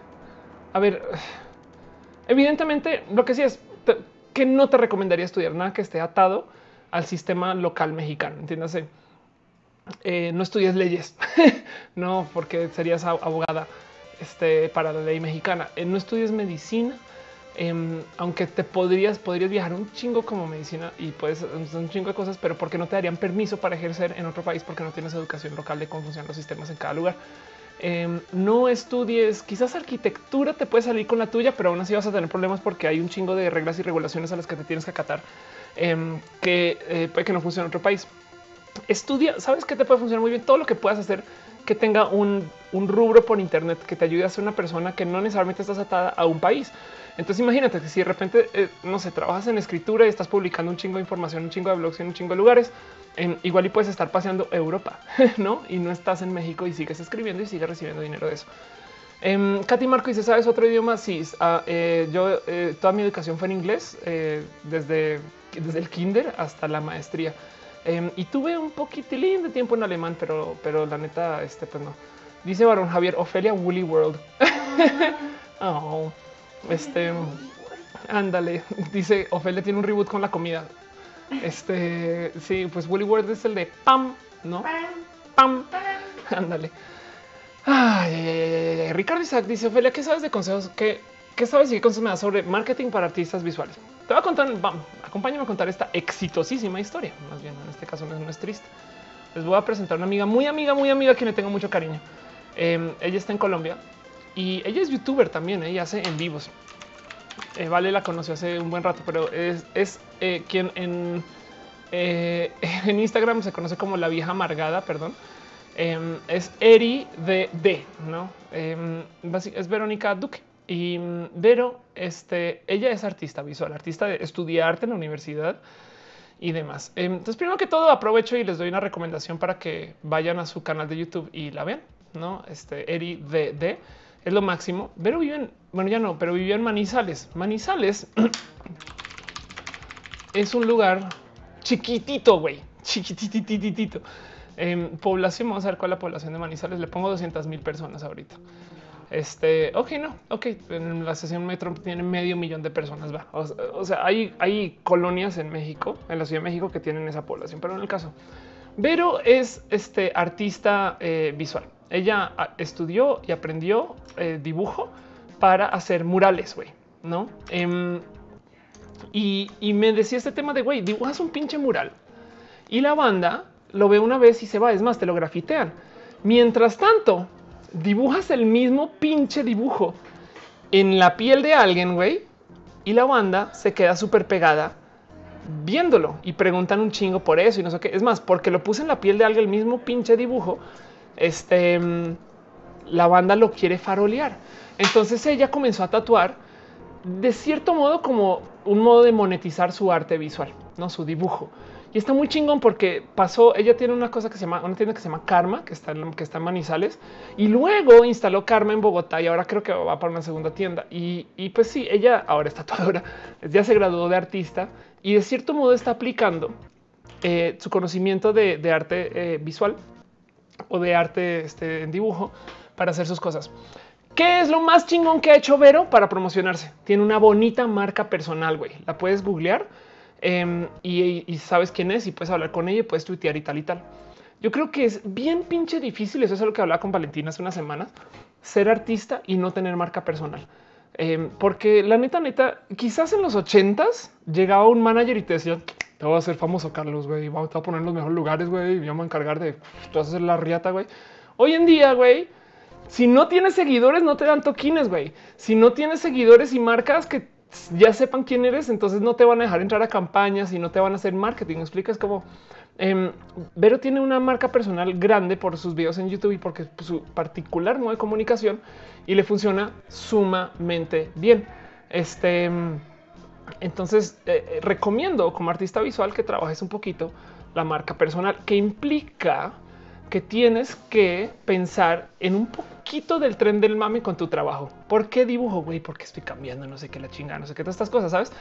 a ver, evidentemente lo que sí es que no te recomendaría estudiar nada que esté atado al sistema local mexicano. Entiéndase, eh, no estudies leyes, no, porque serías abogada este, para la ley mexicana. Eh, no estudies medicina, em, aunque te podrías, podrías viajar un chingo como medicina y puedes un chingo de cosas, pero porque no te darían permiso para ejercer en otro país porque no tienes educación local de cómo funcionan los sistemas en cada lugar. Em, no estudies, quizás arquitectura te puede salir con la tuya, pero aún así vas a tener problemas porque hay un chingo de reglas y regulaciones a las que te tienes que acatar em, que eh, puede que no funcione en otro país. Estudia, sabes que te puede funcionar muy bien todo lo que puedas hacer que tenga un, rubro por Internet que te ayude a ser una persona que no necesariamente estás atada a un país. Entonces imagínate que si de repente, eh, no sé, trabajas en escritura y estás publicando un chingo de información, un chingo de blogs en un chingo de lugares, en, igual y puedes estar paseando Europa, ¿no? Y no estás en México y sigues escribiendo y sigues recibiendo dinero de eso. Eh, Katy Marco dice, ¿sabes otro idioma? Sí, ah, eh, yo eh, toda mi educación fue en inglés, desde, desde el kinder hasta la maestría. Em, y tuve un poquitín de tiempo en alemán, pero, pero la neta, este, pues no. Dice Barón Javier, Ofelia Woolly World. oh, este, ándale. Dice Ofelia tiene un reboot con la comida. Este, sí, pues Woolly World es el de pam, ¿no? Pam, ándale. Ay, Ricardo Isaac dice, Ofelia, ¿qué sabes de consejos? ¿Qué, qué sabes y qué consejos me das sobre marketing para artistas visuales? Te voy a contar, acompáñame a contar esta exitosísima historia. Más bien, en este caso no es, triste. Les voy a presentar una amiga muy amiga, muy amiga, a quien le tengo mucho cariño. Em, ella está en Colombia y ella es youtuber también. Ella hace en vivos. Eh, vale, la conoció hace un buen rato, pero es, es eh, quien en, eh, en Instagram se conoce como la vieja amargada, perdón. Em, es Eri de D, no em, es Verónica Duque. Y mm, Vero, este, ella es artista visual, artista de estudiar arte en la universidad y demás. Em, entonces, primero que todo, aprovecho y les doy una recomendación para que vayan a su canal de YouTube y la vean. No, este Eri de, es lo máximo. Vero vive en, bueno, ya no, pero vivió en Manizales. Manizales es un lugar chiquitito, güey, chiquititititito. Eh, población, vamos a ver cuál es la población de Manizales. Le pongo 200 mil personas ahorita. Este, ok, no, ok. En la sesión metro tiene medio millón de personas. Va. O, sea, hay, hay colonias en México, en la Ciudad de México, que tienen esa población, pero en el caso, Vero es este artista eh, visual. Ella ah, estudió y aprendió eh, dibujo para hacer murales, güey, no? Em, y, y me decía este tema de güey, dibujas un pinche mural y la banda lo ve una vez y se va. Es más, te lo grafitean. Mientras tanto, dibujas el mismo pinche dibujo en la piel de alguien, güey, y la banda se queda súper pegada viéndolo y preguntan un chingo por eso y no sé qué. Es más, porque lo puse en la piel de alguien el mismo pinche dibujo, este, la banda lo quiere farolear. Entonces ella comenzó a tatuar de cierto modo como un modo de monetizar su arte visual, no su dibujo. Y está muy chingón porque pasó, ella tiene una cosa que se llama, una tienda que se llama Karma, que está en, que está en Manizales, y luego instaló Karma en Bogotá y ahora creo que va para una segunda tienda. Y, pues sí, ella ahora está toda ya se graduó de artista y de cierto modo está aplicando eh, su conocimiento de, arte eh, visual o de arte este, en dibujo para hacer sus cosas. ¿Qué es lo más chingón que ha hecho Vero para promocionarse? Tiene una bonita marca personal, güey. La puedes googlear em, y, sabes quién es y puedes hablar con ella y puedes tuitear y tal y tal. Yo creo que es bien pinche difícil, eso es lo que hablaba con Valentina hace unas semanas, ser artista y no tener marca personal. Em, porque la neta, neta, quizás en los ochentas llegaba un manager y te decía, te voy a hacer famoso, Carlos, güey, voy a poner los mejores lugares, güey, y voy a encargar de, a hacer la riata, güey. Hoy en día, güey, si no tienes seguidores, no te dan toquines, güey. Si no tienes seguidores y marcas que ya sepan quién eres, entonces no te van a dejar entrar a campañas y no te van a hacer marketing. Explicas cómo eh, Vero tiene una marca personal grande por sus videos en YouTube y porque su particular modo de comunicación y le funciona sumamente bien. Este, entonces eh, eh, recomiendo como artista visual que trabajes un poquito la marca personal, que implica que tienes que pensar en un poquito del tren del mami con tu trabajo. ¿Por qué dibujo, güey? Porque estoy cambiando, no sé qué la chingada, no sé qué todas estas cosas, ¿sabes?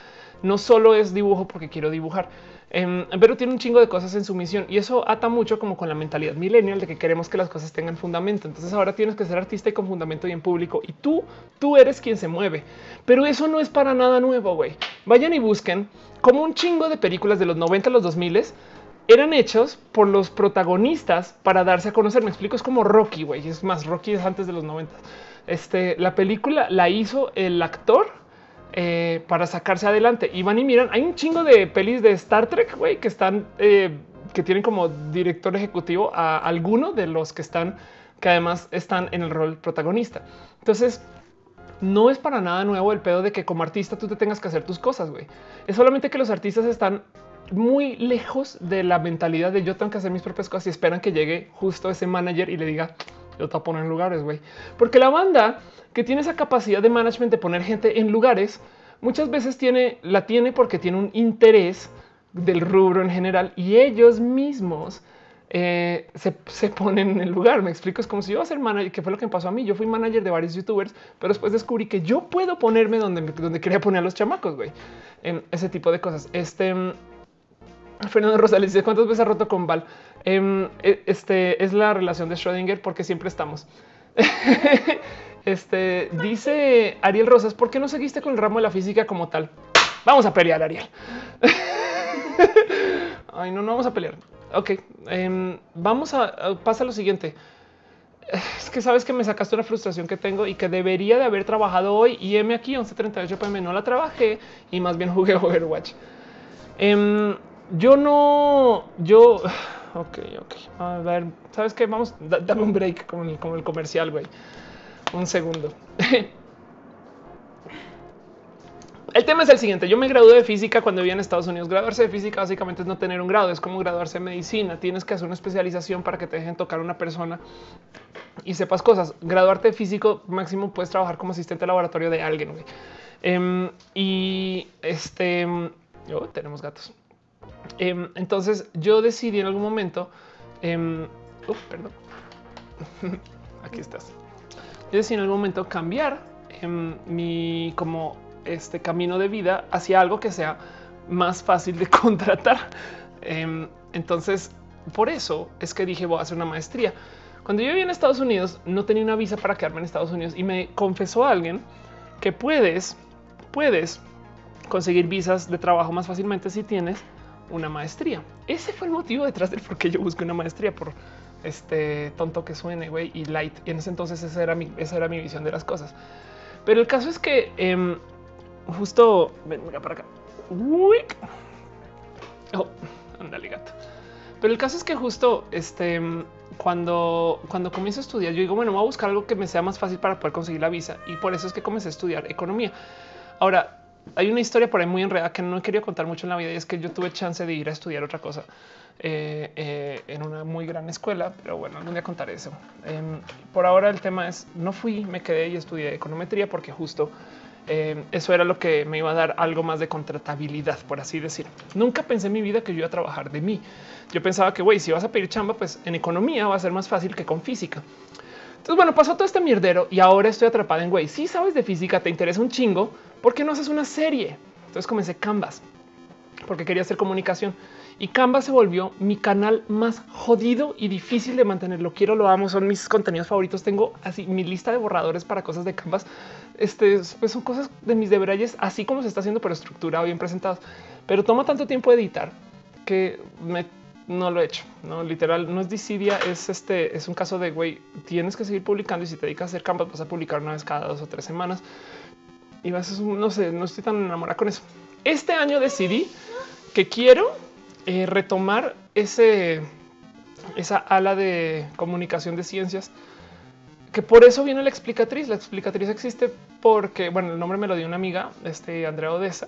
No solo es dibujo porque quiero dibujar, em, pero tiene un chingo de cosas en su misión y eso ata mucho como con la mentalidad millennial de que queremos que las cosas tengan fundamento. Entonces ahora tienes que ser artista y con fundamento y en público y tú, tú eres quien se mueve. Pero eso no es para nada nuevo, güey. Vayan y busquen como un chingo de películas de los 90 a los 2000 eran hechos por los protagonistas para darse a conocer. Me explico, es como Rocky, güey. Es más, Rocky es antes de los 90. Este, la película la hizo el actor eh, para sacarse adelante. Y van y miran, hay un chingo de pelis de Star Trek, que están, eh, que tienen como director ejecutivo a alguno de los que están, que además están en el rol protagonista. Entonces, no es para nada nuevo el pedo de que como artista tú te tengas que hacer tus cosas, güey. Es solamente que los artistas están muy lejos de la mentalidad de yo tengo que hacer mis propias cosas y esperan que llegue justo ese manager y le diga yo te poner en lugares, güey. Porque la banda que tiene esa capacidad de management de poner gente en lugares, muchas veces tiene, la tiene porque tiene un interés del rubro en general y ellos mismos eh, se, ponen en el lugar. Me explico, es como si yo iba a ser manager, que fue lo que me pasó a mí. Yo fui manager de varios youtubers, pero después descubrí que yo puedo ponerme donde, donde quería poner a los chamacos, güey. En ese tipo de cosas. Este Fernando Rosales dice cuántas veces ha roto con Val. Em, e, este es la relación de Schrödinger porque siempre estamos. este dice Ariel Rosas, ¿por qué no seguiste con el ramo de la física como tal? Vamos a pelear, Ariel. Ay, no, no vamos a pelear. Ok, em, vamos a, pasa lo siguiente. Es que sabes que me sacaste una frustración que tengo y que debería de haber trabajado hoy y M aquí 11:38 pm no la trabajé y más bien jugué Overwatch. Eh, yo no, yo, ok, ok. A ver, sabes qué? Vamos, dame un break como el, como el comercial, güey. Un segundo. El tema es el siguiente. Yo me gradué de física cuando vivía en Estados Unidos. Graduarse de física básicamente es no tener un grado. Es como graduarse de medicina. Tienes que hacer una especialización para que te dejen tocar una persona y sepas cosas. Graduarte de físico máximo puedes trabajar como asistente de laboratorio de alguien. Em, y este, oh, tenemos gatos. Em, entonces yo decidí en algún momento, eh, perdón, aquí estás. Yo decidí en algún momento cambiar em, mi como este camino de vida hacia algo que sea más fácil de contratar. entonces, por eso es que dije voy a hacer una maestría. Cuando yo vivía en Estados Unidos, no tenía una visa para quedarme en Estados Unidos y me confesó alguien que puedes, puedes conseguir visas de trabajo más fácilmente si tienes una maestría. Ese fue el motivo detrás del por qué yo busqué una maestría por este tonto que suene güey y light. Y en ese entonces esa era mi, esa era mi visión de las cosas. Pero el caso es que em, justo ven, para acá. Uy. Oh, andale gato. Pero el caso es que justo este cuando cuando comienzo a estudiar, yo digo, bueno, voy a buscar algo que me sea más fácil para poder conseguir la visa. Y por eso es que comencé a estudiar economía. Ahora, hay una historia por ahí muy enredada que no he querido contar mucho en la vida y es que yo tuve chance de ir a estudiar otra cosa eh, eh, en una muy gran escuela, pero bueno, algún día contaré eso. Em, por ahora el tema es no fui, me quedé y estudié econometría porque justo eh, eso era lo que me iba a dar algo más de contratabilidad, por así decir. Nunca pensé en mi vida que yo iba a trabajar de mí. Yo pensaba que, güey, si vas a pedir chamba, pues en economía va a ser más fácil que con física. Entonces, bueno, pasó todo este mierdero y ahora estoy atrapada en, güey, si sabes de física, te interesa un chingo, ¿por qué no haces una serie? Entonces comencé Canvas, porque quería hacer comunicación. Y Canva se volvió mi canal más jodido y difícil de mantener. Lo quiero, lo amo, son mis contenidos favoritos. Tengo así mi lista de borradores para cosas de Canvas. Este pues son cosas de mis deberes, así como se está haciendo, pero estructurado, bien presentados. Pero toma tanto tiempo editar que me, no lo he hecho. No literal, no es disidia, es este, es un caso de güey, tienes que seguir publicando y si te dedicas a hacer Canvas vas a publicar una vez cada dos o tres semanas y vas a, no sé, no estoy tan enamorada con eso. Este año decidí que quiero eh, retomar ese, esa ala de comunicación de ciencias, que por eso viene la explicatriz. La explicatriz existe porque, bueno, el nombre me lo dio una amiga, este Andrea Odessa,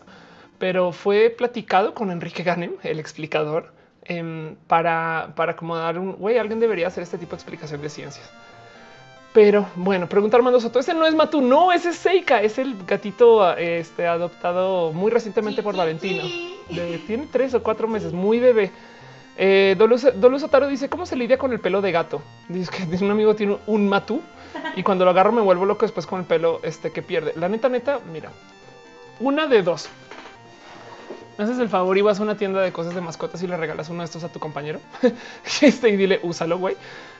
pero fue platicado con Enrique Ganem, el explicador, em, para, para acomodar un güey. Alguien debería hacer este tipo de explicación de ciencias. Pero bueno, pregunta Armando Soto, ese no es Matu, no, ese es Seika, es el gatito este, adoptado muy recientemente por Valentino. tiene tres o cuatro meses, muy bebé. Eh, Dolus, Otaro dice, ¿cómo se lidia con el pelo de gato? Dice que un amigo tiene un Matu y cuando lo agarro me vuelvo loco después con el pelo este, que pierde. La neta, neta, mira, una de dos. Haces el favor y vas a una tienda de cosas de mascotas y le regalas uno de estos a tu compañero este, y dile, úsalo, güey.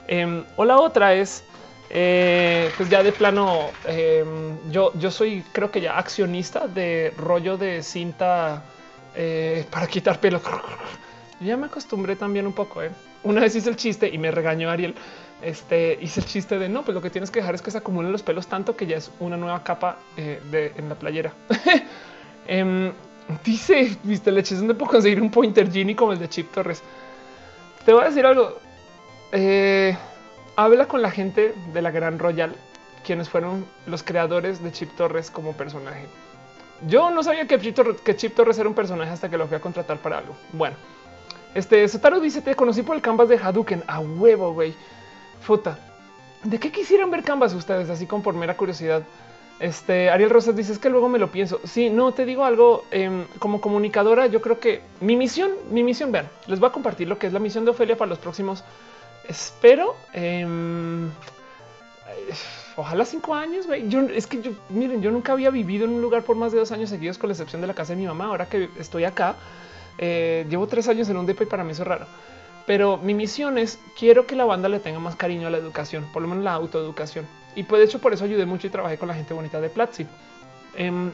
Em, o la otra es eh, pues ya de plano, em, yo, yo soy creo que ya accionista de rollo de cinta eh, para quitar pelo. Ya me acostumbré también un poco. ¿eh? Una vez hice el chiste y me regañó Ariel. Este hice el chiste de no, pues lo que tienes que dejar es que se acumulen los pelos tanto que ya es una nueva capa de, en la playera. Dice viste leches donde puedo conseguir un pointer genie como el de Chip Torres. Te voy a decir algo. Eh, habla con la gente de la Gran Royal, quienes fueron los creadores de Chip Torres como personaje. Yo no sabía que Chip, Torres, era un personaje hasta que lo fui a contratar para algo. Bueno, este Sotaro dice: Te conocí por el canvas de Hadouken a huevo, güey. Futa. ¿De qué quisieran ver canvas ustedes? Así como por mera curiosidad. Este Ariel Rosas dice: Es que luego me lo pienso. Sí, no te digo algo em, como comunicadora. Yo creo que mi misión, mi misión, vean, les voy a compartir lo que es la misión de Ofelia para los próximos espero. Em, ojalá cinco años. Yo es que yo, miren, yo nunca había vivido en un lugar por más de dos años seguidos, con la excepción de la casa de mi mamá. Ahora que estoy acá, eh, llevo tres años en un depa y para mí eso es raro. Pero mi misión es quiero que la banda le tenga más cariño a la educación, por lo menos la autoeducación. Y pues de hecho por eso ayudé mucho y trabajé con la gente bonita de Platzi. Em,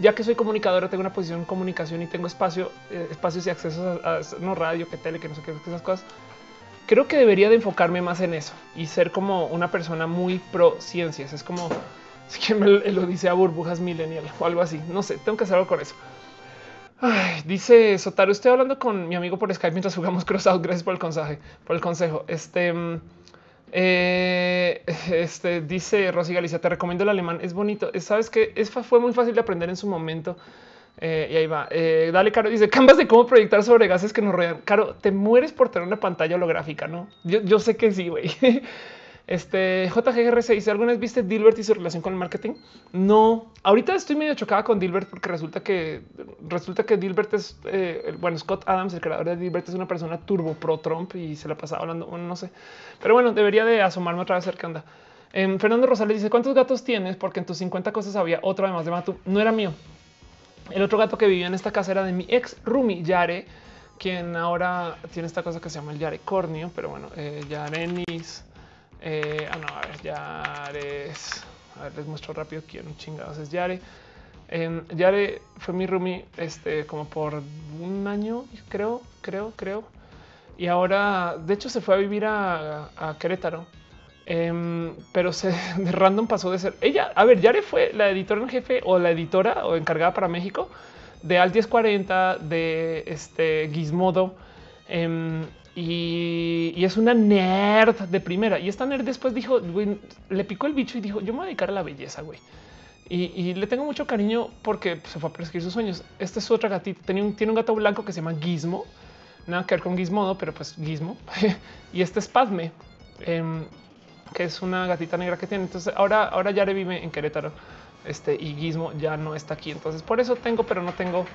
ya que soy comunicadora, tengo una posición en comunicación y tengo espacio, eh, espacios y accesos a, no radio, que tele, que no sé qué, esas cosas creo que debería de enfocarme más en eso y ser como una persona muy pro ciencias. Es como que me lo dice a burbujas millennial o algo así. No sé, tengo que hacer algo con eso. dice Sotaro, estoy hablando con mi amigo por Skype mientras jugamos Crossout. Gracias por el consejo. Por el consejo. Este, mm, eh, este dice Rosy Galicia, te recomiendo el alemán. Es bonito. Sabes que fue muy fácil de aprender en su momento. Eh, y ahí va. Eh, dale, Caro. Dice canvas de cómo proyectar sobre gases que nos rodean. Caro, te mueres por tener una pantalla holográfica, no? Yo, sé que sí, güey. Este JGRC dice: ¿Alguna vez viste Dilbert y su relación con el marketing? No, ahorita estoy medio chocada con Dilbert porque resulta que resulta que Dilbert es eh, bueno, Scott Adams, el creador de Dilbert, es una persona turbo pro Trump y se la pasaba hablando. Bueno, no sé, pero bueno, debería de asomarme otra vez a ver anda. Em, Fernando Rosales dice: ¿Cuántos gatos tienes? Porque en tus 50 cosas había otro además de Matu. No era mío. El otro gato que vivía en esta casa era de mi ex Rumi Yare, quien ahora tiene esta cosa que se llama el Yare Cornio, pero bueno, eh, Yarenis. Eh, ah, no, a ver, Yares. A ver, les muestro rápido quién chingados es Yare. Eh, Yare fue mi Rumi este, como por un año, creo, creo, creo. Y ahora, de hecho, se fue a vivir a Querétaro Em, pero se de random pasó de ser ella. A ver, Yare fue la editora en jefe o la editora o encargada para México de Al 1040 de este Gizmodo. Em, y, es una nerd de primera. Y esta nerd después dijo, le picó el bicho y dijo, yo me voy a dedicar a la belleza, güey. Y, le tengo mucho cariño porque se fue a perseguir sus sueños. Esta es otra gatita. Tiene un, tiene un gato blanco que se llama Gizmo. Nada que ver con Gizmodo, pero pues Gizmo. y este es Padme. Em, que es una gatita negra que tiene. Entonces ahora, ahora Yare vive en Querétaro. Este y Gizmo ya no está aquí. Entonces por eso tengo, pero no tengo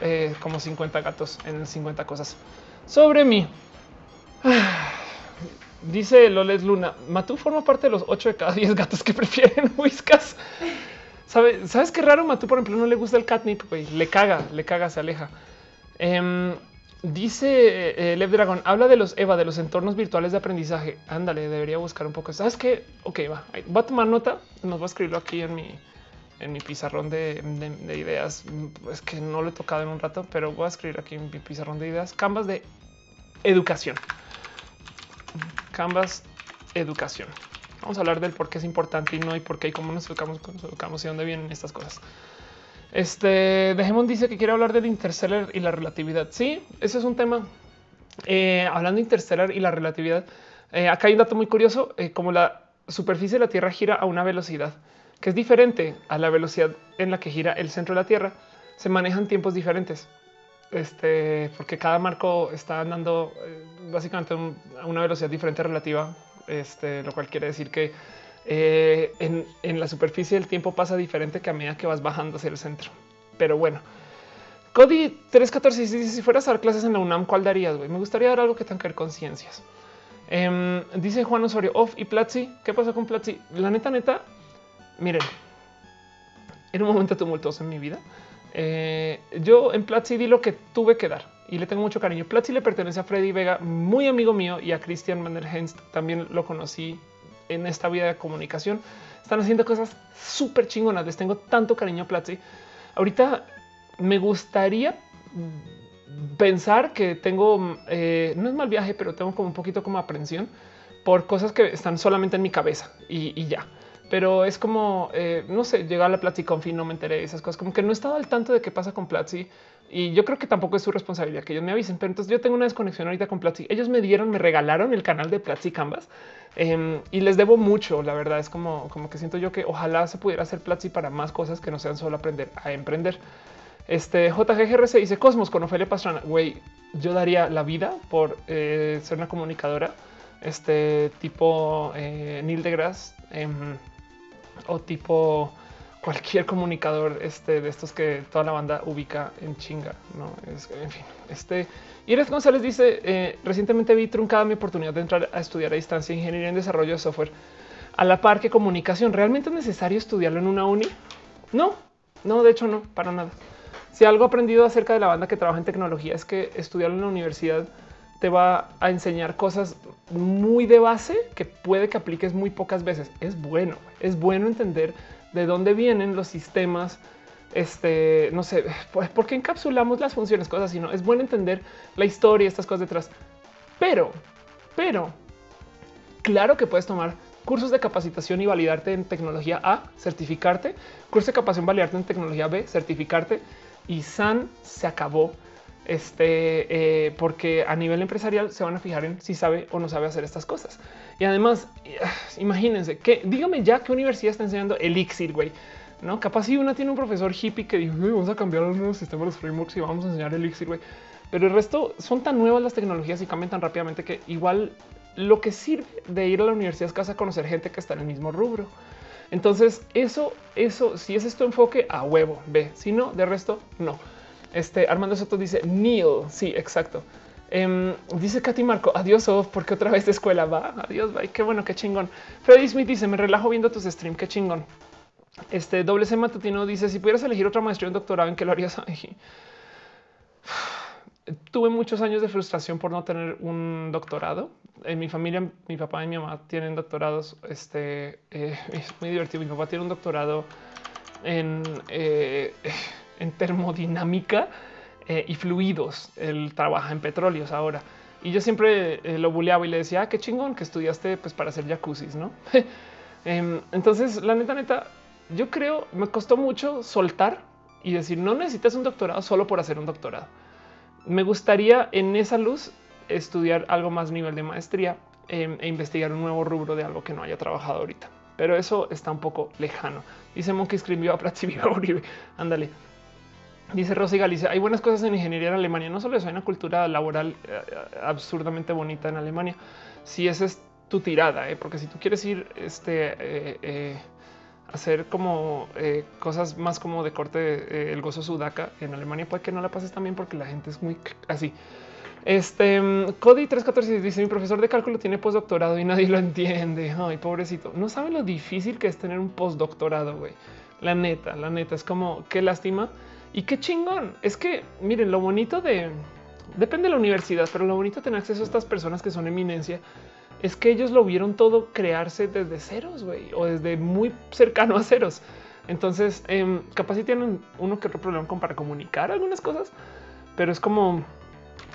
eh, como 50 gatos en 50 cosas sobre mí. Dice Loles Luna, Matú forma parte de los 8 de cada 10 gatos que prefieren whiskas. ¿Sabes qué raro? Matú, por ejemplo, no le gusta el catnip. Le caga, le caga, se aleja. Em, dice eh, Lev Dragon, habla de los EVA, de los entornos virtuales de aprendizaje. Ándale, debería buscar un poco. ¿Sabes qué? Ok, va. Voy a tomar nota. Nos voy a escribirlo aquí en mi, en mi pizarrón de, de, ideas. Es que no lo he tocado en un rato, pero voy a escribir aquí en mi pizarrón de ideas. Canvas de educación. Canvas educación. Vamos a hablar del por qué es importante y no y por qué y cómo nos educamos, cómo nos educamos y dónde vienen estas cosas. Este Dejemon dice que quiere hablar del interstellar y la relatividad. Sí, ese es un tema. Eh, hablando de interstellar y la relatividad, eh, acá hay un dato muy curioso, eh, como la superficie de la Tierra gira a una velocidad que es diferente a la velocidad en la que gira el centro de la Tierra, se manejan tiempos diferentes. Este, porque cada marco está andando básicamente a una velocidad diferente relativa, este, lo cual quiere decir que en, en, la superficie el tiempo pasa diferente que a medida que vas bajando hacia el centro. Pero bueno, Cody 314 dice: Si fueras a dar clases en la UNAM, ¿cuál darías? Me gustaría dar algo que tenga que ver con ciencias. Em, dice Juan Osorio, off y Platzi. ¿Qué pasó con Platzi? La neta, neta, miren, en un momento tumultuoso en mi vida, eh, yo en Platzi di lo que tuve que dar y le tengo mucho cariño. Platzi le pertenece a Freddy Vega, muy amigo mío, y a Christian Manderhenst. También lo conocí en esta vida de comunicación. Están haciendo cosas súper chingonas. Les tengo tanto cariño a Platzi. Ahorita me gustaría pensar que tengo, eh, no es mal viaje, pero tengo como un poquito como aprensión por cosas que están solamente en mi cabeza y, ya. Pero es como, eh, no sé, llegar a la Platzi Confi, no me enteré de esas cosas, como que no he estado al tanto de qué pasa con Platzi y yo creo que tampoco es su responsabilidad que ellos me avisen. Pero entonces yo tengo una desconexión ahorita con Platzi. Ellos me dieron, me regalaron el canal de Platzi Canvas em, y les debo mucho. La verdad es como, como que siento yo que ojalá se pudiera hacer Platzi para más cosas que no sean solo aprender a emprender. Este JGGRC dice Cosmos con Ofelia Pastrana. Güey, yo daría la vida por eh, ser una comunicadora, este tipo eh, Neil deGrasse em, o tipo cualquier comunicador este, de estos que toda la banda ubica en chinga. No es en fin. Este Iris González dice eh, recientemente vi truncada mi oportunidad de entrar a estudiar a distancia ingeniería en desarrollo de software a la par que comunicación. ¿Realmente es necesario estudiarlo en una uni? No, no, de hecho, no, para nada. Si algo aprendido acerca de la banda que trabaja en tecnología es que estudiarlo en la universidad te va a enseñar cosas muy de base que puede que apliques muy pocas veces. Es bueno, es bueno entender de dónde vienen los sistemas. Este no sé pues, por qué encapsulamos las funciones, cosas así. No es bueno entender la historia, estas cosas detrás, pero, pero claro que puedes tomar cursos de capacitación y validarte en tecnología A, certificarte, curso de capacitación, validarte en tecnología B, certificarte y San se acabó. Este, eh, porque a nivel empresarial se van a fijar en si sabe o no sabe hacer estas cosas. Y además, ah, imagínense que dígame ya qué universidad está enseñando Elixir, güey. No, capaz si una tiene un profesor hippie que dijo vamos a cambiar los nuevos sistemas de los frameworks y vamos a enseñar Elixir, güey. Pero el resto son tan nuevas las tecnologías y cambian tan rápidamente que igual lo que sirve de ir a la universidad es casa a conocer gente que está en el mismo rubro. Entonces, eso, eso, si es tu enfoque, a huevo, ve. Si no, de resto, no. Este Armando Soto dice Neil. Sí, exacto. Em, dice Katy Marco, adiós, oh, porque otra vez de escuela va. Adiós, bye. Qué bueno, qué chingón. Freddy Smith dice: Me relajo viendo tus streams. Qué chingón. Este doble C matutino dice: Si pudieras elegir otra maestría en doctorado, ¿en qué lo harías? Tuve muchos años de frustración por no tener un doctorado. En mi familia, mi papá y mi mamá tienen doctorados. Este eh, es muy divertido. Mi papá tiene un doctorado en eh, en termodinámica eh, y fluidos. Él trabaja en petróleos ahora. Y yo siempre eh, lo buleaba y le decía, ah, qué chingón que estudiaste pues para hacer jacuzzis, ¿no? Em, entonces, la neta, neta, yo creo, me costó mucho soltar y decir, no necesitas un doctorado solo por hacer un doctorado. Me gustaría en esa luz estudiar algo más nivel de maestría em, e investigar un nuevo rubro de algo que no haya trabajado ahorita. Pero eso está un poco lejano. Dice Monkey escribió a Prati Uribe. Ándale. Dice Rosy Galicia, hay buenas cosas en ingeniería en Alemania. No solo eso, hay una cultura laboral eh, absurdamente bonita en Alemania. Si esa es tu tirada, ¿eh? porque si tú quieres ir este, eh, hacer como eh, cosas más como de corte eh, el gozo sudaca en Alemania puede que no la pases también porque la gente es muy así. Este mm, Cody 314 dice mi profesor de cálculo tiene postdoctorado y nadie lo entiende. Ay, pobrecito. No sabe lo difícil que es tener un postdoctorado, güey. La neta, la neta es como qué lástima y qué chingón. Es que miren, lo bonito de depende de la universidad, pero lo bonito de tener acceso a estas personas que son eminencia es que ellos lo vieron todo crearse desde ceros, güey, o desde muy cercano a ceros. Entonces, eh, capaz si tienen uno que otro problema con para comunicar algunas cosas, pero es como,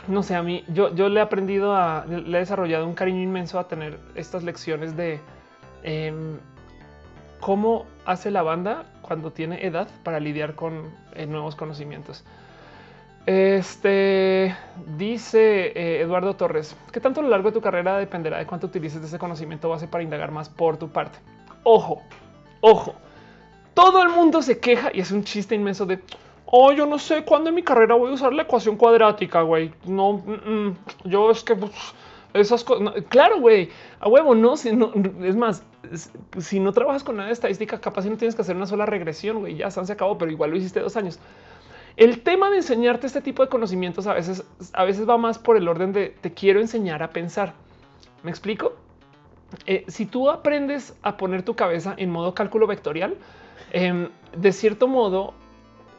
no sé, a mí, yo, yo le he aprendido a, le he desarrollado un cariño inmenso a tener estas lecciones de em, cómo hace la banda cuando tiene edad para lidiar con eh, nuevos conocimientos. Este dice eh, Eduardo Torres que tanto a lo largo de tu carrera dependerá de cuánto utilices ese conocimiento base para indagar más por tu parte. Ojo, ojo, todo el mundo se queja y es un chiste inmenso de oh, yo no sé cuándo en mi carrera voy a usar la ecuación cuadrática. Güey, no, mm, mm, yo es que pues, esas cosas, claro, güey, a huevo, no, si no, es más, si no trabajas con nada de estadística, capaz no tienes que hacer una sola regresión, güey, ya se acabó, pero igual lo hiciste dos años. El tema de enseñarte este tipo de conocimientos a veces, a veces va más por el orden de te quiero enseñar a pensar. ¿Me explico? Eh, si tú aprendes a poner tu cabeza en modo cálculo vectorial, em, de cierto modo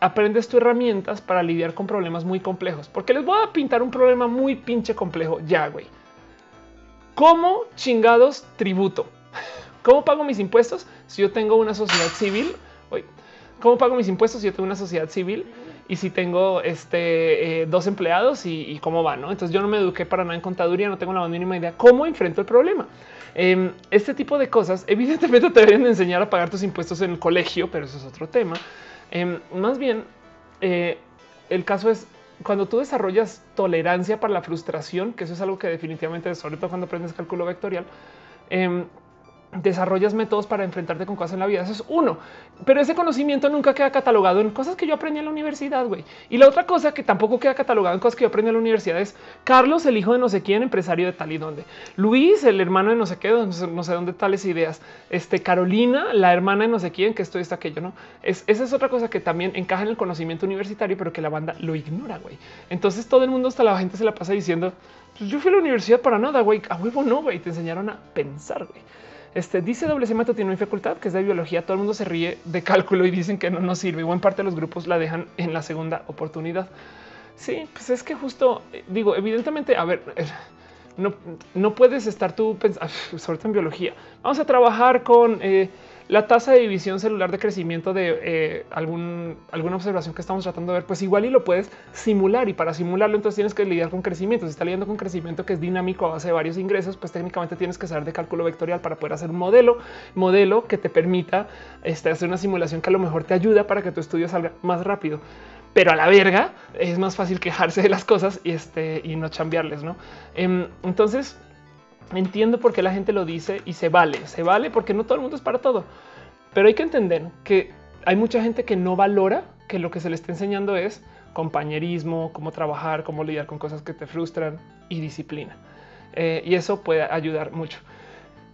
aprendes tus herramientas para lidiar con problemas muy complejos. Porque les voy a pintar un problema muy pinche complejo ya, güey. ¿Cómo chingados tributo? ¿Cómo pago mis impuestos si yo tengo una sociedad civil? ¿Cómo pago mis impuestos si yo tengo una sociedad civil? y si tengo este, eh, dos empleados y, cómo va. ¿no? Entonces yo no me eduqué para nada en contaduría, no tengo la mínima idea cómo enfrento el problema. Em, este tipo de cosas, evidentemente te deben enseñar a pagar tus impuestos en el colegio, pero eso es otro tema. Em, más bien, eh, el caso es cuando tú desarrollas tolerancia para la frustración, que eso es algo que definitivamente, sobre todo cuando aprendes cálculo vectorial, em, desarrollas métodos para enfrentarte con cosas en la vida. Eso es uno, pero ese conocimiento nunca queda catalogado en cosas que yo aprendí en la universidad. güey. Y la otra cosa que tampoco queda catalogado en cosas que yo aprendí en la universidad es Carlos, el hijo de no sé quién, empresario de tal y dónde. Luis, el hermano de no sé qué, no sé, dónde tales ideas. Este Carolina, la hermana de no sé quién, que esto es aquello. No es esa es otra cosa que también encaja en el conocimiento universitario, pero que la banda lo ignora. Entonces todo el mundo, hasta la gente se la pasa diciendo pues yo fui a la universidad para nada. güey. A huevo no, güey. Te enseñaron a pensar. güey. Este dice WC Mato tiene una facultad que es de biología. Todo el mundo se ríe de cálculo y dicen que no nos sirve. Y buena parte de los grupos la dejan en la segunda oportunidad. Sí, pues es que justo eh, digo, evidentemente, a ver, eh, no, no puedes estar tú pensando, sobre todo en biología. Vamos a trabajar con eh, la tasa de división celular de crecimiento de eh, alguna observación que estamos tratando de ver, pues igual y lo puedes simular y para simularlo entonces tienes que lidiar con crecimiento. Si está lidiando con crecimiento que es dinámico a base de varios ingresos, pues técnicamente tienes que saber de cálculo vectorial para poder hacer un modelo, modelo que te permita este, hacer una simulación que a lo mejor te ayuda para que tu estudio salga más rápido. Pero a la verga es más fácil quejarse de las cosas y, este, y no cambiarles, ¿no? Em, entonces, Entiendo por qué la gente lo dice y se vale, se vale porque no todo el mundo es para todo. Pero hay que entender que hay mucha gente que no valora que lo que se le está enseñando es compañerismo, cómo trabajar, cómo lidiar con cosas que te frustran y disciplina. Eh, y eso puede ayudar mucho.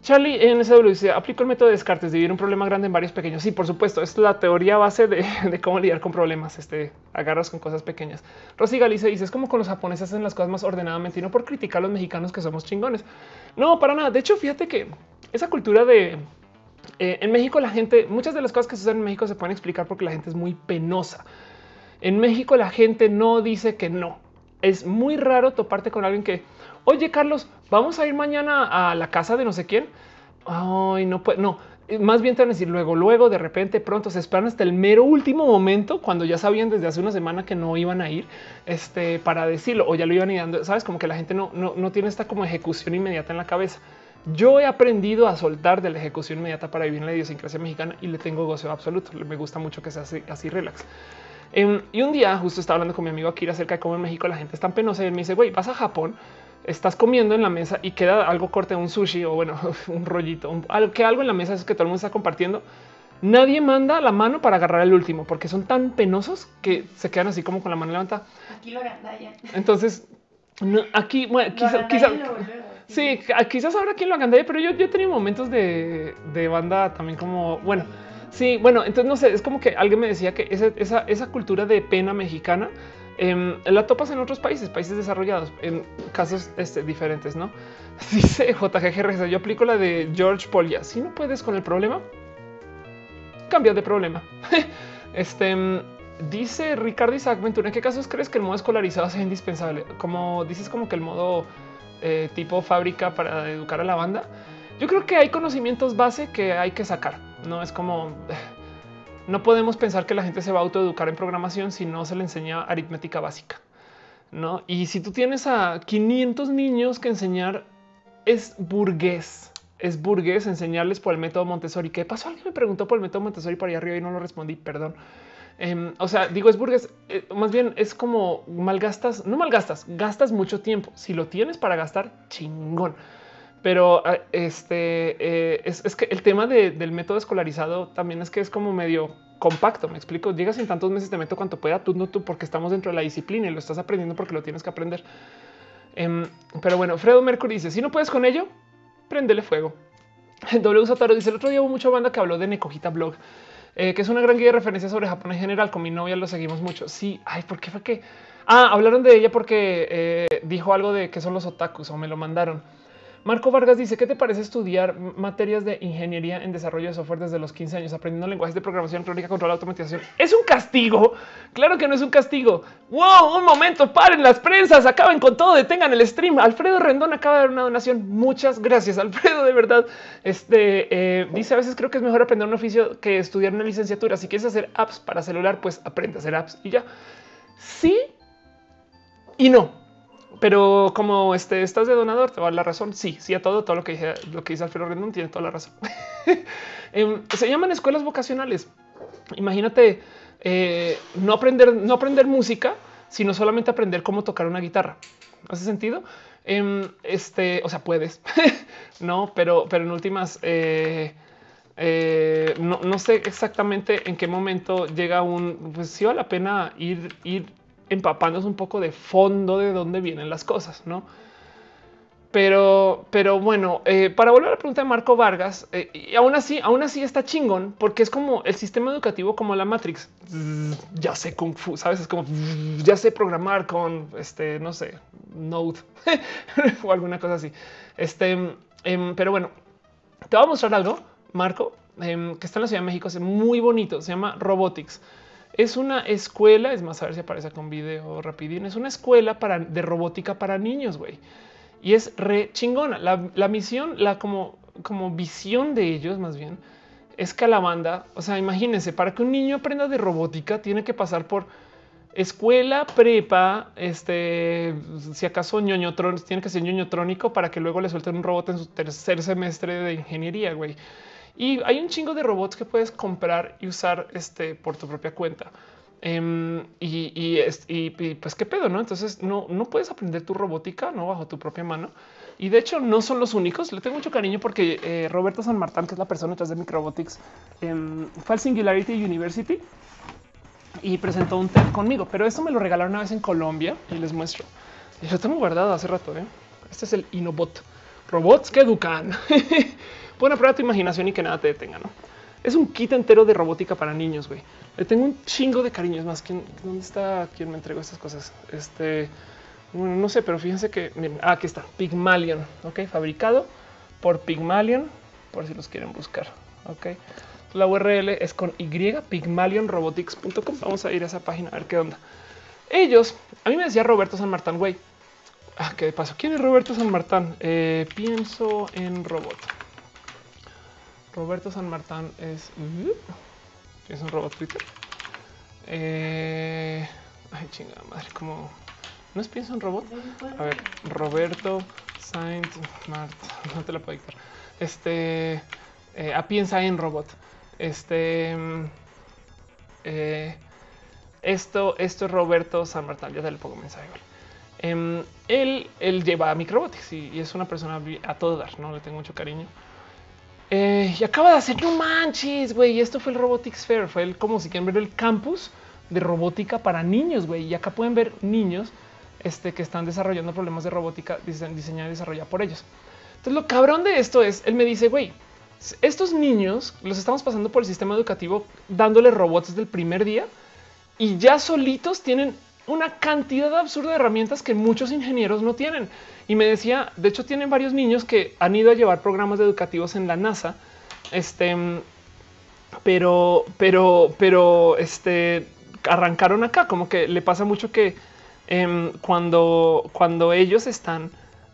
Charlie en SW dice aplico el método de Descartes, dividir un problema grande en varios pequeños. Sí, por supuesto, es la teoría base de, cómo lidiar con problemas. Este agarras con cosas pequeñas. Rosy Galicia dice es como con los japoneses hacen las cosas más ordenadamente y no por criticar a los mexicanos que somos chingones. No, para nada. De hecho, fíjate que esa cultura de eh, en México la gente, muchas de las cosas que suceden en México se pueden explicar porque la gente es muy penosa. En México la gente no dice que no. Es muy raro toparte con alguien que oye Carlos, vamos a ir mañana a la casa de no sé quién. Ay, no puede, no. Más bien te van a decir luego, luego, de repente, pronto se esperan hasta el mero último momento cuando ya sabían desde hace una semana que no iban a ir este, para decirlo o ya lo iban ir dando. Sabes, como que la gente no, no, no tiene esta como ejecución inmediata en la cabeza. Yo he aprendido a soltar de la ejecución inmediata para vivir en la idiosincrasia mexicana y le tengo gozo absoluto. Me gusta mucho que sea así, así relax. Em, y un día justo estaba hablando con mi amigo Akira acerca de cómo en México la gente es tan penosa y él me dice, güey, vas a Japón estás comiendo en la mesa y queda algo corte, un sushi o bueno, un rollito, algo que algo en la mesa es que todo el mundo está compartiendo. Nadie manda la mano para agarrar el último porque son tan penosos que se quedan así como con la mano levantada. Aquí lo agandalla. Entonces, aquí, bueno, quizás, sí, quizás ahora quién lo agandalla, pero yo, yo he tenido momentos de, de banda también como, bueno, Sí, bueno, entonces no sé, es como que alguien me decía que esa, esa, cultura de pena mexicana em, la topas en otros países, países desarrollados, en casos este, diferentes, ¿no? Dice JGG, yo aplico la de George Polia. Si no puedes con el problema, cambia de problema. este dice Ricardo Isaac Ventura, ¿en qué casos crees que el modo escolarizado sea indispensable? Como dices, como que el modo eh, tipo fábrica para educar a la banda. Yo creo que hay conocimientos base que hay que sacar. No es como no podemos pensar que la gente se va a autoeducar en programación si no se le enseña aritmética básica. No, y si tú tienes a 500 niños que enseñar es burgués. Es burgués enseñarles por el método Montessori. ¿Qué pasó? Alguien me preguntó por el método Montessori para allá arriba y no lo respondí. Perdón. Em, o sea, digo, es burgués. Eh, más bien es como malgastas, no malgastas, gastas mucho tiempo. Si lo tienes para gastar, chingón. Pero ah, este eh, es, que el tema del método escolarizado también es que es como medio compacto. Me explico. Llegas en tantos meses, te meto cuanto pueda, tú no tú, porque estamos dentro de la disciplina y lo estás aprendiendo porque lo tienes que aprender. Em, pero bueno, Fredo Mercury dice: Si no puedes con ello, préndele fuego. W Sotaro dice: El otro día hubo mucha banda que habló de Necojita Blog, eh, que es una gran guía de referencia sobre Japón en general. Con mi novia lo seguimos mucho. Sí, ay, ¿por qué fue que? Ah, hablaron de ella porque eh, dijo algo de que son los otakus o me lo mandaron. Marco Vargas dice, ¿qué te parece estudiar materias de ingeniería en desarrollo de software desde los 15 años, aprendiendo lenguajes de programación crónica, control, automatización? ¿Es un castigo? Claro que no es un castigo. ¡Wow! Un momento, paren las prensas, acaben con todo, detengan el stream. Alfredo Rendón acaba de dar una donación. Muchas gracias, Alfredo, de verdad. Este eh, dice, a veces creo que es mejor aprender un oficio que estudiar una licenciatura. Si quieres hacer apps para celular, pues aprende a hacer apps y ya. Sí y no pero como este, estás de donador, te va la razón. Sí, sí, a todo, todo lo que dice, lo que dice Alfredo Rendón tiene toda la razón. Em, se llaman escuelas vocacionales. Imagínate eh, no aprender, no aprender música, sino solamente aprender cómo tocar una guitarra. ¿Hace sentido? Em, este, o sea, puedes, no, pero, pero en últimas, eh, eh, no, no, sé exactamente en qué momento llega un, pues sí vale la pena ir, ir empapándose un poco de fondo de dónde vienen las cosas, ¿no? Pero, pero bueno, eh, para volver a la pregunta de Marco Vargas, eh, y aún así, aún así está chingón, porque es como el sistema educativo como la Matrix. Ya sé Kung Fu, sabes? Es como ya sé programar con este, no sé, Node o alguna cosa así. Este, em, pero bueno, te voy a mostrar algo, Marco, em, que está en la Ciudad de México, es muy bonito, se llama Robotics. Es una escuela, es más, a ver si aparece con video rapidín. Es una escuela para, de robótica para niños, güey. Y es re chingona. La, misión, la como, como visión de ellos, más bien, es que la banda, o sea, imagínense, para que un niño aprenda de robótica, tiene que pasar por escuela, prepa, este, si acaso ñoño tiene que ser ñoño trónico para que luego le suelten un robot en su tercer semestre de ingeniería, güey. Y hay un chingo de robots que puedes comprar y usar este, por tu propia cuenta. Em, y, pues qué pedo, ¿no? Entonces no, no puedes aprender tu robótica no bajo tu propia mano. Y de hecho no son los únicos. Le tengo mucho cariño porque eh, Roberto San Martán, que es la persona detrás de Microbotics, em, fue al Singularity University y presentó un TED conmigo. Pero esto me lo regalaron una vez en Colombia y les muestro. Y lo tengo guardado hace rato. ¿eh? Este es el Inobot. Robots que educan. Buena prueba tu imaginación y que nada te detenga, ¿no? Es un kit entero de robótica para niños, güey. Le tengo un chingo de cariño. Es más, ¿quién, ¿dónde está quien me entregó estas cosas? Este, bueno, no sé, pero fíjense que ah, aquí está Pygmalion, ok, fabricado por Pygmalion, por si los quieren buscar, ok. La URL es con y pygmalionrobotics.com. Vamos a ir a esa página a ver qué onda. Ellos, a mí me decía Roberto San Martán, güey. Ah, qué de paso. ¿Quién es Roberto San Martán? Eh, pienso en robot. Roberto San Martán es, es un robot Twitter. Eh, ay, chingada madre, como no es pienso en robot. A ver, Roberto Saint Martán, no te la puedo dictar. Este eh, a piensa en robot. Este eh, esto, esto es Roberto San Martán. Ya te le pongo mensaje. Em, él, él lleva a Microbotics y, y, es una persona a todo dar. No le tengo mucho cariño. Eh, y acaba de hacer, no manches, güey. Esto fue el Robotics Fair, fue el, como si quieren ver el campus de robótica para niños, güey. Y acá pueden ver niños este, que están desarrollando problemas de robótica diseñada y desarrollada por ellos. Entonces, lo cabrón de esto es, él me dice, güey, estos niños los estamos pasando por el sistema educativo dándole robots desde el primer día y ya solitos tienen una cantidad absurda de herramientas que muchos ingenieros no tienen. Y me decía, de hecho, tienen varios niños que han ido a llevar programas educativos en la NASA. Este, pero, pero, pero, este, arrancaron acá. Como que le pasa mucho que em, cuando, cuando ellos están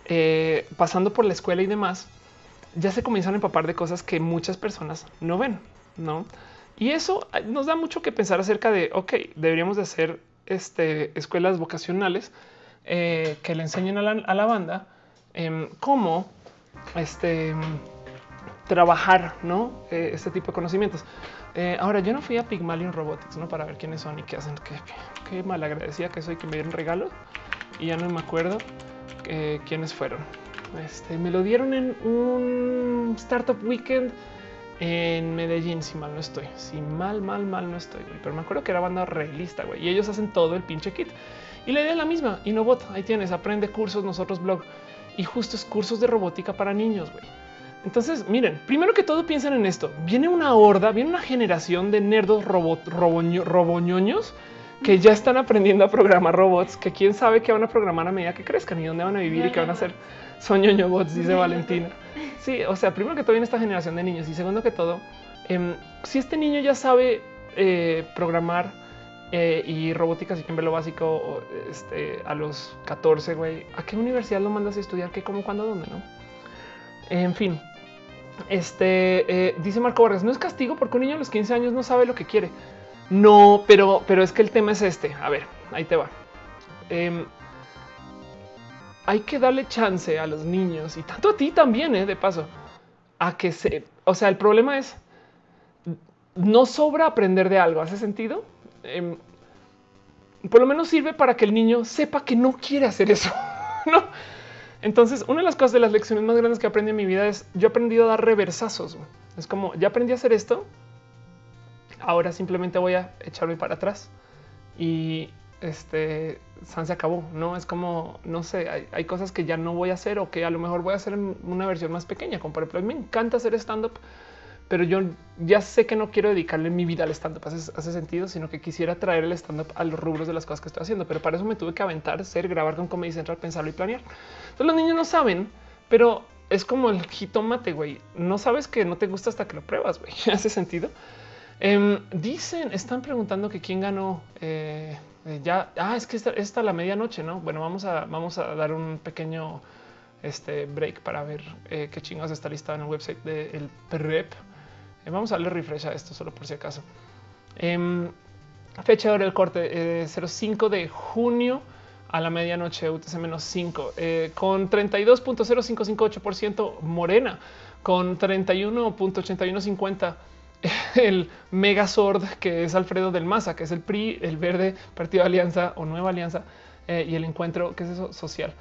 eh, pasando por la escuela y demás, ya se comienzan a empapar de cosas que muchas personas no ven, no? Y eso nos da mucho que pensar acerca de, ok, deberíamos de hacer este, escuelas vocacionales eh, que le enseñen a la, banda eh, cómo este, trabajar ¿no? Eh, este tipo de conocimientos. Eh, ahora, yo no fui a Pygmalion Robotics ¿no? para ver quiénes son y qué hacen. Qué, qué malagradecida que soy que me dieron regalo y ya no me acuerdo quiénes fueron. Este, me lo dieron en un Startup Weekend en Medellín, si mal no estoy. Si mal, mal, mal no estoy. Pero me acuerdo que era banda realista, güey. Y ellos hacen todo el pinche kit. Y la idea es la misma. Innovot, ahí tienes, aprende cursos, nosotros blog. Y justos cursos de robótica para niños, güey. Entonces, miren, primero que todo piensen en esto. Viene una horda, viene una generación de nerdos robot, roboñoños que ya están aprendiendo a programar robots, que quién sabe qué van a programar a medida que crezcan y dónde van a vivir y qué van a hacer. Son ñoño bots, dice Valentina. Sí, o sea, primero que todo viene esta generación de niños y segundo que todo, em, si este niño ya sabe eh, programar eh, y robótica, así que en lo básico este, a los 14, güey, ¿a qué universidad lo mandas a estudiar? ¿Qué, cómo, cuándo, dónde? No. En fin, este eh, dice Marco Vargas: No es castigo porque un niño a los 15 años no sabe lo que quiere. No, pero, pero es que el tema es este. A ver, ahí te va. Em, hay que darle chance a los niños y tanto a ti también, eh, de paso, a que se. O sea, el problema es no sobra aprender de algo. ¿Hace sentido? Em, por lo menos sirve para que el niño sepa que no quiere hacer eso. no. Entonces, una de las cosas de las lecciones más grandes que aprendí en mi vida es yo he aprendido a dar reversazos. Es como ya aprendí a hacer esto. Ahora simplemente voy a echarme para atrás y este San se acabó. No es como no sé, hay, cosas que ya no voy a hacer o que a lo mejor voy a hacer en una versión más pequeña. Como por ejemplo, me encanta hacer stand up, pero yo ya sé que no quiero dedicarle mi vida al stand up. Hace, sentido, sino que quisiera traer el stand up a los rubros de las cosas que estoy haciendo. Pero para eso me tuve que aventar, ser, grabar con Comedy Central, pensarlo y planear los niños no saben, pero es como el jitomate, güey. No sabes que no te gusta hasta que lo pruebas, güey. ¿Hace sentido? Em, dicen, están preguntando que quién ganó. Eh, eh, ya, ah, es que esta, la medianoche, ¿no? Bueno, vamos a, vamos a dar un pequeño este, break para ver eh, qué chingados está listado en el website del PREP. Vamos a darle refresh a esto solo por si acaso. Em, fecha del corte, 05 de junio a la medianoche UTC menos 5 eh, con 32.0558% Morena con 31.8150 el Megazord que es Alfredo del Maza, que es el PRI, el Verde, Partido Alianza o Nueva Alianza eh, y el encuentro que es eso social.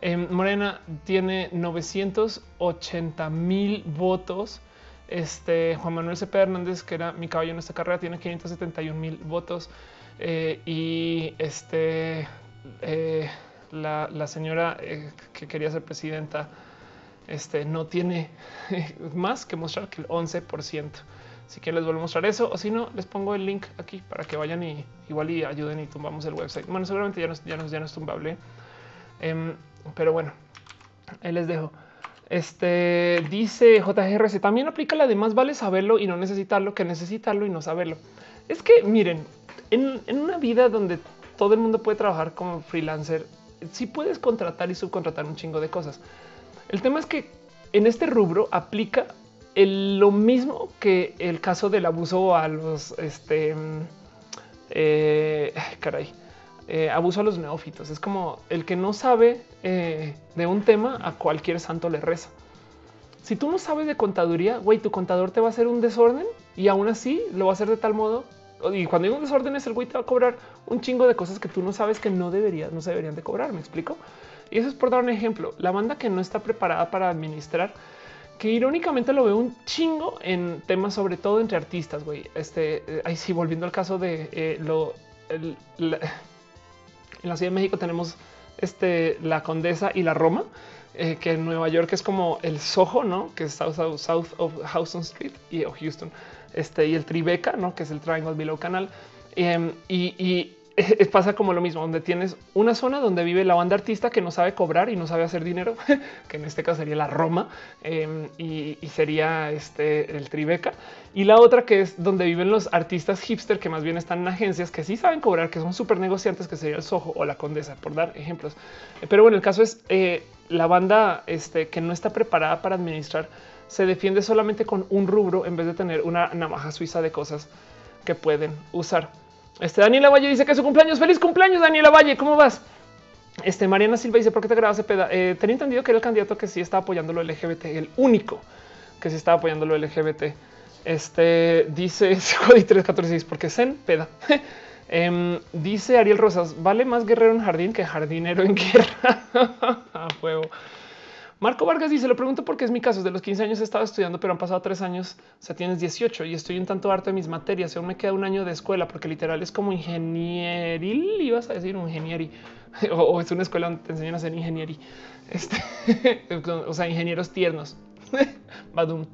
Em, Morena tiene 980 mil votos. Este Juan Manuel Cepeda Hernández, que era mi caballo en esta carrera, tiene 571 mil votos. Eh, y este eh, la, señora eh, que quería ser presidenta este, no tiene más que mostrar que el 11%. Si quieren les vuelvo a mostrar eso o si no les pongo el link aquí para que vayan y igual y ayuden y tumbamos el website. Bueno, seguramente ya no es tumbable, em, pero bueno, ahí les dejo. Este dice JGRC también aplica la de más vale saberlo y no necesitarlo que necesitarlo y no saberlo. Es que miren, en, una vida donde todo el mundo puede trabajar como freelancer. Si puedes contratar y subcontratar un chingo de cosas. El tema es que en este rubro aplica lo mismo que el caso del abuso a los este eh, caray, eh, abuso a los neófitos. Es como el que no sabe eh, de un tema a cualquier santo le reza. Si tú no sabes de contaduría, güey, tu contador te va a hacer un desorden y aún así lo va a hacer de tal modo y cuando hay un desorden es el güey te va a cobrar un chingo de cosas que tú no sabes que no deberías, no se deberían de cobrar. Me explico. Y eso es por dar un ejemplo. La banda que no está preparada para administrar, que irónicamente lo veo un chingo en temas, sobre todo entre artistas. Güey, este eh, ahí sí, volviendo al caso de lo en la Ciudad de México tenemos este la Condesa y la Roma. eh, que en Nueva York es como el Soho, no? Que es South, South, of Houston Street y Houston, este y el Tribeca, no? Que es el Triangle Below Canal. Em, y, pasa como lo mismo, donde tienes una zona donde vive la banda artista que no sabe cobrar y no sabe hacer dinero, que en este caso sería la Roma em, y, sería este el Tribeca. Y la otra que es donde viven los artistas hipster que más bien están en agencias que sí saben cobrar, que son súper negociantes, que sería el Soho o la Condesa, por dar ejemplos. Pero bueno, el caso es eh, la banda este, que no está preparada para administrar se defiende solamente con un rubro en vez de tener una navaja suiza de cosas que pueden usar. Este Daniela Valle dice que es su cumpleaños. Feliz cumpleaños, Daniela Valle. ¿Cómo vas? Este Mariana Silva dice: ¿Por qué te grabas peda? Eh, tenía entendido que era el candidato que sí estaba apoyando lo LGBT, el único que sí estaba apoyando lo LGBT. Este dice Jodi 346 porque Zen peda. Em, dice Ariel Rosas: Vale más guerrero en jardín que jardinero en guerra. A fuego. Marco Vargas dice: Lo pregunto porque es mi caso. De los 15 años he estado estudiando, pero han pasado tres años. O sea, tienes 18 y estoy un tanto harto de mis materias. Aún me queda un año de escuela porque literal es como ingenieril. Ibas a decir un ingenieri o, es una escuela donde te enseñan a hacer ingeniería. Este, o sea, ingenieros tiernos. Badum.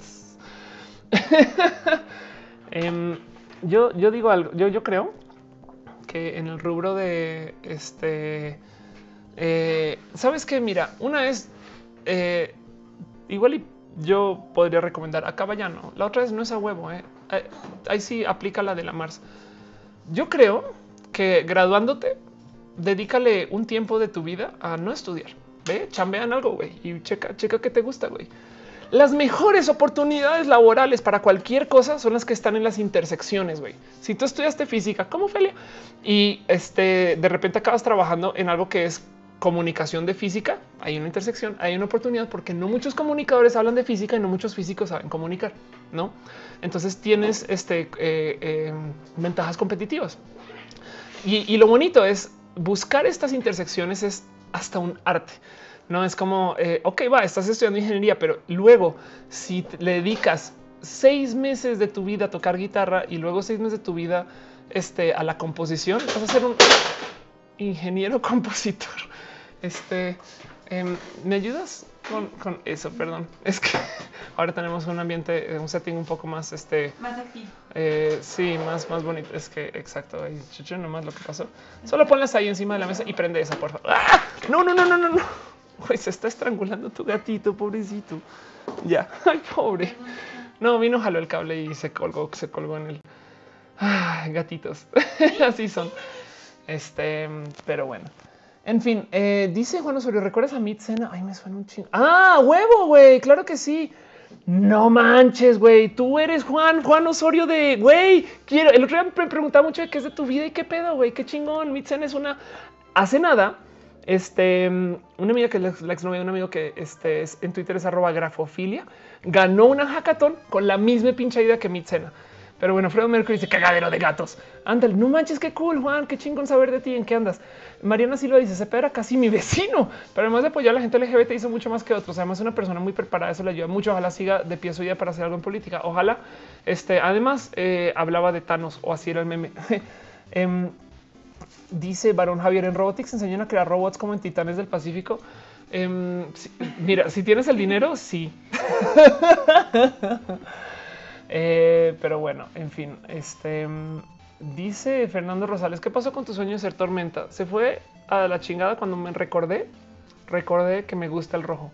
Em, yo, yo digo algo. Yo, yo creo que en el rubro de este, eh, sabes que mira, una es eh, igual y yo podría recomendar acá no La otra vez no es a huevo. Eh. Ahí sí aplica la de la Mars. Yo creo que graduándote, dedícale un tiempo de tu vida a no estudiar. Ve, chambean algo, güey, y checa, checa que te gusta, güey. Las mejores oportunidades laborales para cualquier cosa son las que están en las intersecciones, güey. Si tú estudiaste física, como Felia, y este de repente acabas trabajando en algo que es comunicación de física, hay una intersección, hay una oportunidad porque no muchos comunicadores hablan de física y no muchos físicos saben comunicar, ¿no? Entonces tienes este, eh, eh, ventajas competitivas. Y, lo bonito es buscar estas intersecciones es hasta un arte. No es como, eh, ok, va, estás estudiando ingeniería, pero luego si le dedicas seis meses de tu vida a tocar guitarra y luego seis meses de tu vida este, a la composición, vas a ser un ingeniero compositor. Este, em, ¿me ayudas con, eso? Perdón. Es que ahora tenemos un ambiente, un setting un poco más, este, más activo. Eh, sí, más, más bonito. Es que exacto. Ahí, chuchu, nomás lo que pasó. Solo ponlas ahí encima de la mesa y prende esa, por favor. ¡Ah! No, no, no, no, no, no. se está estrangulando tu gatito, pobrecito. Ya, ay, pobre. No, vino, jaló el cable y se colgó, se colgó en el. Ay, gatitos. Así son. Este, pero bueno. En fin, eh, dice Juan Osorio, ¿recuerdas a Mitzena? Ay, me suena un chingo. Ah, huevo, güey, claro que sí. No manches, güey, tú eres Juan, Juan Osorio de, güey, quiero, el otro día me preguntaba mucho de qué es de tu vida y qué pedo, güey, qué chingón. Mitzena es una, hace nada, este, una amiga que es la exnovia de un amigo que este, es, en Twitter es arroba grafofilia, ganó una hackathon con la misma pinche idea que Mitzena. Pero bueno, Fredo Mercury dice cagadero de gatos. Ándale, no manches, qué cool, Juan, qué chingón saber de ti, en qué andas. Mariana Silva dice, se era casi mi vecino, pero además de apoyar a la gente LGBT hizo mucho más que otros. Además, una persona muy preparada, eso le ayuda mucho. Ojalá siga de pie su día para hacer algo en política. Ojalá. Este, además, eh, hablaba de Thanos o así era el meme. Em, dice Barón Javier en Robotics enseñan a crear robots como en Titanes del Pacífico. Em, mira, si tienes el dinero, sí. Eh, pero bueno, en fin, este dice Fernando Rosales, ¿qué pasó con tu sueño de ser tormenta? Se fue a la chingada cuando me recordé, recordé que me gusta el rojo.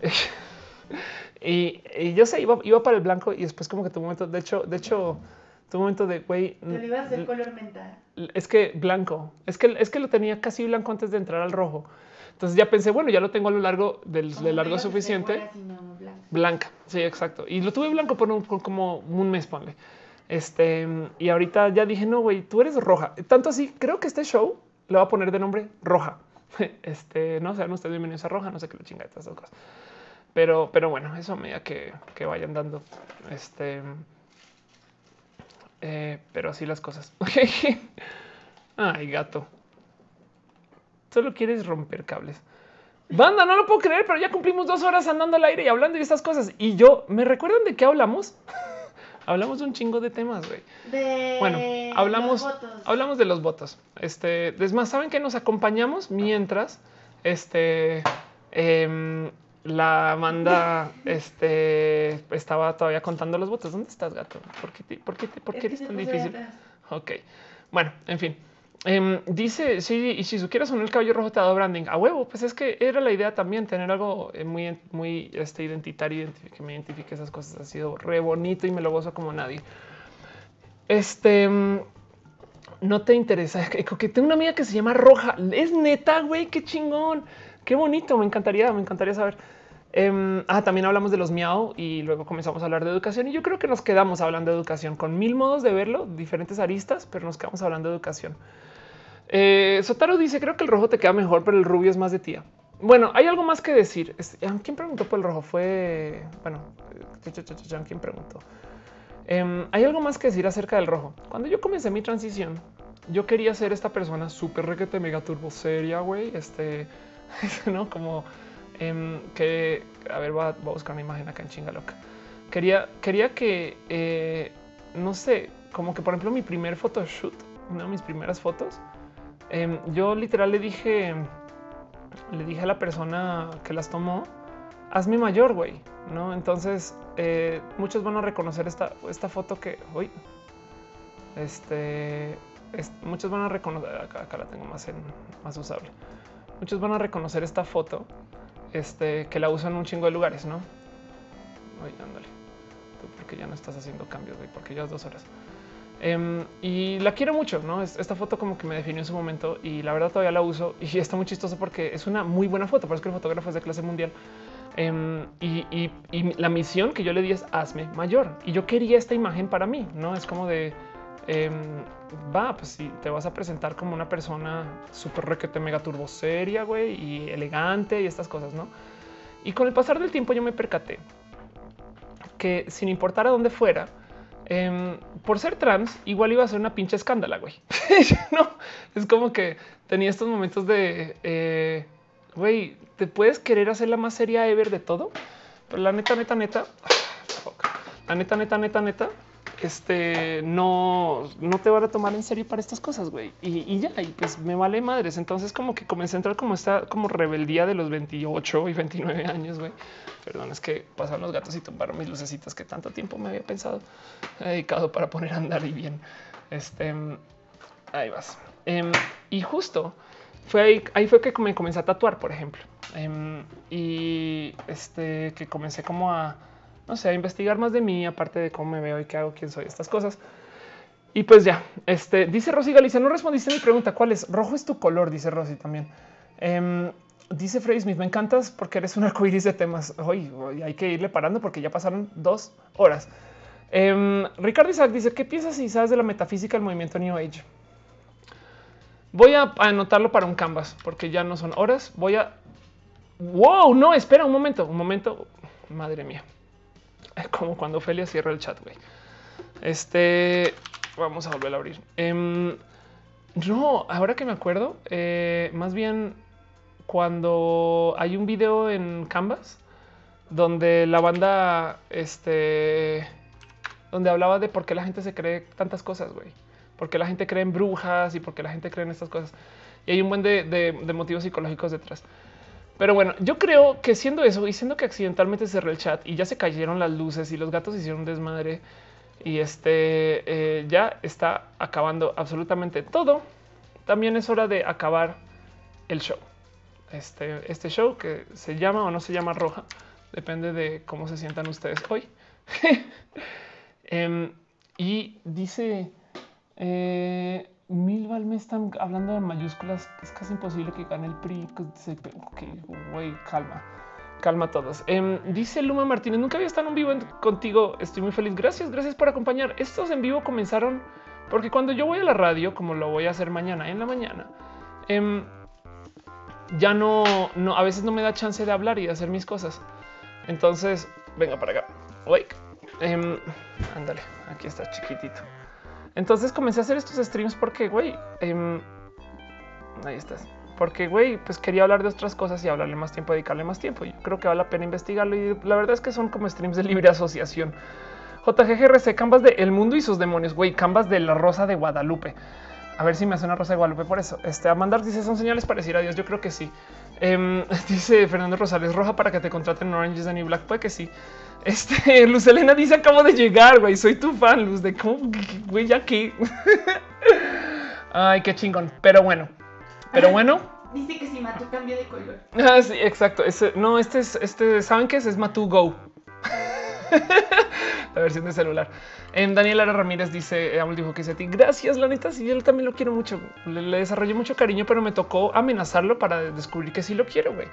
y, yo sé, iba, iba para el blanco y después como que tu momento, de hecho, de hecho, tu momento de güey. Te ibas color mental. Es que blanco, es que, es que lo tenía casi blanco antes de entrar al rojo. Entonces ya pensé, bueno, ya lo tengo a lo largo del, largo suficiente. Blanca. sí, exacto. Y lo tuve blanco por, como un mes, ponle. Este, y ahorita ya dije, no, güey, tú eres roja. Tanto así, creo que este show le va a poner de nombre roja. Este, no sean ustedes bienvenidos a roja, no sé qué le chinga estas dos cosas. Pero, pero bueno, eso a medida que, que vayan dando. Este, eh, pero así las cosas. Ay, gato. Solo quieres romper cables. Banda, no lo puedo creer, pero ya cumplimos dos horas andando al aire y hablando de estas cosas. Y yo, ¿me recuerdan de qué hablamos? hablamos de un chingo de temas, güey. Bueno, hablamos, hablamos de los votos. Este, es más, saben que nos acompañamos mientras este Em, la banda este, estaba todavía contando los votos. ¿Dónde estás, gato? ¿Por qué, por qué, por qué eres tan difícil? Ok, bueno, en fin. Em, dice sí, y si quieres poner el cabello rojo te ha dado branding a huevo. Pues es que era la idea también tener algo eh, muy, muy este, identitario, que me identifique esas cosas. Ha sido re bonito y me lo gozo como nadie. Este em, no te interesa que tengo una amiga que se llama Roja. Es neta, güey, qué chingón, qué bonito. Me encantaría, me encantaría saber. Em, ah, también hablamos de los miau y luego comenzamos a hablar de educación. Y yo creo que nos quedamos hablando de educación con mil modos de verlo, diferentes aristas, pero nos quedamos hablando de educación. Eh, Sotaro dice: Creo que el rojo te queda mejor, pero el rubio es más de tía. Bueno, hay algo más que decir. ¿Quién preguntó por el rojo? Fue bueno, ¿quién preguntó? Em, hay algo más que decir acerca del rojo. Cuando yo comencé mi transición, yo quería ser esta persona súper requete mega turbo seria, güey. Este, no como em, que a ver, voy a, buscar una imagen acá en chinga loca. Quería, quería que eh, no sé, como que por ejemplo, mi primer photoshoot, una de mis primeras fotos, em, yo literal le dije, le dije a la persona que las tomó, hazme mayor, güey, no? Entonces, eh, muchos van a reconocer esta, esta foto que hoy, este, muchos van a reconocer, acá, la tengo más, en, más usable. Muchos van a reconocer esta foto, este, que la usan en un chingo de lugares, no? Oye, ándale, porque ya no estás haciendo cambios, güey, porque ya es dos horas. Em, y la quiero mucho, ¿no? Esta foto como que me definió en su momento y la verdad todavía la uso y está muy chistoso porque es una muy buena foto, parece que el fotógrafo es de clase mundial. Em, y, la misión que yo le di es hazme mayor. Y yo quería esta imagen para mí, no es como de em, va, pues si te vas a presentar como una persona súper requete mega turbo seria, güey, y elegante y estas cosas, no? Y con el pasar del tiempo yo me percaté que sin importar a dónde fuera, em, por ser trans, igual iba a ser una pinche escándala, güey. no, es como que tenía estos momentos de eh, güey, te puedes querer hacer la más seria ever de todo, pero la neta, neta, neta, la neta, neta, neta, neta, este no, no te van a tomar en serio para estas cosas, güey. Y, ya, y pues me vale madres. Entonces, como que comencé a entrar como esta como rebeldía de los 28 y 29 años, güey. Perdón, es que pasaron los gatos y tumbaron mis lucecitas que tanto tiempo me había pensado, dedicado para poner a andar y bien. Este ahí vas. Em, y justo fue ahí, fue que me comencé a tatuar, por ejemplo. Em, y este que comencé como a, no sé, investigar más de mí, aparte de cómo me veo y qué hago, quién soy, estas cosas. Y pues ya, este dice Rosy Galicia, no respondiste a mi pregunta. ¿Cuál es? Rojo es tu color, dice Rosy también. Em, dice Freddy Smith, me encantas porque eres un arcoíris de temas. Hoy hay que irle parando porque ya pasaron dos horas. Um, Ricardo Isaac dice: ¿Qué piensas si sabes de la metafísica del movimiento New Age? Voy a anotarlo para un canvas porque ya no son horas. Voy a. Wow, no, espera un momento, un momento. Madre mía. Como cuando Ophelia cierra el chat, güey. Este vamos a volver a abrir. Em, no, ahora que me acuerdo, eh, más bien cuando hay un video en Canvas donde la banda, este, donde hablaba de por qué la gente se cree tantas cosas, güey porque la gente cree en brujas y porque la gente cree en estas cosas. Y hay un buen de, motivos psicológicos detrás. Pero bueno, yo creo que siendo eso y siendo que accidentalmente cerré el chat y ya se cayeron las luces y los gatos hicieron desmadre y este eh, ya está acabando absolutamente todo. También es hora de acabar el show. Este, este show que se llama o no se llama roja, depende de cómo se sientan ustedes hoy. Em, y dice eh, Milval me están hablando en mayúsculas. Es casi imposible que gane el PRI. güey, calma, calma todos. Em, dice Luma Martínez: Nunca había estado en vivo contigo. Estoy muy feliz. Gracias, gracias por acompañar. Estos en vivo comenzaron porque cuando yo voy a la radio, como lo voy a hacer mañana en la mañana, em, ya no, no, a veces no me da chance de hablar y de hacer mis cosas. Entonces, venga para acá. Wake. Em, ándale, aquí está chiquitito. Entonces comencé a hacer estos streams porque, güey, em, ahí estás. Porque, güey, pues quería hablar de otras cosas y hablarle más tiempo, dedicarle más tiempo. Yo creo que vale la pena investigarlo y la verdad es que son como streams de libre asociación. JGGRC, Canvas de El Mundo y sus demonios, güey, Canvas de la Rosa de Guadalupe. A ver si me hace una rosa de Guadalupe por eso. Este Amandar dice son señales para decir adiós. Yo creo que sí. Em, dice Fernando Rosales roja para que te contraten en Orange is the New Black. Puede que sí. Este Luz Elena dice acabo de llegar, güey. Soy tu fan, Luz de cómo, güey, ya que. Ay, qué chingón. Pero bueno, pero bueno. Dice que si Matu cambia de color. Ah, sí, exacto. no, este es este. Saben qué es? Es Matu Go. la versión de celular. En Daniel Ara Ramírez dice, eh, dijo que dice a ti, gracias, la neta, sí, él también lo quiero mucho. Le, le, desarrollé mucho cariño, pero me tocó amenazarlo para descubrir que sí lo quiero, güey.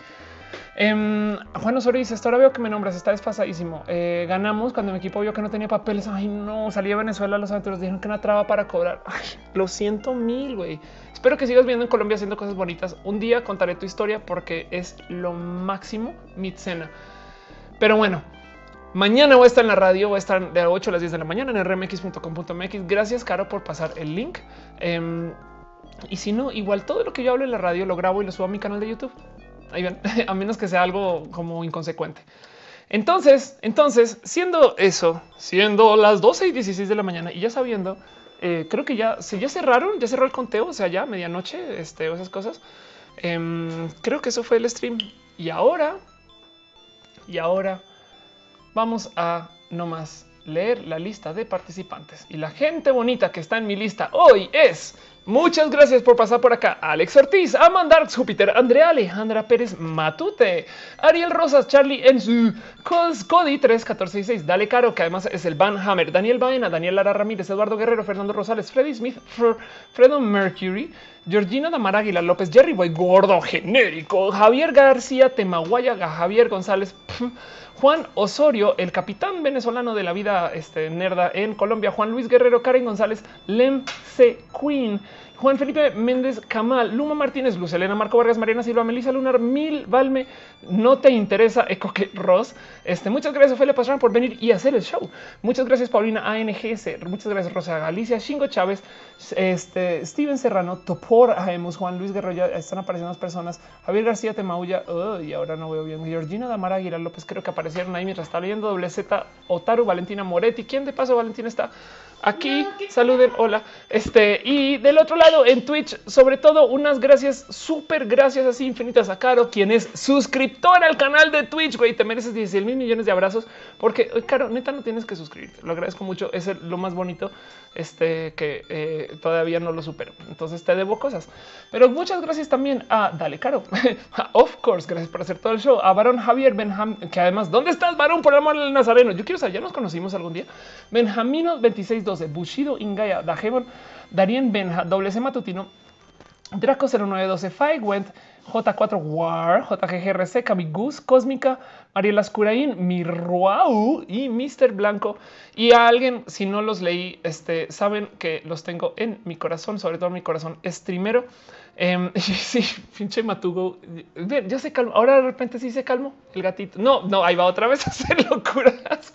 Eh, Juan Osorio dice, ahora veo que me nombras, está desfasadísimo. Eh, ganamos cuando mi equipo vio que no tenía papeles. Ay, no, salí de Venezuela, los aventuros dijeron que no traba para cobrar. Ay, lo siento mil, güey. Espero que sigas viendo en Colombia haciendo cosas bonitas. Un día contaré tu historia porque es lo máximo mi cena. Pero bueno, Mañana voy a estar en la radio, voy a estar de 8 a las 10 de la mañana en rmx.com.mx. Gracias, Caro, por pasar el link. Eh, y si no, igual todo lo que yo hablo en la radio lo grabo y lo subo a mi canal de YouTube. Ahí ven, a menos que sea algo como inconsecuente. Entonces, entonces, siendo eso, siendo las 12 y 16 de la mañana y ya sabiendo, eh, creo que ya, si ya cerraron, ya cerró el conteo, o sea, ya medianoche, este, esas cosas. Eh, creo que eso fue el stream. Y ahora, y ahora vamos a nomás leer la lista de participantes. Y la gente bonita que está en mi lista hoy es Muchas gracias por pasar por acá. Alex Ortiz, Amanda Júpiter, Andrea Alejandra Pérez Matute, Ariel Rosas, Charlie Enzu, Cody 3146, Dale Caro, que además es el Van Hammer, Daniel Baena, Daniel Lara Ramírez, Eduardo Guerrero, Fernando Rosales, Freddy Smith, Fredo Mercury, Georgina Damar Águila López, Jerry Boy Gordo Genérico, Javier García Temaguaya, Javier González, Juan Osorio, el capitán venezolano de la vida este, nerda en Colombia, Juan Luis Guerrero, Karen González, Lem C. Queen, Juan Felipe Méndez Camal, Luma Martínez, Luz Elena, Marco Vargas, Mariana Silva, Melissa Lunar, Mil, Valme, no te interesa, Ecoque Ross. Este, muchas gracias, Ophelia Pastrana, por venir y hacer el show. Muchas gracias, Paulina ANGS. Muchas gracias, Rosa Galicia, Shingo Chávez, este, Steven Serrano, Topor, Aemos, Juan Luis Guerrero, ya están apareciendo las personas. Javier García Temaulla, y ahora no veo bien. Georgina Damara Aguilar López, creo que aparecieron ahí mientras estaba leyendo. Doble Z, Otaru, Valentina Moretti. ¿Quién de paso, Valentina está? aquí. Saluden, hola. Este y del otro lado en Twitch, sobre todo, unas gracias, súper gracias así infinitas a Caro, quien es suscriptor al canal de Twitch. Güey, te mereces 16 mil millones de abrazos porque, Caro, neta, no tienes que suscribirte. Lo agradezco mucho. Es lo más bonito este que eh, todavía no lo supero. Entonces te debo cosas, pero muchas gracias también a Dale Caro. of course, gracias por hacer todo el show. A Barón Javier Benjamín, que además, ¿dónde estás, Barón? Por amor del Nazareno. Yo quiero saber, ya nos conocimos algún día. Benjamino 2612, Bushido Ingaya, Dajemon, Darien Benja, Doble C Matutino, Draco 0912, Went, J4 War, JGGRC, Camigus, Cósmica, Mariela Ascurain, Mirruau y Mr. Blanco. Y a alguien, si no los leí, este, saben que los tengo en mi corazón, sobre todo en mi corazón streamero. Eh, sí, pinche Matugo. Ya se calmó. Ahora de repente sí se calmó el gatito. No, no, ahí va otra vez a hacer locuras.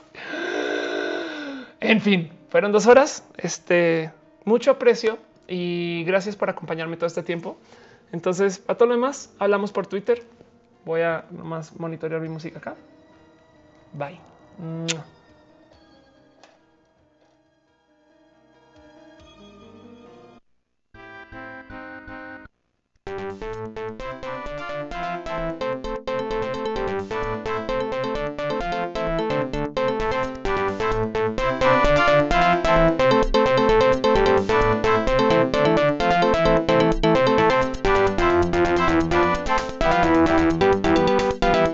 En fin, fueron dos horas. Este, mucho aprecio y gracias por acompañarme todo este tiempo. Entonces, a todo lo demás, hablamos por Twitter. Voy a nomás monitorear mi música acá. Bye.